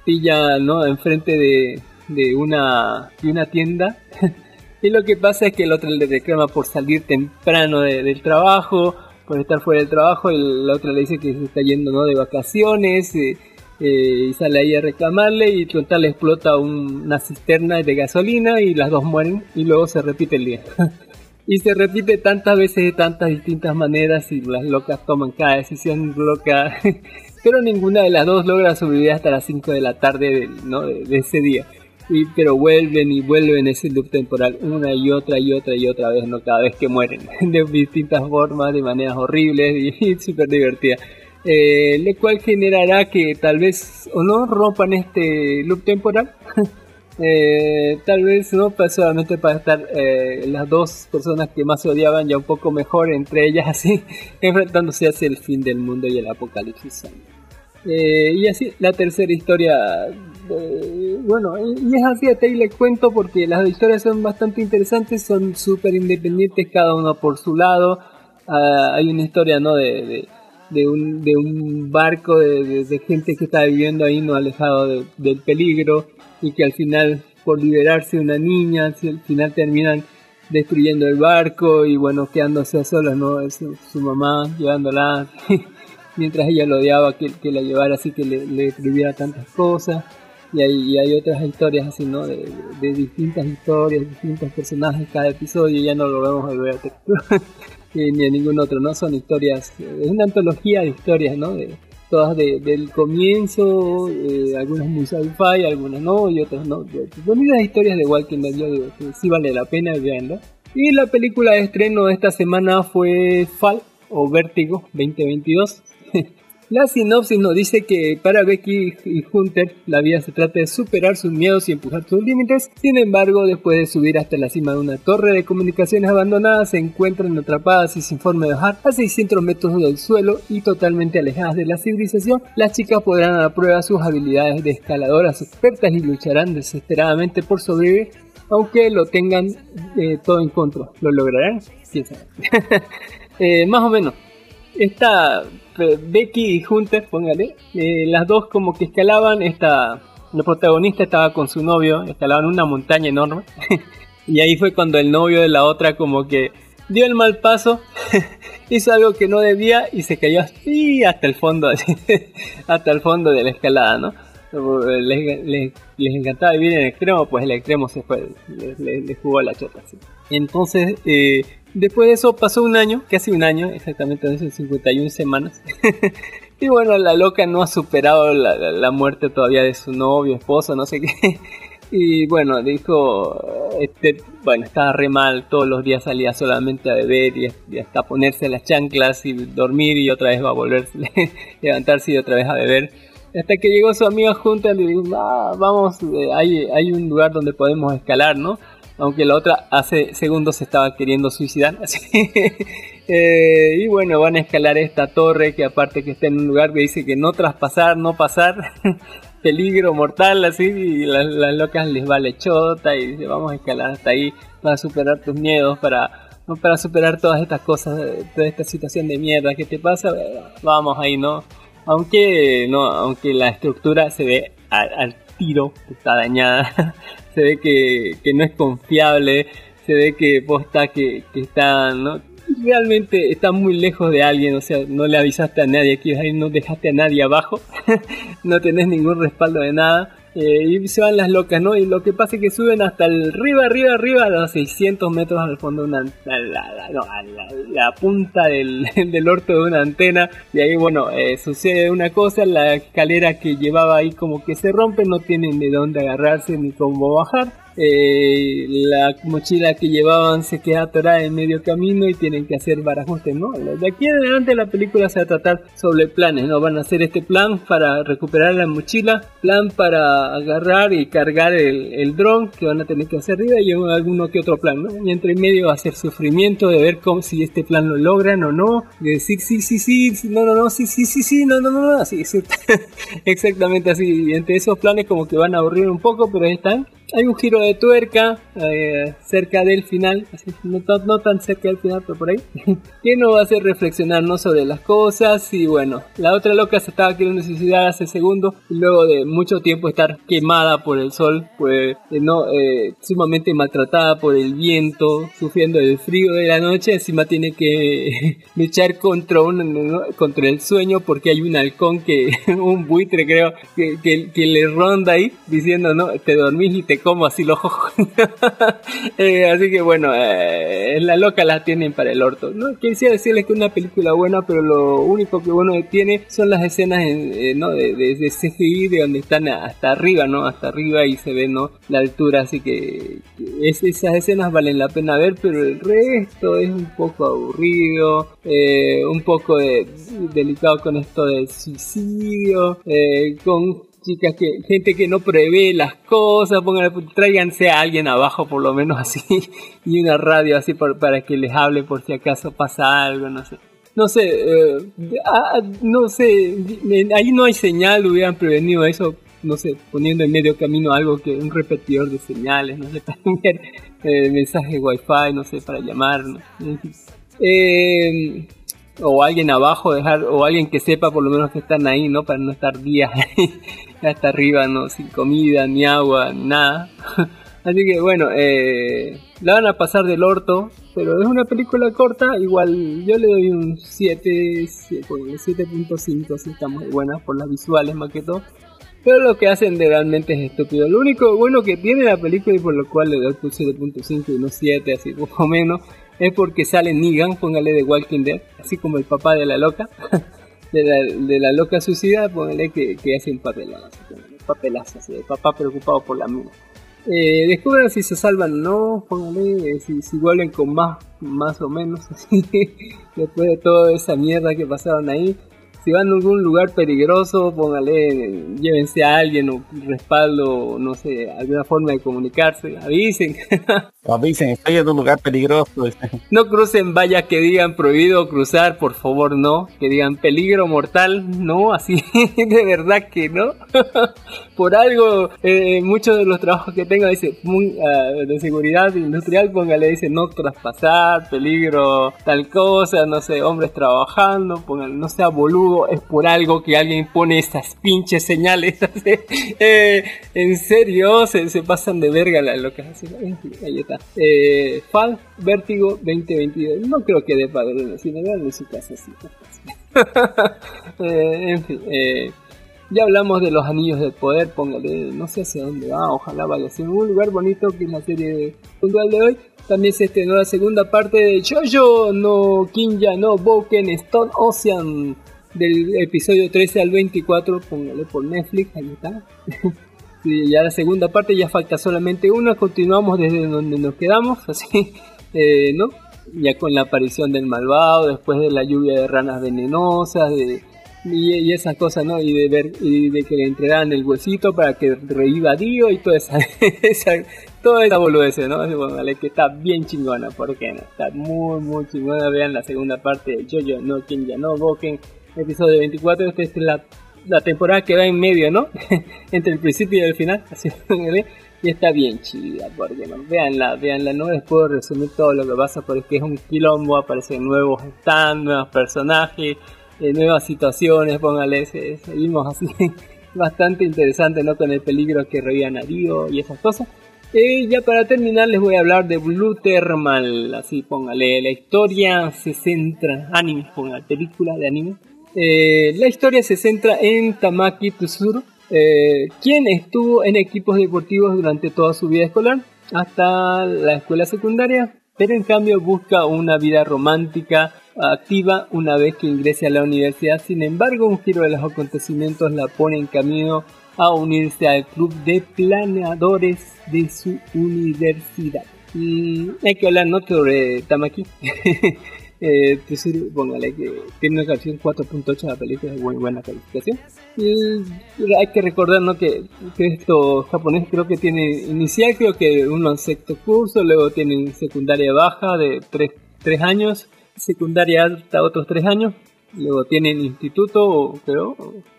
pilla, ¿no? Enfrente de, de, una, de una tienda. *laughs* y lo que pasa es que el otro le reclama por salir temprano de- del trabajo, por estar fuera del trabajo, y la otra le dice que se está yendo, ¿no? De vacaciones. eh, eh, y sale ahí a reclamarle y total explota un- una cisterna de gasolina y las dos mueren y luego se repite el día. *laughs* y se repite tantas veces de tantas distintas maneras y las locas toman cada decisión loca, *laughs* pero ninguna de las dos logra sobrevivir hasta las 5 de la tarde del- ¿no? de, de ese día. Y, pero vuelven y vuelven ese loop temporal una y otra y otra y otra vez, no cada vez que mueren, *laughs* de distintas formas, de maneras horribles *laughs* y, súper divertidas. Eh, lo cual generará que tal vez o no rompan este loop temporal *laughs* Eh, tal vez no pues, solamente para estar eh, las dos personas que más se odiaban ya un poco mejor entre ellas así enfrentándose hacia el fin del mundo y el apocalipsis. Eh, y así la tercera historia eh, bueno, y es así, hasta ahí les cuento porque las historias son bastante interesantes, son súper independientes, cada uno por su lado. Ah, hay una historia, ¿no? De, de, de un, de un barco de, gente que está viviendo ahí, ¿no? Alejado de- del peligro y que al final, por liberarse una niña, al final terminan destruyendo el barco y bueno, quedándose a solas, ¿no? Su, su mamá llevándola *laughs* mientras ella lo odiaba que, la llevara así que le, le escribiera tantas cosas y hay, y hay otras historias así, ¿no? De, de distintas historias, distintos personajes cada episodio, ya no lo vemos a ver *laughs* ni a ningún otro, ¿no? Son historias, es una antología de historias, ¿no? De, todas de- del comienzo, eh, algunas muy sci-fi, algunas no, y otras no. Bonitas historias de Walking Dead, yo digo que sí vale la pena verla. Y la película de estreno de esta semana fue Fall o Vértigo 2022. La sinopsis nos dice que para Becky y Hunter la vida se trata de superar sus miedos y empujar sus límites. Sin embargo, después de subir hasta la cima de una torre de comunicaciones abandonada, se encuentran atrapadas y sin forma de bajar a 600 metros del suelo y totalmente alejadas de la civilización. Las chicas podrán a prueba sus habilidades de escaladoras expertas y lucharán desesperadamente por sobrevivir. Aunque lo tengan eh, todo en contra, ¿lo lograrán? ¿Quién sabe? *laughs* Eh, más o menos. Esta eh, Becky y Hunter, póngale, eh, las dos como que escalaban, esta, la protagonista estaba con su novio, escalaban una montaña enorme, *laughs* y ahí fue cuando el novio de la otra como que dio el mal paso, *laughs* hizo algo que no debía y se cayó así hasta el fondo, *laughs* hasta el fondo de la escalada, ¿no? Les, les- les encantaba vivir en el extremo, pues el extremo se fue, les, les- jugó la chota. así. Entonces, eh, después de eso pasó un año, casi un año, exactamente hace 51 semanas. *laughs* y bueno, la loca no ha superado la, la- muerte todavía de su novio, esposo, no sé qué. *laughs* Y bueno, dijo, este, bueno, estaba re mal, todos los días salía solamente a beber y, y hasta ponerse las chanclas y dormir y otra vez va a volver, *laughs* levantarse y otra vez a beber. Hasta que llegó su amiga junta y le dijo, "Ah, vamos, eh, hay, hay un lugar donde podemos escalar, ¿no? Aunque la otra hace segundos se estaba queriendo suicidar. *laughs* Eh, y bueno, van a escalar esta torre que aparte que está en un lugar que dice que no traspasar, no pasar. *laughs* peligro mortal así y las, locas les vale chota y dice vamos a escalar hasta ahí para superar tus miedos para para superar todas estas cosas toda esta situación de mierda que te pasa vamos ahí no aunque no aunque la estructura se ve al, al tiro está dañada *laughs* se ve que, que no es confiable se ve que posta que, que está no realmente está muy lejos de alguien, o sea, no le avisaste a nadie que no dejaste a nadie abajo, *laughs* no tenés ningún respaldo de nada. Eh, y se van las locas, ¿no? Y lo que pasa es que suben hasta el arriba, arriba, arriba, a los 600 metros al fondo de una, la, no, a la punta del, *laughs* del orto de una antena. Y ahí, bueno, eh, sucede una cosa, la escalera que llevaba ahí como que se rompe, no tienen de dónde agarrarse ni cómo bajar. Eh, la mochila que llevaban se queda atorada en medio camino y tienen que hacer barajustes, ¿no? De aquí en adelante la película se va a tratar sobre planes, ¿no? Van a hacer este plan para recuperar la mochila, plan para agarrar y cargar el, el dron que van a tener que hacer arriba y alguno que otro plan, ¿no? Y entre medio va a ser sufrimiento de ver cómo, si este plan lo logran o no, de decir sí, sí, sí, sí, no, no, no, sí, sí, sí, sí, no, no, no, no, así, sí, *laughs* exactamente así. Y entre esos planes como que van a aburrir un poco, pero ahí están. Hay un giro de tuerca eh, cerca del final, así, no, no tan cerca del final, pero por ahí, *laughs* que nos va a hacer reflexionar ¿no? sobre las cosas. Y bueno, la otra loca se estaba queriendo suicidar hace segundos, y luego de mucho tiempo estar quemada por el sol, pues eh, no, eh, sumamente maltratada por el viento, sufriendo el frío de la noche, encima tiene que *laughs* luchar contra, un, contra el sueño porque hay un halcón que, *laughs* un buitre creo, que, que, que le ronda ahí diciendo, no, te dormís y te como así ojos. *laughs* Eh, así que bueno, eh, la loca la tienen para el orto. No quisiera decirles que es una película buena, pero lo único que bueno tiene son las escenas en, eh, ¿no? de, de, de CGI de donde están hasta arriba, ¿no? Hasta arriba y se ve, ¿no? La altura, así que que es- esas escenas valen la pena ver, pero el resto es un poco aburrido, eh, un poco de- delicado con esto del suicidio, eh, con chicas que gente que no prevé las cosas pongan tráiganse a alguien abajo por lo menos *laughs* así y una radio así por- para que les hable por si acaso pasa algo no sé. No sé eh, ah, no sé ahí no hay señal hubieran prevenido eso no sé, poniendo en medio camino algo que un repetidor de señales, no sé, *laughs* para enviar eh, mensajes wifi, no sé, para llamar, ¿no? Eh, o alguien abajo dejar o alguien que sepa por lo menos que están ahí no para no estar días ahí hasta arriba no sin comida ni agua nada. *laughs* Así que bueno eh, la van a pasar del orto pero es una película corta igual yo le doy un 7 7.5 si está muy buena por las visuales más que todo. Pero lo que hacen de realmente es estúpido. Lo único bueno que tiene la película y por lo cual le doy un 7.5 y no 7, así poco menos, es porque sale Negan, póngale de Walking Dead, así como el papá de la loca, *laughs* de la, de la loca suicida, póngale que, que hace un papelazo, papelazo, así, papá preocupado por la mina. Eh, descubran si se salvan o no, póngale eh, si, si vuelven con más, más o menos, *laughs* así, después de toda esa mierda que pasaron ahí. Si van a algún lugar peligroso, póngale, llévense a alguien o respaldo, no sé, alguna forma de comunicarse, avisen. *laughs* Avisen, estoy en un lugar peligroso. No crucen vallas que digan prohibido cruzar, por favor, no. Que digan peligro mortal, no, así *laughs* de verdad que no. *laughs* por algo, eh, muchos de los trabajos que tengo dice muy, uh, de seguridad industrial, póngale, dice no traspasar, peligro, tal cosa, no sé, hombres trabajando, póngale, no sea boludo, es por algo que alguien pone estas pinches señales. *laughs* eh, en serio, se, se, pasan de verga la, lo que hacen. Ahí está. Eh, Fall Vértigo 2022. No creo que de padre en el cine, en su casa. Sí. *laughs* eh, en fin, eh, ya hablamos de los anillos del poder, póngale, no sé hacia dónde va, ojalá vaya a un lugar bonito que es la serie puntual de hoy. También se estrenó la segunda parte de Jojo no Kinja no Boken Stone Ocean del episodio 13 al 24, póngale por Netflix, ahí está. *laughs* y ya la segunda parte ya falta solamente una, continuamos desde donde nos quedamos, *laughs* así, eh, ¿no? Ya con la aparición del malvado, después de la lluvia de ranas venenosas, de, y, y, esas cosas, ¿no? Y de ver, y de que le entregaran el huesito para que reviva Dio y toda esa, *laughs* esa toda esa boludez, ¿no? Bueno, vale, que está bien chingona, ¿por qué no? Está muy, muy chingona, vean la segunda parte de Jojo, no, quien ya no, Boken, episodio 24, esta es la, la temporada que va en medio, ¿no? *laughs* Entre el principio y el final, así, y está bien chida, porque no, veanla, veanla, no les puedo resumir todo lo que pasa porque es un quilombo, aparecen nuevos stands, nuevos personajes, eh, nuevas situaciones, póngale, seguimos así, *laughs* bastante interesante, ¿no? Con el peligro que reían a Dio y esas cosas. Y ya para terminar les voy a hablar de Blue Thermal, así póngale, la historia se centra, anime, póngale, película de anime, eh, la historia se centra en Tamaki Tsuru, eh, quien estuvo en equipos deportivos durante toda su vida escolar hasta la escuela secundaria, pero en cambio busca una vida romántica activa una vez que ingrese a la universidad. Sin embargo, un giro de los acontecimientos la pone en camino a unirse al club de planeadores de su universidad. Y hay que hablar no sobre Tamaki. *laughs* Eh, Tsuru, póngale que tiene una calificación 4.8 la película, es muy buena calificación. Y hay que recordar ¿no? que, que esto japonés creo que tiene inicial, creo que uno sexto curso, luego tienen secundaria baja de 3, años, secundaria alta otros 3 años, luego tienen instituto, creo,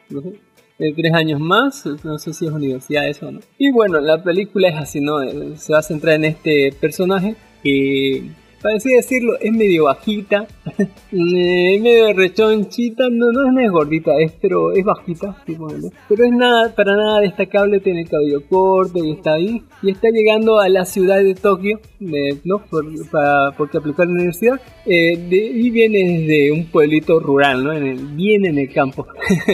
no sé, de 3 años más, no sé si es universidad eso o no. Y bueno, la película es así, ¿no? Se va a centrar en este personaje que para decirlo, es medio bajita, *laughs* es medio rechonchita, no, no es medio gordita, es, pero es bajita, sí, bueno, pero es nada, para nada destacable, tiene el cabello corto y está ahí, y está llegando a la ciudad de Tokio, ¿no? Para, porque aplicó a la universidad, eh, y viene desde un pueblito rural, ¿no? Bien en el campo.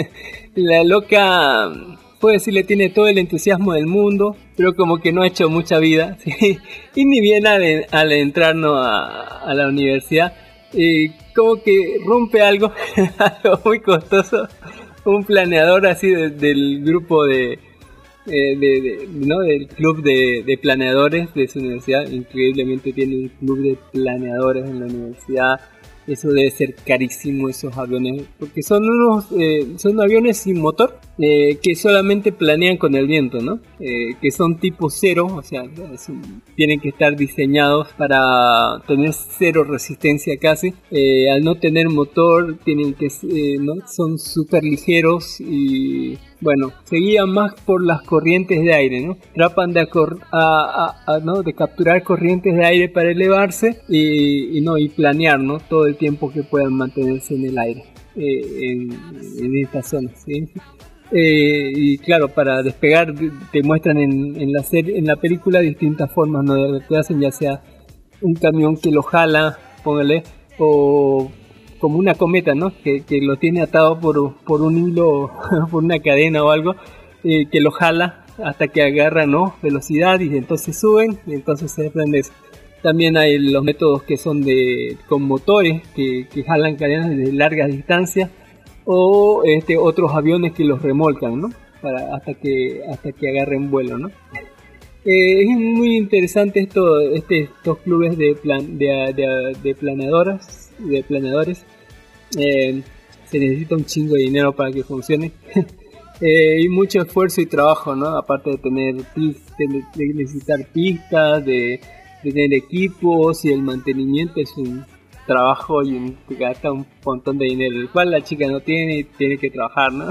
*laughs* la loca puede decirle tiene todo el entusiasmo del mundo, pero como que no ha hecho mucha vida. *laughs* Y ni bien al, al entrar ¿no? a, la universidad, eh, como que rompe algo, *laughs* algo muy costoso. Un planeador así de, del grupo de, eh, de, ¿no? del club de, de, planeadores de su universidad. Increíblemente tiene un club de planeadores en la universidad. Eso debe ser carísimo esos aviones, porque son unos, eh, son aviones sin motor eh, que solamente planean con el viento, ¿no? Eh, que son tipo cero, o sea, un- tienen que estar diseñados para tener cero resistencia casi. Eh, al no tener motor, tienen que eh, ¿no? son súper ligeros y bueno, se guían más por las corrientes de aire, ¿no? Tratan de, a- a- ¿no? de capturar corrientes de aire para elevarse y, y no y planear, ¿no? Todo el tiempo que puedan mantenerse en el aire. eh, en, en estas zonas. ¿sí? Eh, y claro, para despegar te muestran en, en la serie, en la película distintas formas ¿no? de lo que hacen, ya sea un camión que lo jala, póngale, o como una cometa, ¿no? Que, que lo tiene atado por, por un hilo, *laughs* por una cadena o algo, eh, que lo jala hasta que agarra, ¿no? Velocidad y entonces suben y entonces se prende eso. También hay los métodos que son de con motores que, que jalan cadenas de largas distancias o este otros aviones que los remolcan, ¿no? Para hasta que hasta que agarren vuelo, ¿no? Eh, es muy interesante esto, este, estos clubes de plan, de, de, de planeadoras, de planeadores. Eh, se necesita un chingo de dinero para que funcione. *laughs* Eh, y mucho esfuerzo y trabajo, ¿no? Aparte de tener de, de necesitar pistas, de, tener equipos y el mantenimiento es un trabajo y un, gasta un montón de dinero, el cual la chica no tiene y tiene que trabajar, ¿no?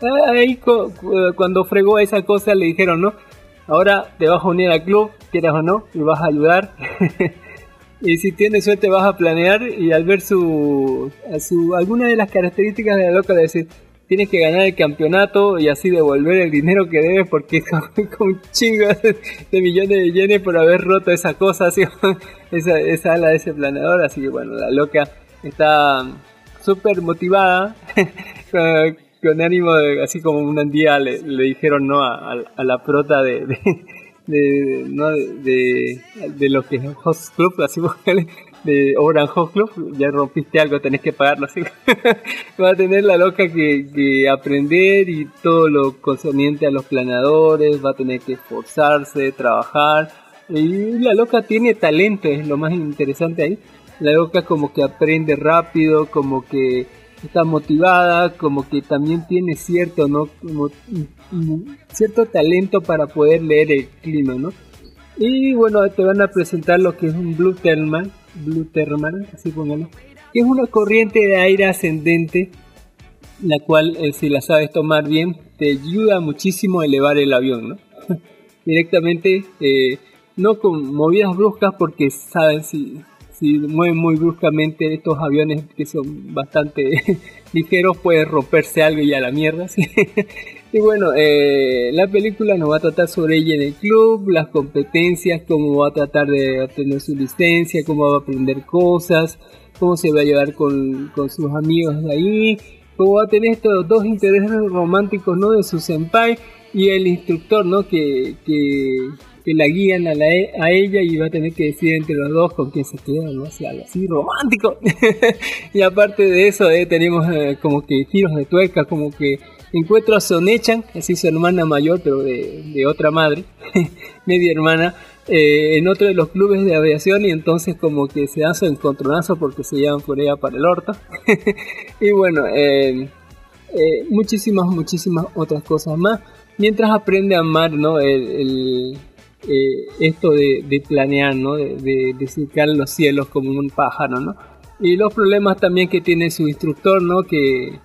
*laughs* Ahí cu- cu- cuando fregó esa cosa le dijeron, ¿no? Ahora te vas a unir al club, quieras o no, y vas a ayudar. *laughs* y si tienes suerte vas a planear y al ver su, su alguna de las características de la loca de decir, tienes que ganar el campeonato y así devolver el dinero que debes porque *laughs* con, con un chingo de millones de yenes por haber roto esa cosa, así, *laughs* esa, esa ala de ese planeador. Así que bueno, la loca está súper motivada. *laughs* con- ánimo de, así como un día le, le dijeron no a, a- la prota de, de, no, de, de lo que es Host Club, así *laughs* de Orange Host Club, ya rompiste algo, tenés que pagarlo, así *laughs* va a tener la loca que, que aprender y todo lo concerniente a los planeadores, va a tener que esforzarse, trabajar, y la loca tiene talento, es lo más interesante ahí, la loca como que aprende rápido, como que está motivada, como que también tiene cierto, ¿no? Como, cierto talento para poder leer el clima, ¿no? Y bueno, te van a presentar lo que es un Blue Thermal, Blue Thermal, así póngalo, que es una corriente de aire ascendente, la cual, eh, si la sabes tomar bien, te ayuda muchísimo a elevar el avión, ¿no? *laughs* Directamente, eh, no con movidas bruscas, porque saben si, si mueven muy bruscamente estos aviones que son bastante *laughs* ligeros, puede romperse algo y a la mierda. *laughs* ¿sí? Y bueno, eh, la película nos va a tratar sobre ella en el club, las competencias, cómo va a tratar de obtener su licencia, cómo va a aprender cosas, cómo se va a llevar con, con sus amigos ahí, cómo va a tener estos dos intereses románticos ¿no? de su senpai y el instructor ¿no? que, que, que la guían a, la, a ella y va a tener que decidir entre los dos con quién se queda, ¿no? O algo así romántico. *laughs* y aparte de eso, eh, tenemos eh, como que giros de tuerca, como que encuentro a Sonechan, así su hermana mayor, pero de, de otra madre, *laughs* media hermana, eh, en otro de los clubes de aviación y entonces como que se hace encontronazo porque se llevan por ella para el orto. *laughs* y bueno, eh, eh, muchísimas, muchísimas otras cosas más. Mientras aprende a amar, ¿no? El, el, eh, esto de, de, planear, ¿no? De, de, de surcar los cielos como un pájaro, ¿no? Y los problemas también que tiene su instructor, ¿no? Que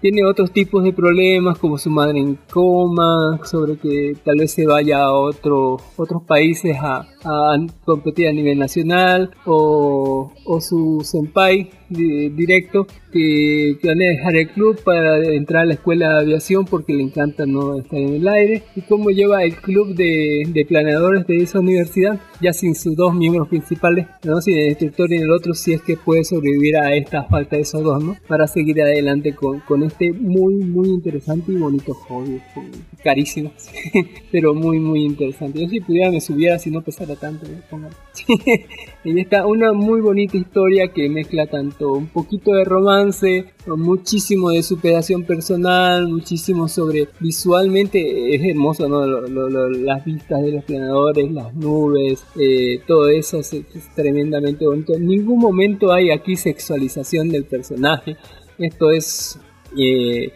tiene otros tipos de problemas como su madre en coma, sobre que tal vez se vaya a otro, otros países a, a competir a nivel nacional o, o su senpai directo que planea dejar el club para entrar a la escuela de aviación porque le encanta no estar en el aire y cómo lleva el club de, de planeadores de esa universidad ya sin sus dos miembros principales, no sin el instructor y el otro si es que puede sobrevivir a esta falta de esos dos, ¿no? Para seguir adelante con, con este muy muy interesante y bonito hobby, carísimo, *laughs* pero muy muy interesante. Yo si pudiera me subiera si no pesara tanto, ¿no? *laughs* y está una muy bonita historia que mezcla tanto un poquito de romance, muchísimo de superación personal, muchísimo sobre visualmente es hermoso, ¿no? Lo, lo, lo, las vistas de los planeadores, las nubes, eh, todo eso es, es, tremendamente bonito. En ningún momento hay aquí sexualización del personaje. Esto es eh,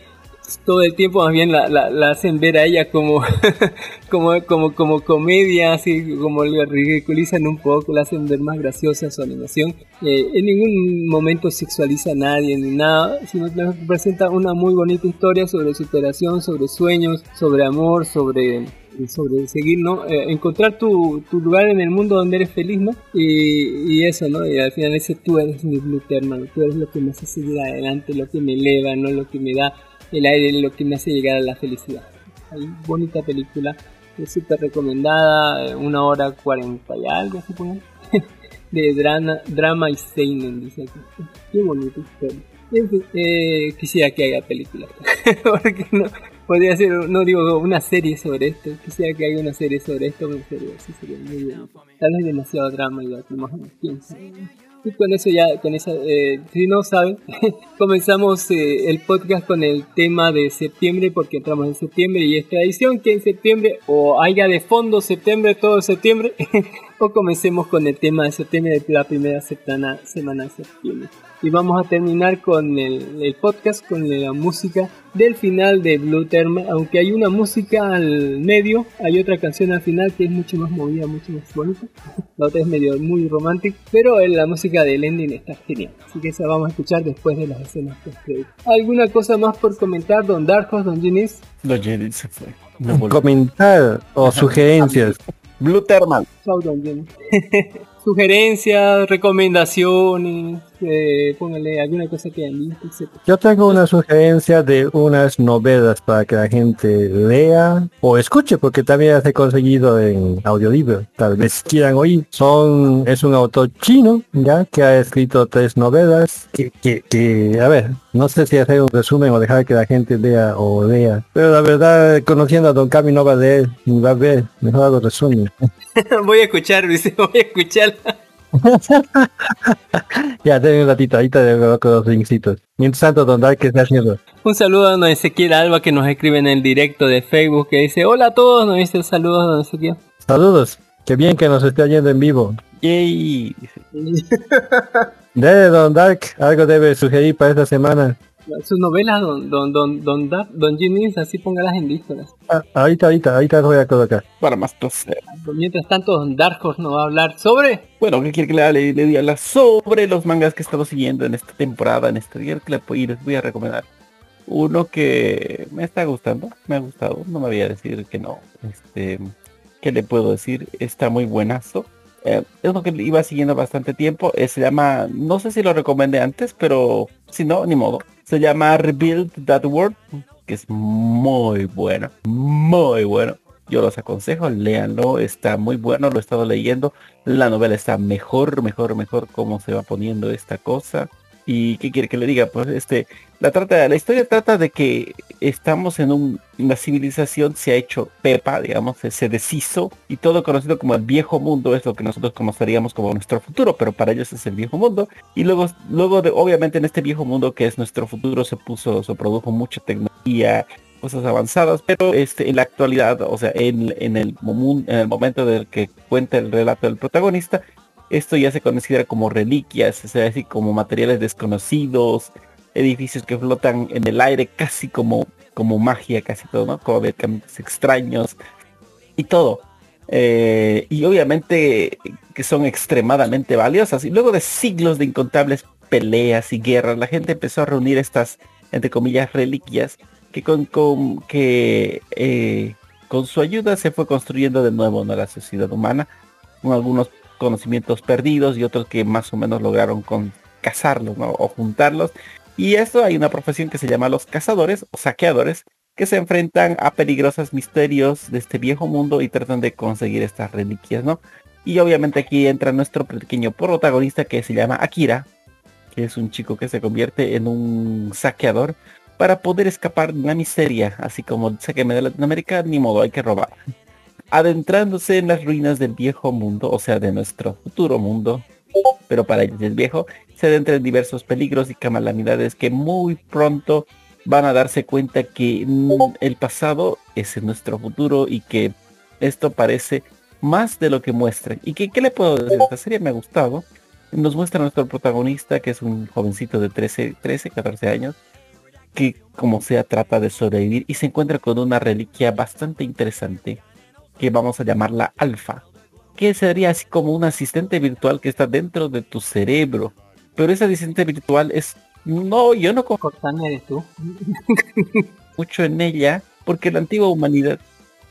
todo el tiempo más bien la, la, la hacen ver a ella como, *laughs* como, como, como comedia, así como la ridiculizan un poco, la hacen ver más graciosa su animación. Eh, en ningún momento sexualiza a nadie ni nada, sino que presenta una muy bonita historia sobre superación, sobre sueños, sobre amor, sobre sobre seguir, ¿no? Eh, encontrar tu, tu, lugar en el mundo donde eres feliz, ¿no? Y, y, eso, ¿no? Y al final ese tú eres mi blue hermano, tú eres lo que me hace seguir adelante, lo que me eleva, ¿no? Lo que me da el aire, lo que me hace llegar a la felicidad. Hay bonita película, es súper recomendada, eh, una hora cuarenta y algo, supongo, *laughs* de drama, drama y seinen, dice aquí. Qué bonito historia. Eh, quisiera que haya películas, *laughs* porque no, podría ser, no digo una serie sobre esto, quisiera que haya una serie sobre esto, pero sería, sí sería muy bien. Tal vez demasiado drama y más quién sabe. Y con eso ya, con esa, eh, si no saben, *laughs* comenzamos eh, el podcast con el tema de septiembre porque entramos en septiembre y es tradición que en septiembre o haya de fondo septiembre, todo septiembre, *laughs* o comencemos con el tema de septiembre la primera semana, semana de septiembre y vamos a terminar con el, podcast con la música del final de Blue Term aunque hay una música al medio hay otra canción al final que es mucho más movida mucho más bonita. *laughs* La otra es medio muy romántica pero la música del ending está genial. Así que esa vamos a escuchar después de las escenas post alguna cosa más por comentar don Darkos don Ginis don Ginis se fue. Comentar o sugerencias. Blue Thermal. Chao, don *laughs* sugerencias, recomendaciones, eh, póngale alguna cosa que han visto, Yo tengo una sugerencia de unas novelas para que la gente lea o escuche, porque también las he conseguido en audiolibro. Tal vez quieran oír. Son, es un autor chino, ya, que ha escrito tres novelas que, que, que a ver, no sé si hacer un resumen o dejar que la gente lea o lea. Pero la verdad, conociendo a Don Cami no va a leer, ni va a ver. Mejor hago resumen. *laughs* voy a escuchar, dice, voy a escuchar. *laughs* ya, tengo un ratito, ahí te con los linkcitos. Mientras tanto, Don Dark, ¿qué está haciendo? Un saludo a don Ezequiel Alba que nos escribe en el directo de Facebook que dice, hola a todos, nos dice saludos, don Ezequiel. Saludos, qué bien que nos esté yendo en vivo. Yay. Debe, Don Dark, algo debe sugerir para esta semana. Sus novelas, don, don, don, don, Dark, don así póngalas en listas. Ah, ahorita, ahorita, ahorita voy a colocar. Para más placer. Mientras tanto, Don Dark Horse nos va a hablar sobre... Bueno, ¿qué quiere que le, le, le diga sobre los mangas que he estado siguiendo en esta temporada, en este día que le les voy a recomendar? Uno que me está gustando, me ha gustado, no me voy a decir que no. Este, ¿qué le puedo decir? Está muy buenazo. Eh, es uno que iba siguiendo bastante tiempo. Eh, se llama, no sé si lo recomendé antes, pero si no, ni modo. Se llama Rebuild That World, que es muy bueno, muy bueno. Yo los aconsejo, léanlo, está muy bueno, lo he estado leyendo. La novela está mejor, mejor, mejor cómo se va poniendo esta cosa. ¿Y qué quiere que le diga? Pues este, la trata, la historia trata de que estamos en un, una civilización se ha hecho pepa, digamos, se, deshizo y todo conocido como el viejo mundo es lo que nosotros conoceríamos como nuestro futuro, pero para ellos es el viejo mundo. Y luego, luego de, obviamente en este viejo mundo que es nuestro futuro se puso, se produjo mucha tecnología, cosas avanzadas, pero este, en la actualidad, o sea, en, en, el, en el momento del que cuenta el relato del protagonista, esto ya se considera como reliquias, es decir, como materiales desconocidos, edificios que flotan en el aire, casi como, como magia, casi todo, ¿no? Como caminos extraños y todo. Eh, y obviamente que son extremadamente valiosas. Y luego de siglos de incontables peleas y guerras, la gente empezó a reunir estas, entre comillas, reliquias que con, con que eh, con su ayuda se fue construyendo de nuevo la sociedad humana, con algunos conocimientos perdidos y otros que más o menos lograron con cazarlos o juntarlos. Y esto hay una profesión que se llama los cazadores o saqueadores que se enfrentan a peligrosos misterios de este viejo mundo y tratan de conseguir estas reliquias, ¿no? Y obviamente aquí entra nuestro pequeño protagonista que se llama Akira, que es un chico que se convierte en un saqueador para poder escapar de la miseria, así como saqueme de Latinoamérica, ni modo, hay que robar adentrándose en las ruinas del viejo mundo, o sea, de nuestro futuro mundo, pero para ellos es viejo, se adentra en diversos peligros y calamidades que muy pronto van a darse cuenta que el pasado es nuestro futuro y que esto parece más de lo que muestra. ¿Y que, qué le puedo decir? Esta serie me ha gustado. Nos muestra nuestro protagonista, que es un jovencito de 13, 13 14 años, que como sea trata de sobrevivir y se encuentra con una reliquia bastante interesante que vamos a llamarla alfa, que sería así como un asistente virtual que está dentro de tu cerebro. Pero ese asistente virtual es no, yo no Cortana eres tú. *laughs* mucho en ella porque la antigua humanidad,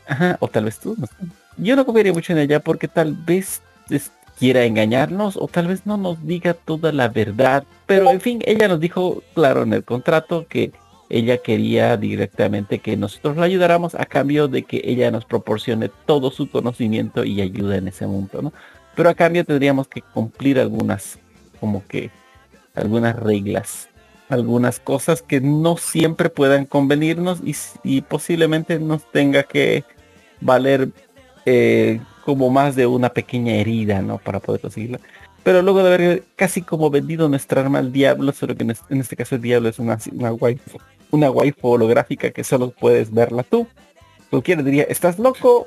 ajá, o tal vez tú, no sé. yo no confiaría mucho en ella porque tal vez es- quiera engañarnos o tal vez no nos diga toda la verdad. Pero en fin, ella nos dijo claro en el contrato que ella quería directamente que nosotros la ayudáramos a cambio de que ella nos proporcione todo su conocimiento y ayuda en ese mundo, ¿no? Pero a cambio tendríamos que cumplir algunas, como que, algunas reglas, algunas cosas que no siempre puedan convenirnos y, posiblemente nos tenga que valer eh, como más de una pequeña herida, ¿no? Para poder conseguirla. Pero luego de haber casi como vendido nuestra arma al diablo, solo que en, es- en este caso el diablo es una, una waifu, una waifu holográfica que solo puedes verla tú. Cualquiera diría, estás loco,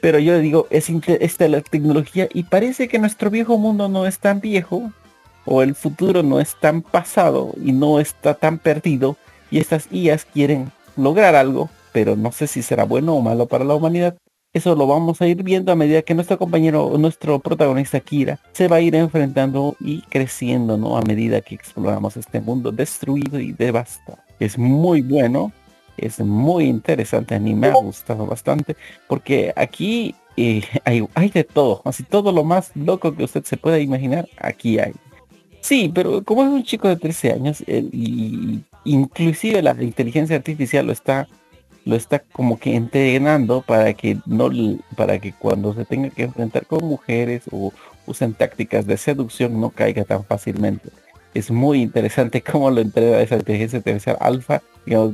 pero yo le digo, es esta es la tecnología y parece que nuestro viejo mundo no es tan viejo, o el futuro no es tan pasado y no está tan perdido, y estas IAs quieren lograr algo, pero no sé si será bueno o malo para la humanidad. Eso lo vamos a ir viendo a medida que nuestro compañero, nuestro protagonista Kira, se va a ir enfrentando y creciendo, ¿no? A medida que exploramos este mundo destruido y devastado. Es muy bueno, es muy interesante, a mí me ha gustado bastante, porque aquí eh, hay, hay de todo, así todo lo más loco que usted se pueda imaginar, aquí hay. Sí, pero como es un chico de 13 años, y inclusive la inteligencia artificial lo está lo está como que entrenando para que no para que cuando se tenga que enfrentar con mujeres o usen tácticas de seducción no caiga tan fácilmente. Es muy interesante *laughs* cómo lo entrena esa inteligencia artificial alfa,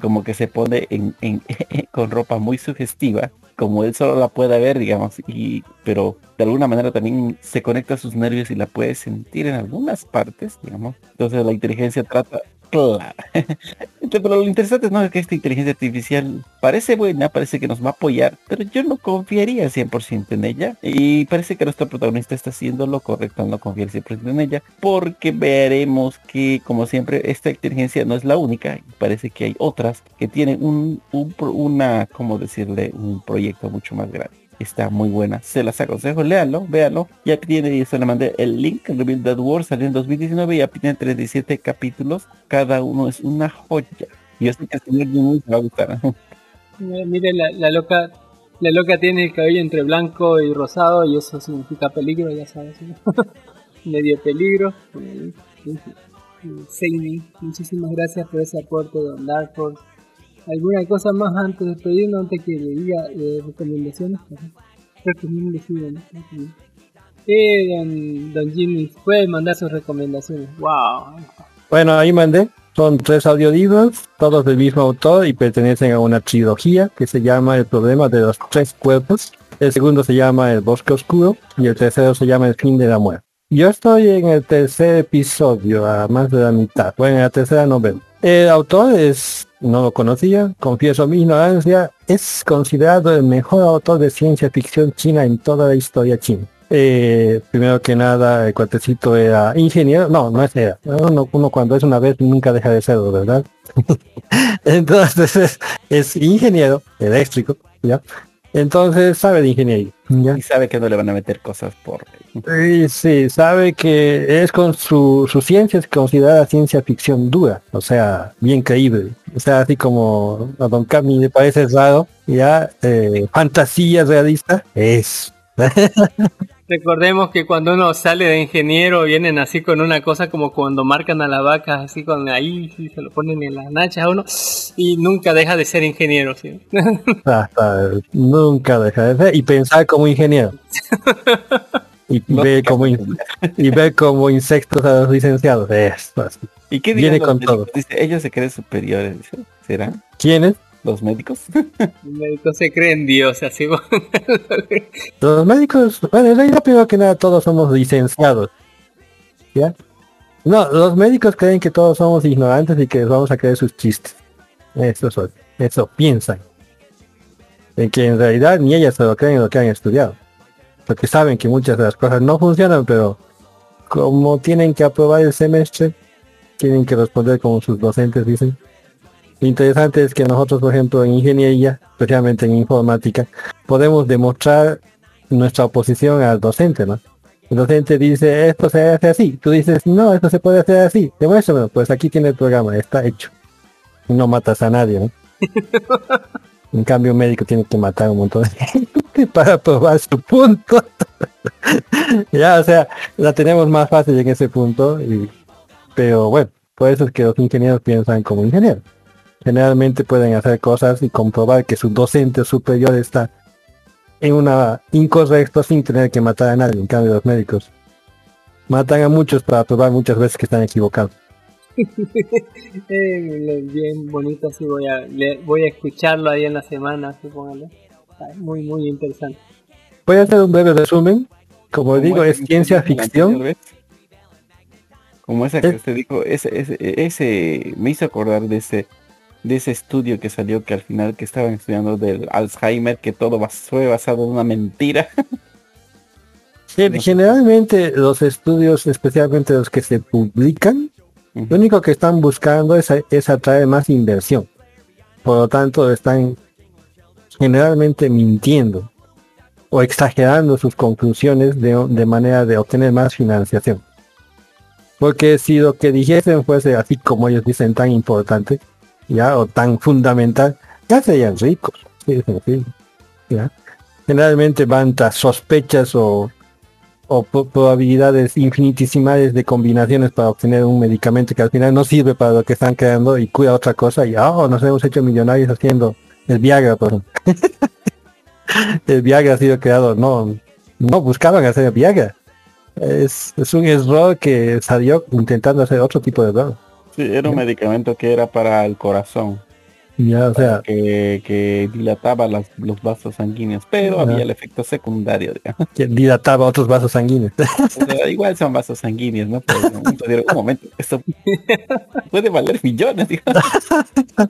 como que se pone *laughs* con ropa muy sugestiva, como él solo la puede ver, digamos, y pero de alguna manera también se conecta a sus nervios y la puede sentir en algunas partes, digamos. Entonces la inteligencia trata, claro. *laughs* Pero lo interesante ¿no? es que esta inteligencia artificial parece buena, parece que nos va a apoyar, pero yo no confiaría 100% en ella. Y parece que nuestro protagonista está haciendo lo correcto al no confiar 100% en ella, porque veremos que, como siempre, esta inteligencia no es la única. Parece que hay otras que tienen un, un una, ¿cómo decirle? Un proyecto mucho más grande. Está muy buena, se las aconsejo, léalo, véalo. Ya tiene, se le mandé el link, Reveal That War, salió en 2019 y ya tiene 37 capítulos. Cada uno es una joya. Yo sé que al señor Jimmy va a gustar. Mire, la, la loca la loca tiene el cabello entre blanco y rosado y eso significa peligro, ya sabes. ¿no? *laughs* Medio peligro. Eh, eh, Seini, muchísimas gracias por ese aporte, Don Dark Horse. ¿Alguna cosa más antes de despedirnos, antes que le diga eh, recomendaciones? Recomendaciones, ¿no? Eh, don, don Jimmy, puede mandar sus recomendaciones. ¡Wow! Bueno, ahí mandé. Son tres audiolibros, todos del mismo autor y pertenecen a una trilogía que se llama El problema de los tres cuerpos. El segundo se llama El bosque oscuro y el tercero se llama El fin de la muerte. Yo estoy en el tercer episodio, a más de la mitad. Bueno, en la tercera novela. El autor es, no lo conocía, confieso mi ignorancia, es considerado el mejor autor de ciencia ficción china en toda la historia china. Eh, primero que nada, el cuatecito era ingeniero. No, no es era. Uno, cuando es una vez nunca deja de serlo, ¿verdad? *laughs* Entonces es, es ingeniero eléctrico, ¿ya? Entonces sabe de ingeniería. ¿ya? Y sabe que no le van a meter cosas por... Y sí, sabe que es con su, su ciencia es considerada ciencia ficción dura, o sea, bien creíble. O sea, así como a Don Cami le parece raro, ya, eh, fantasía realista, es. *laughs* Recordemos que cuando uno sale de ingeniero vienen así con una cosa como cuando marcan a la vaca, así con ahí sí, se lo ponen en las nachas a uno y nunca deja de ser ingeniero. ¿sí? Hasta nunca deja de ser y pensar como ingeniero. *laughs* Y, *laughs* No te como in- y ver como insectos a los licenciados. Eso, así. ¿Y qué Viene los con todo. médicos? Dice, ellos se creen superiores. dice. ¿Será? ¿Quiénes? ¿Los médicos? El médico se cree en Dios, así. *laughs* Los médicos, bueno, en realidad primero que nada todos somos licenciados. ¿Ya? No, los médicos creen que todos somos ignorantes y que les vamos a creer sus chistes. Eso son, eso piensan. En que en realidad ni ellas se lo creen en lo que han estudiado. Porque saben que muchas de las cosas no funcionan, pero como tienen que aprobar el semestre, tienen que responder como sus docentes dicen. Lo interesante es que nosotros, por ejemplo, en ingeniería, especialmente en informática, podemos demostrar nuestra oposición al docente, ¿no? El docente dice, esto se hace así. Tú dices, no, esto se puede hacer así. Demuéstramelo. Pues aquí tiene el programa, está hecho. No matas a nadie, ¿no? *laughs* En cambio, un médico tiene que matar un montón de gente *laughs* para probar su punto. *laughs* ya, o sea, la tenemos más fácil en ese punto. Y, pero bueno, por eso es que los ingenieros piensan como ingenieros. Generalmente pueden hacer cosas y comprobar que su docente superior está en una incorrecto sin tener que matar a nadie. En cambio, los médicos matan a muchos para probar muchas veces que están equivocados. *laughs* Eh, bien bonito, así voy a, le- voy a escucharlo ahí en la semana, supóngale. Muy, muy interesante. Voy a hacer un breve resumen. Como digo, es ciencia ficción. Como esa que usted dijo, ese, ese, ese me hizo acordar de ese de ese estudio que salió que al final que estaban estudiando del Alzheimer, que todo bas- fue basado en una mentira. *laughs* Gen- Generalmente los estudios, especialmente los que se publican, lo único que están buscando es, es atraer más inversión. Por lo tanto, están generalmente mintiendo o exagerando sus conclusiones de, de manera de obtener más financiación. Porque si lo que dijesen fuese así como ellos dicen tan importante, ya, o tan fundamental, ya serían ricos. Generalmente van tras sospechas o o probabilidades infinitesimales de combinaciones para obtener un medicamento que al final no sirve para lo que están creando y cura otra cosa y oh, nos hemos hecho millonarios haciendo el Viagra por *laughs* el Viagra ha sido creado no no buscaban hacer el Viagra. Es, es un error que salió intentando hacer otro tipo de error. Sí, era un medicamento que era para el corazón. Ya o sea que, que dilataba las- los vasos sanguíneos, pero había el efecto secundario, digamos. *laughs* que dilataba otros vasos sanguíneos O sea, igual son vasos sanguíneos, ¿no? Pero en un momento dieron, un momento, esto *laughs* puede valer millones, digamos. *laughs*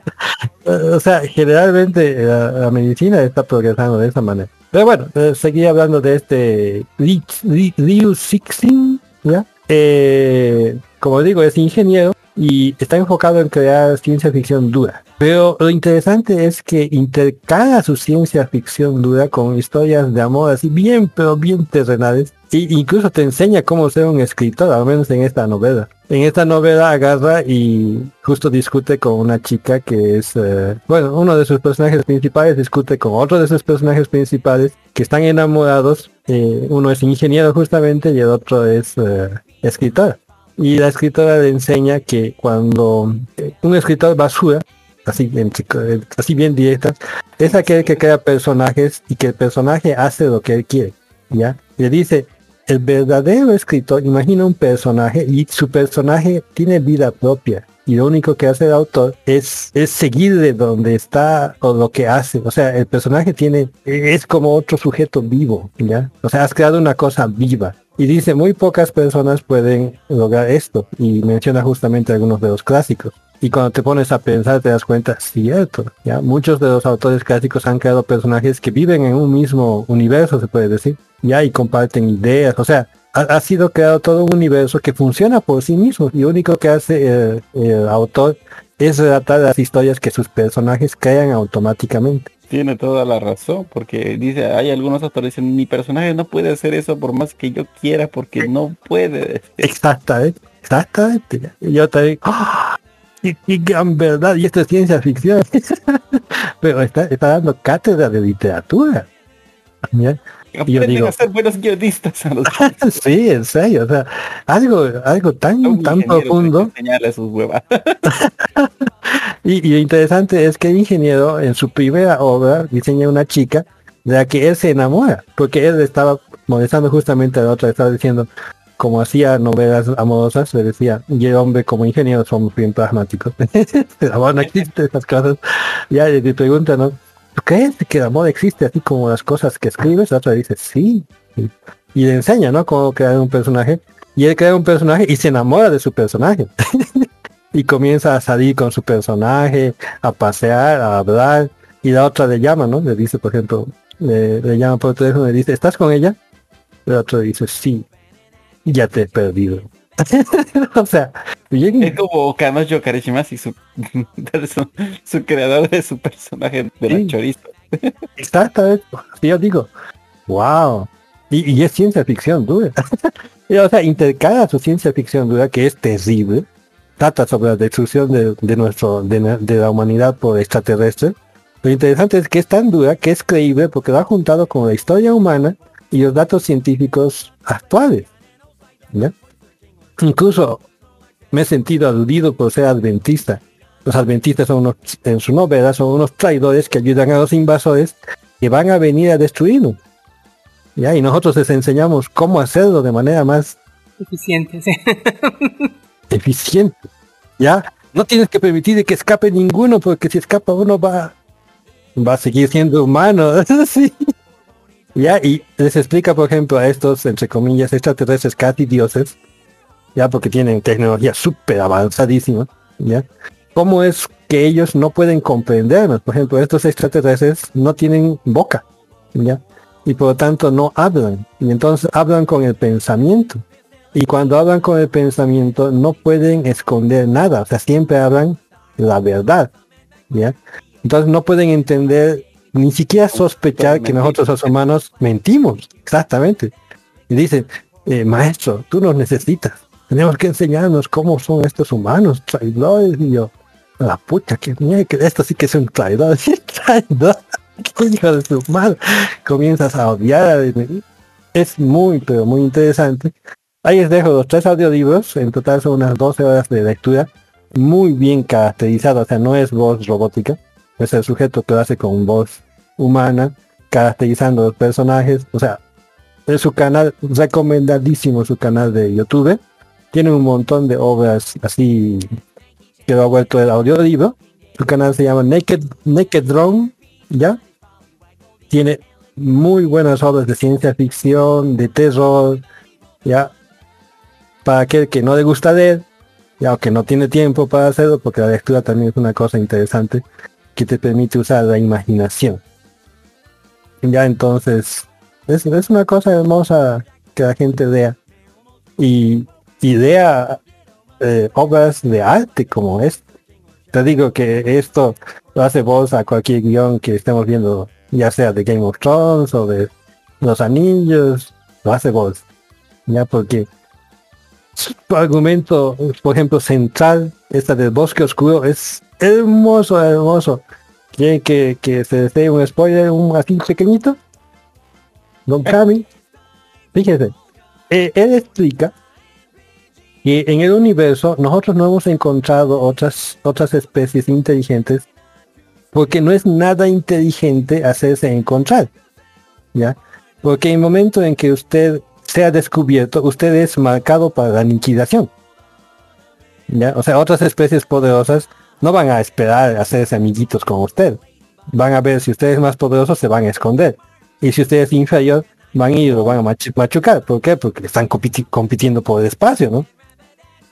O sea, generalmente eh, la, la medicina está progresando de esa manera. Pero bueno, eh, seguí hablando de este Li- Li- Liu Cixin, ¿ya? Eh, como digo, es ingeniero y está enfocado en crear ciencia ficción dura. Pero lo interesante es que intercala su ciencia ficción dura con historias de amor así bien, pero bien terrenales. E incluso te enseña cómo ser un escritor, al menos en esta novela. En esta novela agarra y justo discute con una chica que es, eh, bueno, uno de sus personajes principales discute con otro de sus personajes principales que están enamorados. Eh, uno es ingeniero justamente y el otro es eh, escritor. Y la escritora le enseña que cuando eh, un escritor basura, así, en eh, así bien directa, es aquel que crea personajes y que el personaje hace lo que él quiere. ¿Ya? Le dice, el verdadero escritor imagina un personaje y su personaje tiene vida propia. Y lo único que hace el autor es, es seguir de donde está o lo que hace. O sea, el personaje tiene, es como otro sujeto vivo, ¿ya? O sea, has creado una cosa viva. Y dice, muy pocas personas pueden lograr esto. Y menciona justamente algunos de los clásicos. Y cuando te pones a pensar te das cuenta, cierto, ya muchos de los autores clásicos han creado personajes que viven en un mismo universo, se puede decir, ya y comparten ideas, o sea, ha, ha sido creado todo un universo que funciona por sí mismo y lo único que hace el, el autor es relatar las historias que sus personajes crean automáticamente. Tiene toda la razón, porque dice, hay algunos autores que dicen, mi personaje no puede hacer eso por más que yo quiera, porque no puede. Exactamente, exactamente. yo también, ¡ah! ¡Qué, qué gran verdad! Y esto es ciencia ficción. *laughs* Pero está, está dando cátedra de literatura. ¿ya? Y yo digo, a ser buenos guionistas a los *laughs* sí, en serio, o sea, algo, algo tan, tan profundo. sus huevas. *laughs* Y, y lo interesante es que el ingeniero en su primera obra diseña una chica de la que él se enamora, porque él estaba molestando justamente a la otra, estaba diciendo, como hacía novelas amorosas, le decía, y el hombre como ingeniero somos bien pragmáticos. *laughs* el amor no existe, esas cosas. Ya le pregunta, ¿no? ¿Tú crees que el amor existe así como las cosas que escribes? La otra dice, sí. Y le enseña, ¿no? Cómo crear un personaje. Y él crea un personaje y se enamora de su personaje. *laughs* y comienza a salir con su personaje, a pasear, a hablar, y la otra le llama, ¿no? Le dice, por ejemplo, le, le llama por teléfono y le dice, ¿estás con ella? El otro dice, sí, ya te he perdido. *laughs* o sea, bien, Es como Kanojo Karishimasu, su, *laughs* su, su creador de su personaje de la Sí. chorizo. *laughs* Exactamente. Sí, yo digo, wow. Y, y es ciencia ficción dura. Y, o sea, intercala su ciencia ficción dura, que es terrible. Trata sobre la destrucción de, de nuestro, de la humanidad por extraterrestres. Lo interesante es que es tan dura que es creíble porque lo ha juntado con la historia humana y los datos científicos actuales. ¿Ya? Incluso me he sentido aludido por ser adventista. Los adventistas son unos, en su novela, son unos traidores que ayudan a los invasores que van a venir a destruirnos. ¿Ya? Y nosotros les enseñamos cómo hacerlo de manera más Eficiente, sí. *laughs* eficiente. ¿Ya? No tienes que permitir que escape ninguno, porque si escapa uno va, va a seguir siendo humano. *laughs* sí. Ya, y les explica, por ejemplo, a estos, entre comillas, extraterrestres casi dioses, ya porque tienen tecnología súper avanzadísima, ya, cómo es que ellos no pueden comprendernos. Por ejemplo, estos extraterrestres no tienen boca, ya, y por lo tanto no hablan, y entonces hablan con el pensamiento. Y cuando hablan con el pensamiento no pueden esconder nada, o sea, siempre hablan la verdad, ¿ya? Entonces no pueden entender, ni siquiera sospechar que nosotros los humanos mentimos, exactamente. Y dicen, eh, maestro, tú nos necesitas, tenemos que enseñarnos cómo son estos humanos, traidores, y yo, la pucha, que, esto sí que es un traidor, *laughs* sí, traidor, *laughs* hijo de su madre, comienzas a odiar, a- es muy, pero muy interesante. Ahí les dejo los tres audiolibros, en total son unas 12 horas de lectura, muy bien caracterizado, o sea, no es voz robótica, es el sujeto que lo hace con voz humana, caracterizando los personajes, o sea, es su canal, recomendadísimo su canal de YouTube, tiene un montón de obras así que lo ha vuelto el audiolibro, su canal se llama Naked, Naked Drone, ¿ya? Tiene muy buenas obras de ciencia ficción, de terror, ya para aquel que no le gusta leer, ya o que no tiene tiempo para hacerlo, porque la lectura también es una cosa interesante que te permite usar la imaginación. Ya entonces, es, es una cosa hermosa que la gente lea. Y, lea eh, obras de arte como es. Te digo que esto lo hace voz a cualquier guion que estemos viendo, ya sea de Game of Thrones o de Los Anillos, lo hace voz. Ya porque su argumento, por ejemplo, central, esta del bosque oscuro, es hermoso, hermoso. ¿Quieren que, que se dé un spoiler un así pequeñito? Don Cami, fíjese, eh, él explica que en el universo nosotros no hemos encontrado otras, otras especies inteligentes porque no es nada inteligente hacerse encontrar. ¿Ya? Porque en el momento en que usted sea descubierto, usted es marcado para la aniquilación. ¿Ya? O sea, otras especies poderosas no van a esperar a hacerse amiguitos con usted. Van a ver si usted es más poderoso, se van a esconder. Y si usted es inferior, van a ir lo van a machu- machucar. ¿Por qué? Porque están compiti- compitiendo por el espacio, ¿no?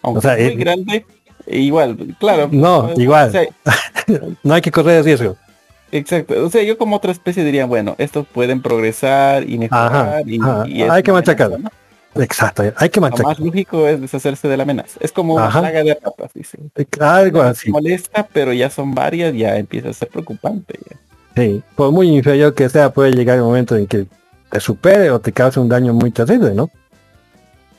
Aunque O sea, es muy eh, grande, e igual, claro. No, igual. sea, *laughs* no hay que correr el riesgo. exacto. O sea, yo como otra especie diría, bueno, estos pueden progresar y mejorar. Ajá, y, ajá. y es Hay que machacar. Exacto, hay que Lo machacar. más lógico es deshacerse de la amenaza. Es como una Ajá. plaga de ratas, dice. Algo así. Molesta, pero ya son varias, ya empieza a ser preocupante. ya. Sí, por muy inferior que sea, puede llegar el momento en que te supere o te cause un daño muy terrible, ¿no?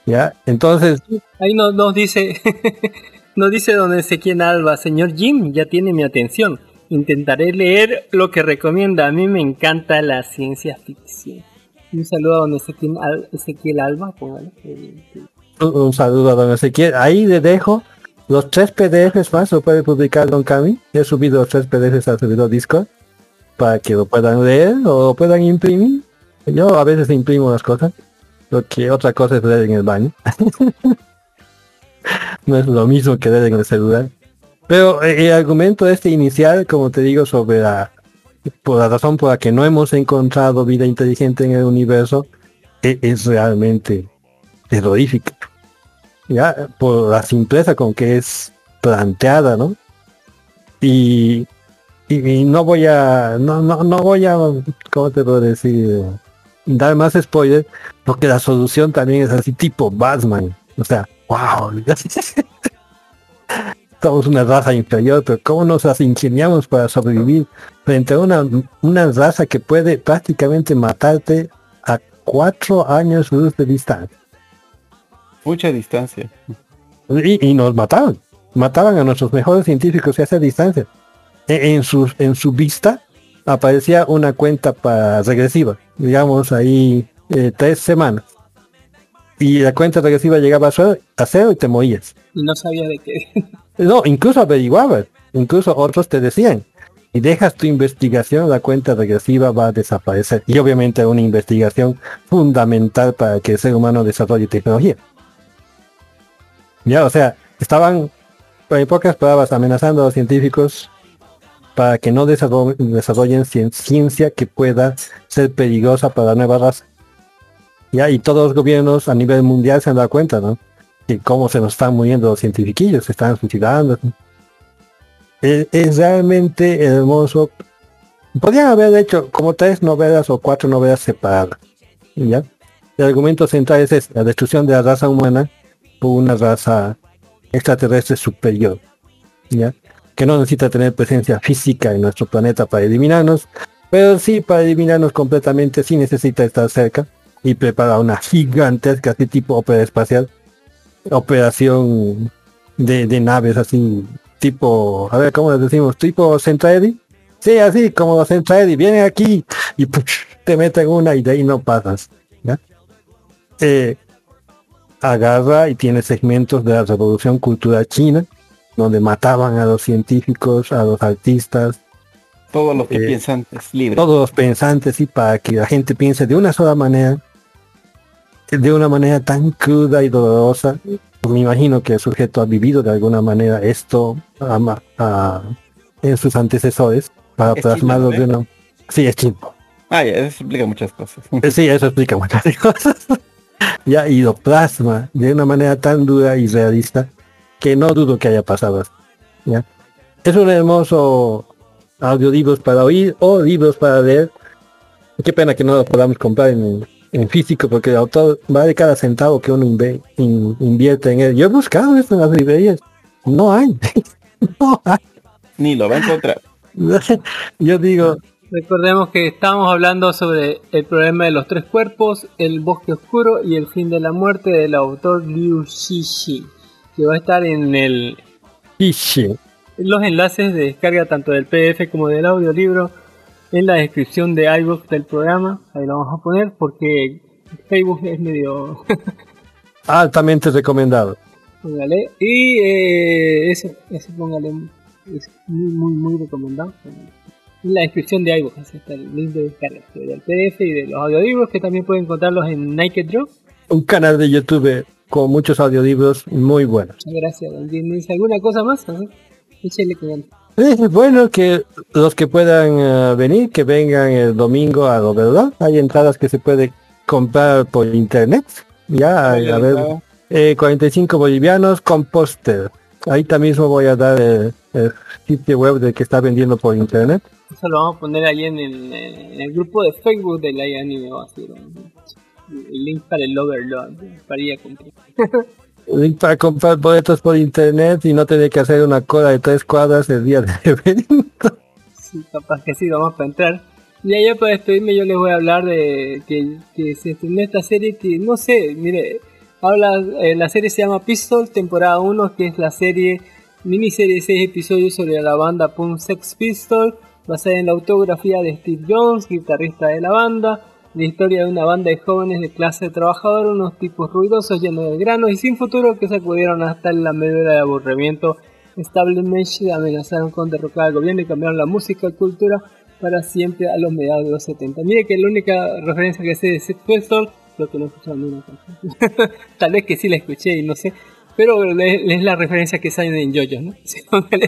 Ya, entonces, Ahí nos, nos dice, *laughs* nos dice don Ezequiel Alba, señor Jim, ya tiene mi atención. Intentaré leer lo que recomienda. A mí me encanta la ciencia ficción. Un saludo a don Ezequiel, Al- Ezequiel Alba. un, un saludo a don Ezequiel. Ahí le dejo los tres PDFs más, lo puede publicar Don Cami. He subido los tres PDFs al servidor Discord para que lo puedan leer o lo puedan imprimir. Yo a veces imprimo las cosas, lo que otra cosa es leer en el baño. *laughs* no es lo mismo que leer en el celular. Pero eh, el argumento este inicial, como te digo, sobre la, por la razón por la que no hemos encontrado vida inteligente en el universo, e- es realmente terrorífica. Ya, por la simpleza con que es planteada, ¿no? Y, y, y no voy a, no, no, no voy a, ¿cómo te puedo decir? Dar más spoilers, porque la solución también es así tipo Batman. O sea, wow, *laughs* somos una raza inferior, pero ¿cómo nos las ingeniamos para sobrevivir frente a una, una raza que puede prácticamente matarte a cuatro años luz de distancia? Mucha distancia. Y, y nos mataban, mataban a nuestros mejores científicos a esa distancia. E- En su, en su vista aparecía una cuenta para regresiva, digamos ahí eh, tres semanas. Y la cuenta regresiva llegaba a cero, a cero y te morías. No sabía de qué. *laughs* No, incluso averiguabas, incluso otros te decían, y dejas tu investigación, la cuenta regresiva va a desaparecer. Y obviamente una investigación fundamental para que el ser humano desarrolle tecnología. Ya, o sea, estaban, en pocas palabras, amenazando a los científicos para que no desarro- desarrollen cien- ciencia que pueda ser peligrosa para la nueva raza. Ya, y todos los gobiernos a nivel mundial se han dado cuenta, ¿no? Que cómo se nos están muriendo los cientifiquillos, se están suicidando. Es, realmente hermoso. Podrían haber hecho como tres novelas o cuatro novelas separadas. ¿Ya? El argumento central es la destrucción de la raza humana por una raza extraterrestre superior. ¿Ya? Que no necesita tener presencia física en nuestro planeta para eliminarnos, pero sí para eliminarnos completamente sí necesita estar cerca y prepara una gigantesca así tipo ópera espacial operación de, de naves así tipo a ver cómo les decimos tipo Centraedi sí así como Centraedi viene aquí y ¡puch! te meten una y de ahí no pasas ¿ya? Eh, agarra y tiene segmentos de la revolución cultural china donde mataban a los científicos a los artistas Todos los que Eh, todos los pensantes y para que la gente piense de una sola manera, de una manera tan cruda y dolorosa. Pues me imagino que el sujeto ha vivido de alguna manera esto ama- a- en sus antecesores para Es plasmarlo chino, de una... Sí, es chino. Ah, ya, eso explica muchas cosas. Eh, Sí, eso explica muchas *laughs* cosas. ya, y lo plasma de una manera tan dura y realista que no dudo que haya pasado. ¿ya? Es un hermoso audiolibros para oír o libros para leer. Qué pena que no los podamos comprar en, en físico porque el autor vale cada centavo que uno inve- in- invierte en él. Yo he buscado esto en las librerías. No hay. *laughs* no hay. Ni lo va a encontrar. *laughs* Yo digo, Recordemos que estábamos hablando sobre el problema de los tres cuerpos, el bosque oscuro y el fin de la muerte del autor Liu Shishi, que va a estar en el Ishi. los enlaces de descarga tanto del PDF como del audiolibro en la descripción de iVoox del programa. Ahí lo vamos a poner porque Facebook es medio... *laughs* altamente recomendado. póngale. Y eh, eso, eso póngale. Es muy, muy, muy recomendado. En la descripción de iVoox está el link de descarga del PDF y de los audiolibros que también pueden encontrarlos en Naked Draw. Un canal de YouTube con muchos audiolibros muy buenos. Muchas gracias, Jimmy. ¿Alguna cosa más? Así, Échele Es bueno que los que puedan eh, venir, que vengan el domingo a lo verdad. Hay entradas que se puede comprar por internet. Ya, a, a ver, eh, 45 bolivianos con póster. Ahí también mismo voy a dar el, el sitio web del que está vendiendo por internet. Eso lo vamos a poner ahí en el, en el grupo de Facebook de la Anime va a ser, ¿no? El link para el Overlord, para ir a comprar. *laughs* Para comprar boletos por internet y no tener que hacer una cola de tres cuadras el día del *laughs* evento. Sí, capaz que sí, vamos para entrar. Y allá para despedirme yo les voy a hablar de que, que se estrenó esta serie que no sé, mire, habla, eh, la serie se llama Pistol, temporada 1, que es la serie, miniserie de 6 episodios sobre la banda punk Sex Pistol, basada en la autografía de Steve Jones, guitarrista de la banda, la historia de una banda de jóvenes de clase trabajadora, unos tipos ruidosos llenos de granos y sin futuro que sacudieron hasta la medida de aburrimiento establishment amenazaron con derrocar al gobierno y cambiaron la música y cultura para siempre a los mediados de los 70. Mire que la única referencia que sé de Pistol, creo que no he escuchado canción. *laughs* Tal vez que sí la escuché y no sé. Pero es la referencia que sale en Jojo, ¿no? *laughs*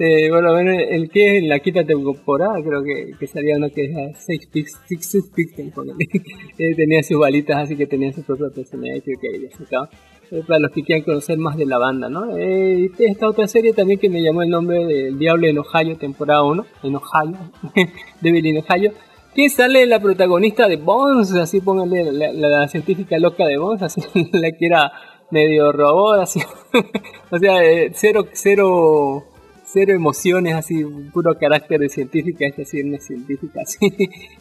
Eh, bueno, el que es la quinta temporada, creo que, que salía uno que es Six Pix- Six Six Pixel, póngale. *laughs* Eh, tenía sus balitas, así que tenía su propia personalidad, creo que ahí ya sacaba. Eh, para los que quieran conocer más de la banda, ¿no? Eh, esta otra serie también que me llamó el nombre del Diablo en Ohio, temporada 1, en Ohio, *laughs* Devil in Ohio, que sale la protagonista de Bones, así pónganle la, la- la científica loca de Bones, así la quiera medio robot, así. *laughs* o sea, eh, cero, cero, cero emociones, así, puro carácter de científica, es una científica, *laughs* así,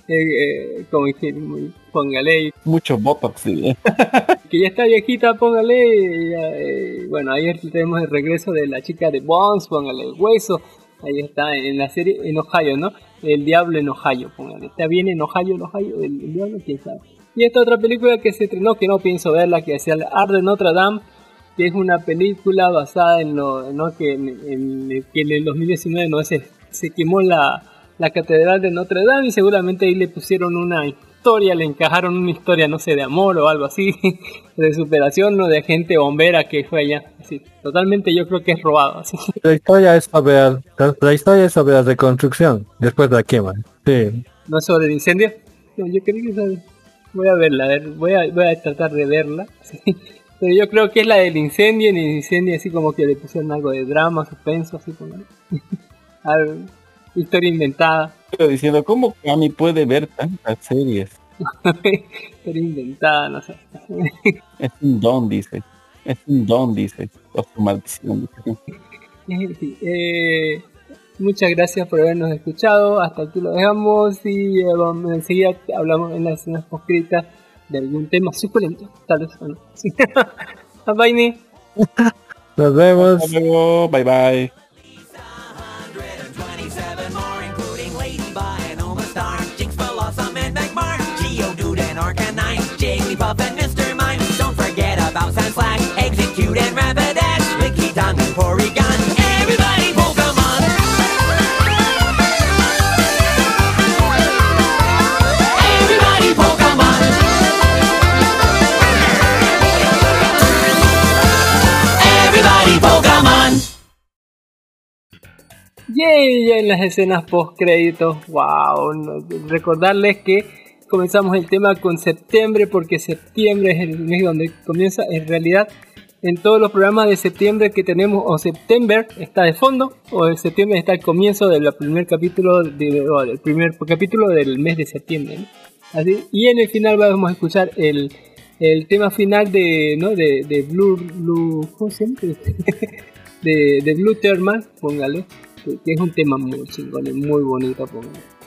eh, eh, muy, póngale, Mucho botox, sí. *laughs* que ya está viejita, póngale, eh, bueno, ayer tenemos el regreso de la chica de Bones, póngale, hueso, ahí está, en la serie, en Ohio, ¿no? El diablo en Ohio, póngale, está bien en Ohio, en Ohio, el, el diablo, quién sabe. Y esta otra película que se estrenó, que no pienso verla, que es el Art de Notre Dame, que es una película basada en lo ¿no? que, en, en- que en el 2019 no se, se quemó la, la catedral de Notre Dame y seguramente ahí le pusieron una historia, le encajaron una historia, no sé, de amor o algo así, *laughs* de superación o de gente bombera que fue allá. Así, totalmente yo creo que es robado. Así. *laughs* La historia es sobre la, la historia es sobre la reconstrucción después de la quema. Sí. ¿No es sobre el incendio? No, yo creo que es sobre- Voy a verla, a ver, voy a, voy a tratar de verla. sí. *laughs* Pero yo creo que es la del incendio, en el incendio así como que le pusieron algo de drama, suspenso, así como... *laughs* algo- historia inventada. Estoy diciendo, ¿cómo Cami puede ver tantas series? *laughs* historia inventada, no sé. Es un don, dice. Es un don, dice. O su maldición, dice. Fin, eh, muchas gracias por habernos escuchado. Hasta aquí lo dejamos y eh, vamos, enseguida hablamos en las escenas poscritas de algún tema suculento. Tal vez o no. *laughs* Bye, Ni. Nos vemos. Hasta luego, bye bye. Yay, ya en las escenas post créditos. Wow. recordarles que comenzamos el tema con septiembre porque septiembre es el mes donde comienza en realidad en todos los programas de septiembre que tenemos o septiembre está de fondo o en septiembre está el comienzo del primer capítulo de, del primer capítulo del mes de septiembre. Así, y en el final vamos a escuchar el, el tema final de no de, de Blue Blue ¿cómo se llama? *laughs* de, de Blue Thermal póngale que, es un tema muy chingón y muy bonito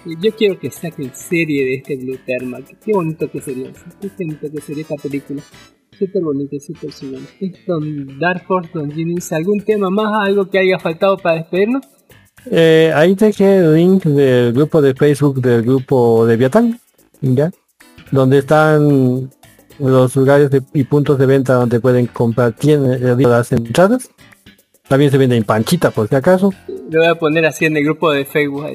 Y yo quiero que saquen serie de este Blue Thermal qué bonito que sería qué bonito que sería esta película súper bonito y súper chingón Don Dark Horse Don Genius algún tema más algo que haya faltado para despedirnos Eh, ahí dejé el link del grupo de Facebook del grupo de Viatán, ¿ya? Donde están los lugares y puntos de venta donde pueden comprar eh, las entradas. También se vende en Panchita por si acaso. Lo voy a poner así en el grupo de Facebook.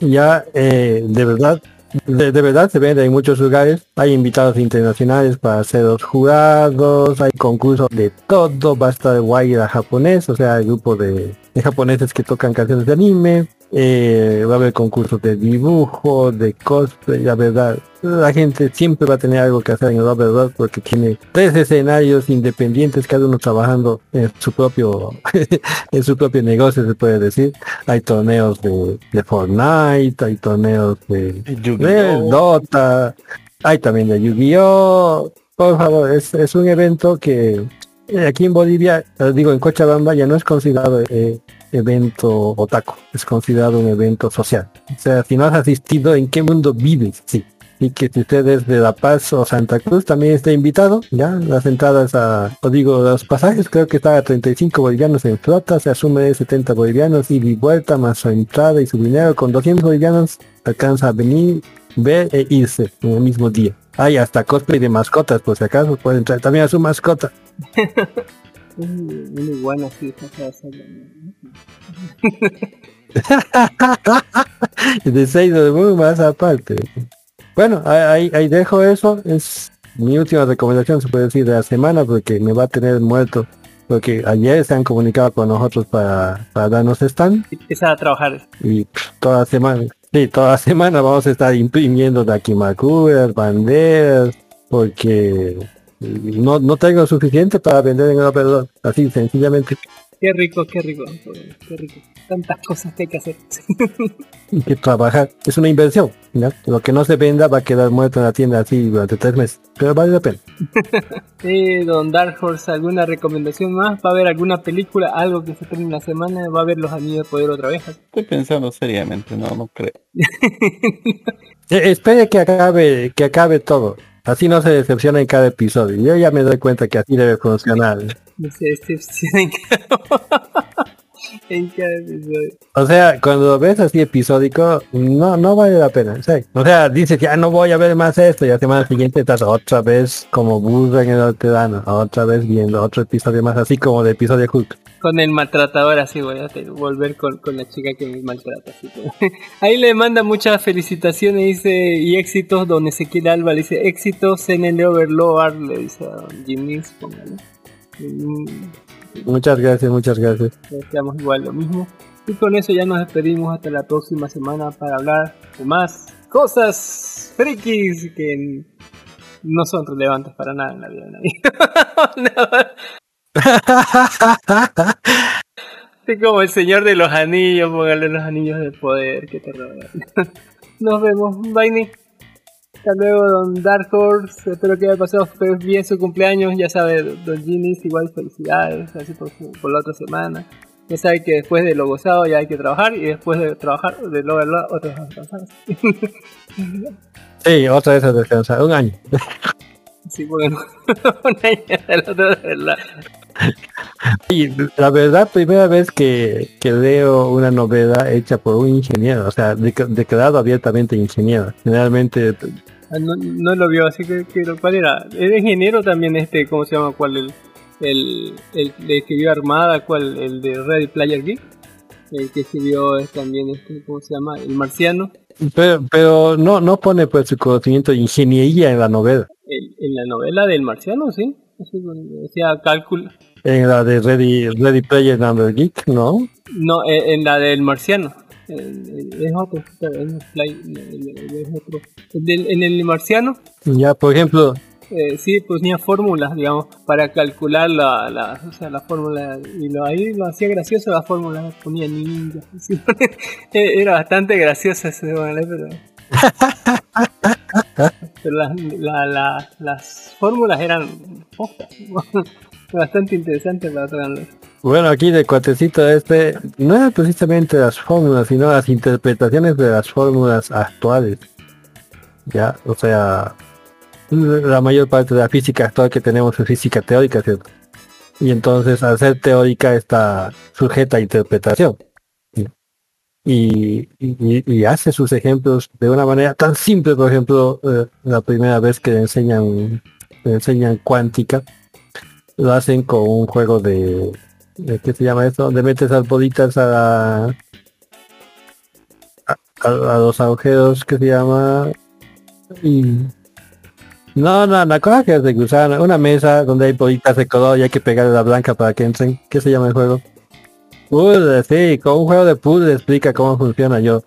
Ya eh, de verdad, de, de verdad se vende en muchos lugares. Hay invitados internacionales para ser los jurados, hay concursos de todo, va a estar Guaira japonés, o sea, el grupo de, de japoneses que tocan canciones de anime. Eh, va a haber concursos de dibujo, de cosplay, la verdad. La gente siempre va a tener algo que hacer en el verdad porque tiene tres escenarios independientes, cada uno trabajando en su propio, *laughs* en su propio negocio se puede decir. Hay torneos de, de Fortnite, hay torneos de, de. Dota, hay también de Yu-Gi-Oh! Por favor, es, es un evento que eh, aquí en Bolivia, eh, digo en Cochabamba, ya no es considerado eh, evento otaku, es considerado un evento social. O sea, si no has asistido, ¿en qué mundo vives? Sí. Y que si usted es de La Paz o Santa Cruz también está invitado, ya, las entradas a, o digo, los pasajes creo que está a 35 bolivianos en flota, se asume de 70 bolivianos, y vuelta, más su entrada y su dinero, con 200 bolivianos alcanza a venir, ver e irse en el mismo día. Hay hasta cosplay de mascotas, por si acaso, puede entrar también a su mascota. *laughs* Iguana así, ser, ¿no? *laughs* de Moon más aparte. Bueno, ahí, ahí dejo eso. Es mi última recomendación, se puede decir, de la semana, porque me va a tener muerto. Porque ayer se han comunicado con nosotros para, para darnos stand Empieza a trabajar. y pff, toda semana, sí, toda semana vamos a estar imprimiendo dakimakuras, banderas, porque no, no tengo suficiente para vender en el operador, así sencillamente. Qué rico, qué rico, qué rico. Tantas cosas que hay que hacer. *laughs* Y que trabajar es una inversión. Lo que no se venda va a quedar muerto en la tienda así durante tres meses. Pero vale la pena. *laughs* Eh, don Dark Horse, ¿alguna recomendación más? ¿Va a haber alguna película, algo que se termine la semana? ¿Va a haber los anillos de poder otra vez? Estoy pensando seriamente, no, no creo. *laughs* Eh, espere que acabe, que acabe todo. Así no se decepciona en cada episodio. Yo ya me doy cuenta que así debe funcionar. *laughs* No sé, decepciona en cada... *laughs* en cada episodio. O sea, cuando ves así episódico, no, no vale la pena. sí. O sea, dices, ya no voy a ver más esto, y la semana siguiente estás otra vez como burro en el ortedano, otra vez viendo otro episodio más, así como de episodio Hulk. Con el maltratador así voy a volver con, con la chica que me maltrata. así *laughs* Ahí le manda muchas felicitaciones, dice, y éxitos, don Ezequiel Alba, le dice, éxitos en el Overlord, le dice a Jimmy, póngale. Muchas gracias, muchas gracias. Deseamos igual lo mismo. Y con eso ya nos despedimos hasta la próxima semana para hablar de más cosas frikis que no son relevantes para nada en la vida de nadie. *laughs* Así como el señor de los anillos, póngale los anillos de poder. *laughs* Nos vemos, Nick. Hasta luego, don Dark Horse. Espero que haya pasado bien su cumpleaños. Ya sabe, don Ginis, igual felicidades. Así por, su- por la otra semana. Ya sabe que después de lo gozado ya hay que trabajar. Y después de trabajar, de lo verdad, otra vez a. Sí, otra vez descansar, un año. *laughs* Sí, bueno. *laughs* Una de verdad. Y la verdad, primera vez que, que leo una novela hecha por un ingeniero, o sea, dec- declarado abiertamente ingeniero. Generalmente, Ah, No, no lo vio, así que, que- ¿cuál era? ¿Era ingeniero también este, cómo se llama? ¿Cuál? El, el, el de escribió Armada, ¿cuál? El de Ready Player Geek. El que escribió es también este, ¿cómo se llama? El marciano. pero, pero no, no pone pues su conocimiento de ingeniería en la novela. El- en la novela del marciano, sí. Decía cálculo. En la de Ready, Ready Player Number Geek, ¿no? No, eh, en la del marciano. Es otro, es, otro. En el marciano, Ya, por ejemplo, eh, sí ponía fórmulas, digamos, para calcular la, la, o sea, la fórmula. Y lo, ahí lo hacía gracioso la fórmula, ponía ninja. *laughs* Eh, Era bastante gracioso *laughs* pero... las, la- la- las fórmulas eran *laughs* bastante interesante para verlo. bueno, aquí de cuatecito este, no era precisamente las fórmulas, sino las interpretaciones de las fórmulas actuales. Ya, o sea, la mayor parte de la física actual que tenemos es física teórica, ¿cierto? Y entonces al ser teórica está sujeta a interpretación. Y, hace sus ejemplos de una manera tan simple, por ejemplo, eh, la primera vez que le enseñan, le enseñan cuántica, lo hacen con un juego de, de- ¿qué se llama eso? Donde metes las bolitas a, la- a, a- a los agujeros que se llama y no, no, la cosa que es de gusano, una mesa donde hay bolitas de color y hay que pegarle la blanca para que entren. ¿Qué se llama el juego? Puzzle, sí, con un juego de puzzle explica cómo funciona yo.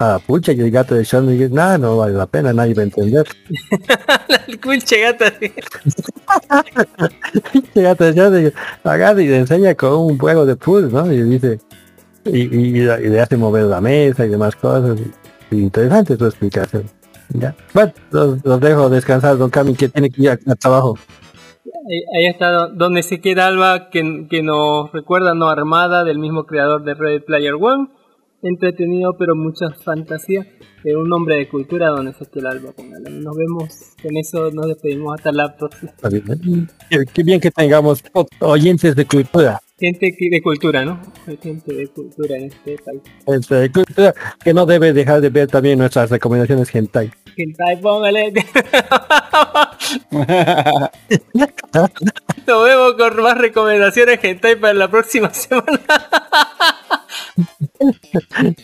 Ah, pucha, y el gato de Sean dice, nada, no vale la pena, nadie va a entender. *laughs* El gata. sí. *laughs* El gato de Sean dice, agarra y le enseña con un juego de puzzle, ¿no? Y dice, y, y- y le hace mover la mesa y demás cosas. Y interesante su explicación. Ya. Bueno, los, los dejo descansar, don Cami, que tiene que ir a- al trabajo. Ahí, ahí está do- donde se queda Alba, que, que nos recuerda no Armada, del mismo creador de Red Player One. Entretenido, pero mucha fantasía. De un hombre de cultura, donde se queda Alba. póngale. Nos vemos, con eso nos despedimos hasta la próxima. ¿eh? Qué, bien que tengamos oyentes de cultura. Gente de cultura, ¿no? Hay gente de cultura en este país. Gente de cultura que no debe dejar de ver también nuestras recomendaciones hentai. Hentai, póngale. *laughs* Nos vemos con más recomendaciones hentai para la próxima semana.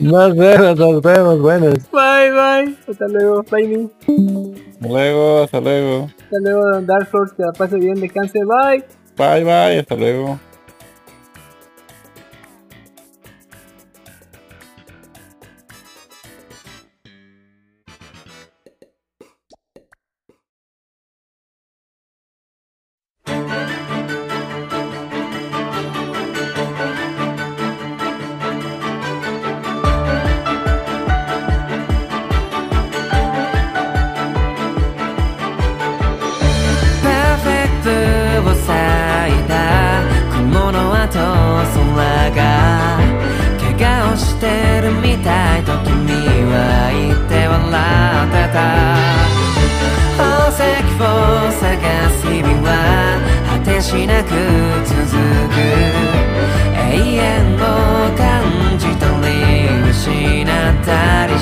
Nos vemos, nos vemos, buenas. Bye, bye. Hasta luego, bye. Hasta luego, hasta luego. Hasta luego, Don Dark Horse. Que la pase bien, descanse. Bye. Bye, bye, hasta luego.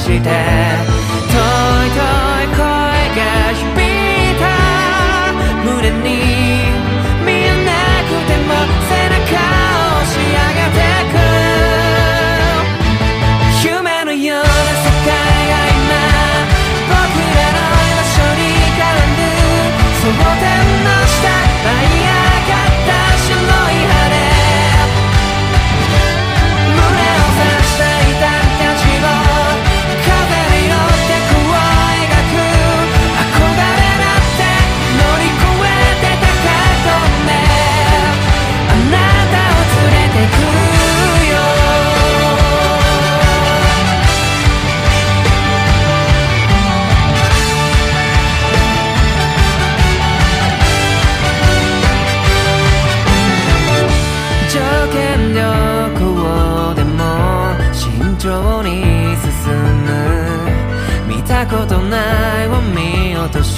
して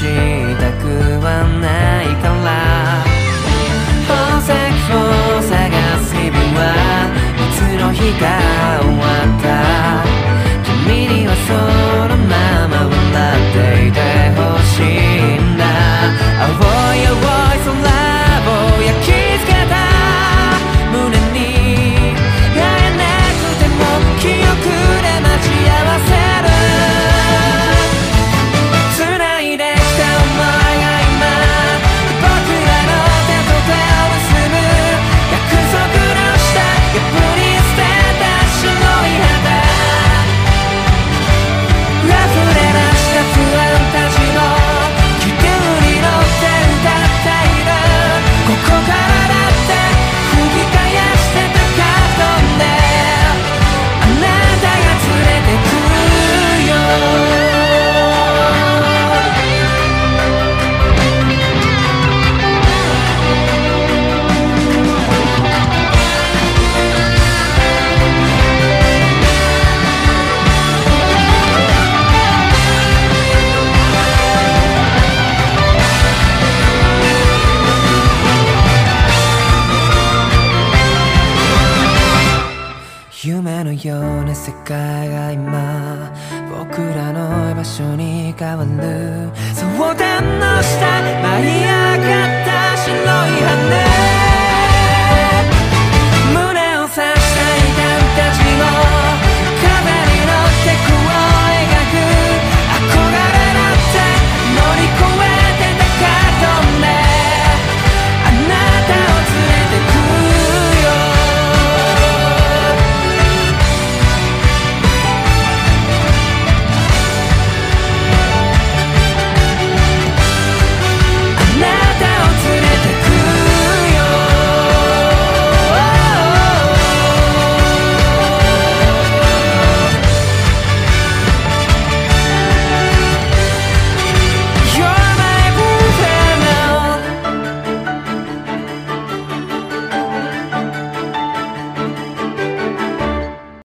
したくはないから。宝石を探す日々はいつの日か終わった。君にはそう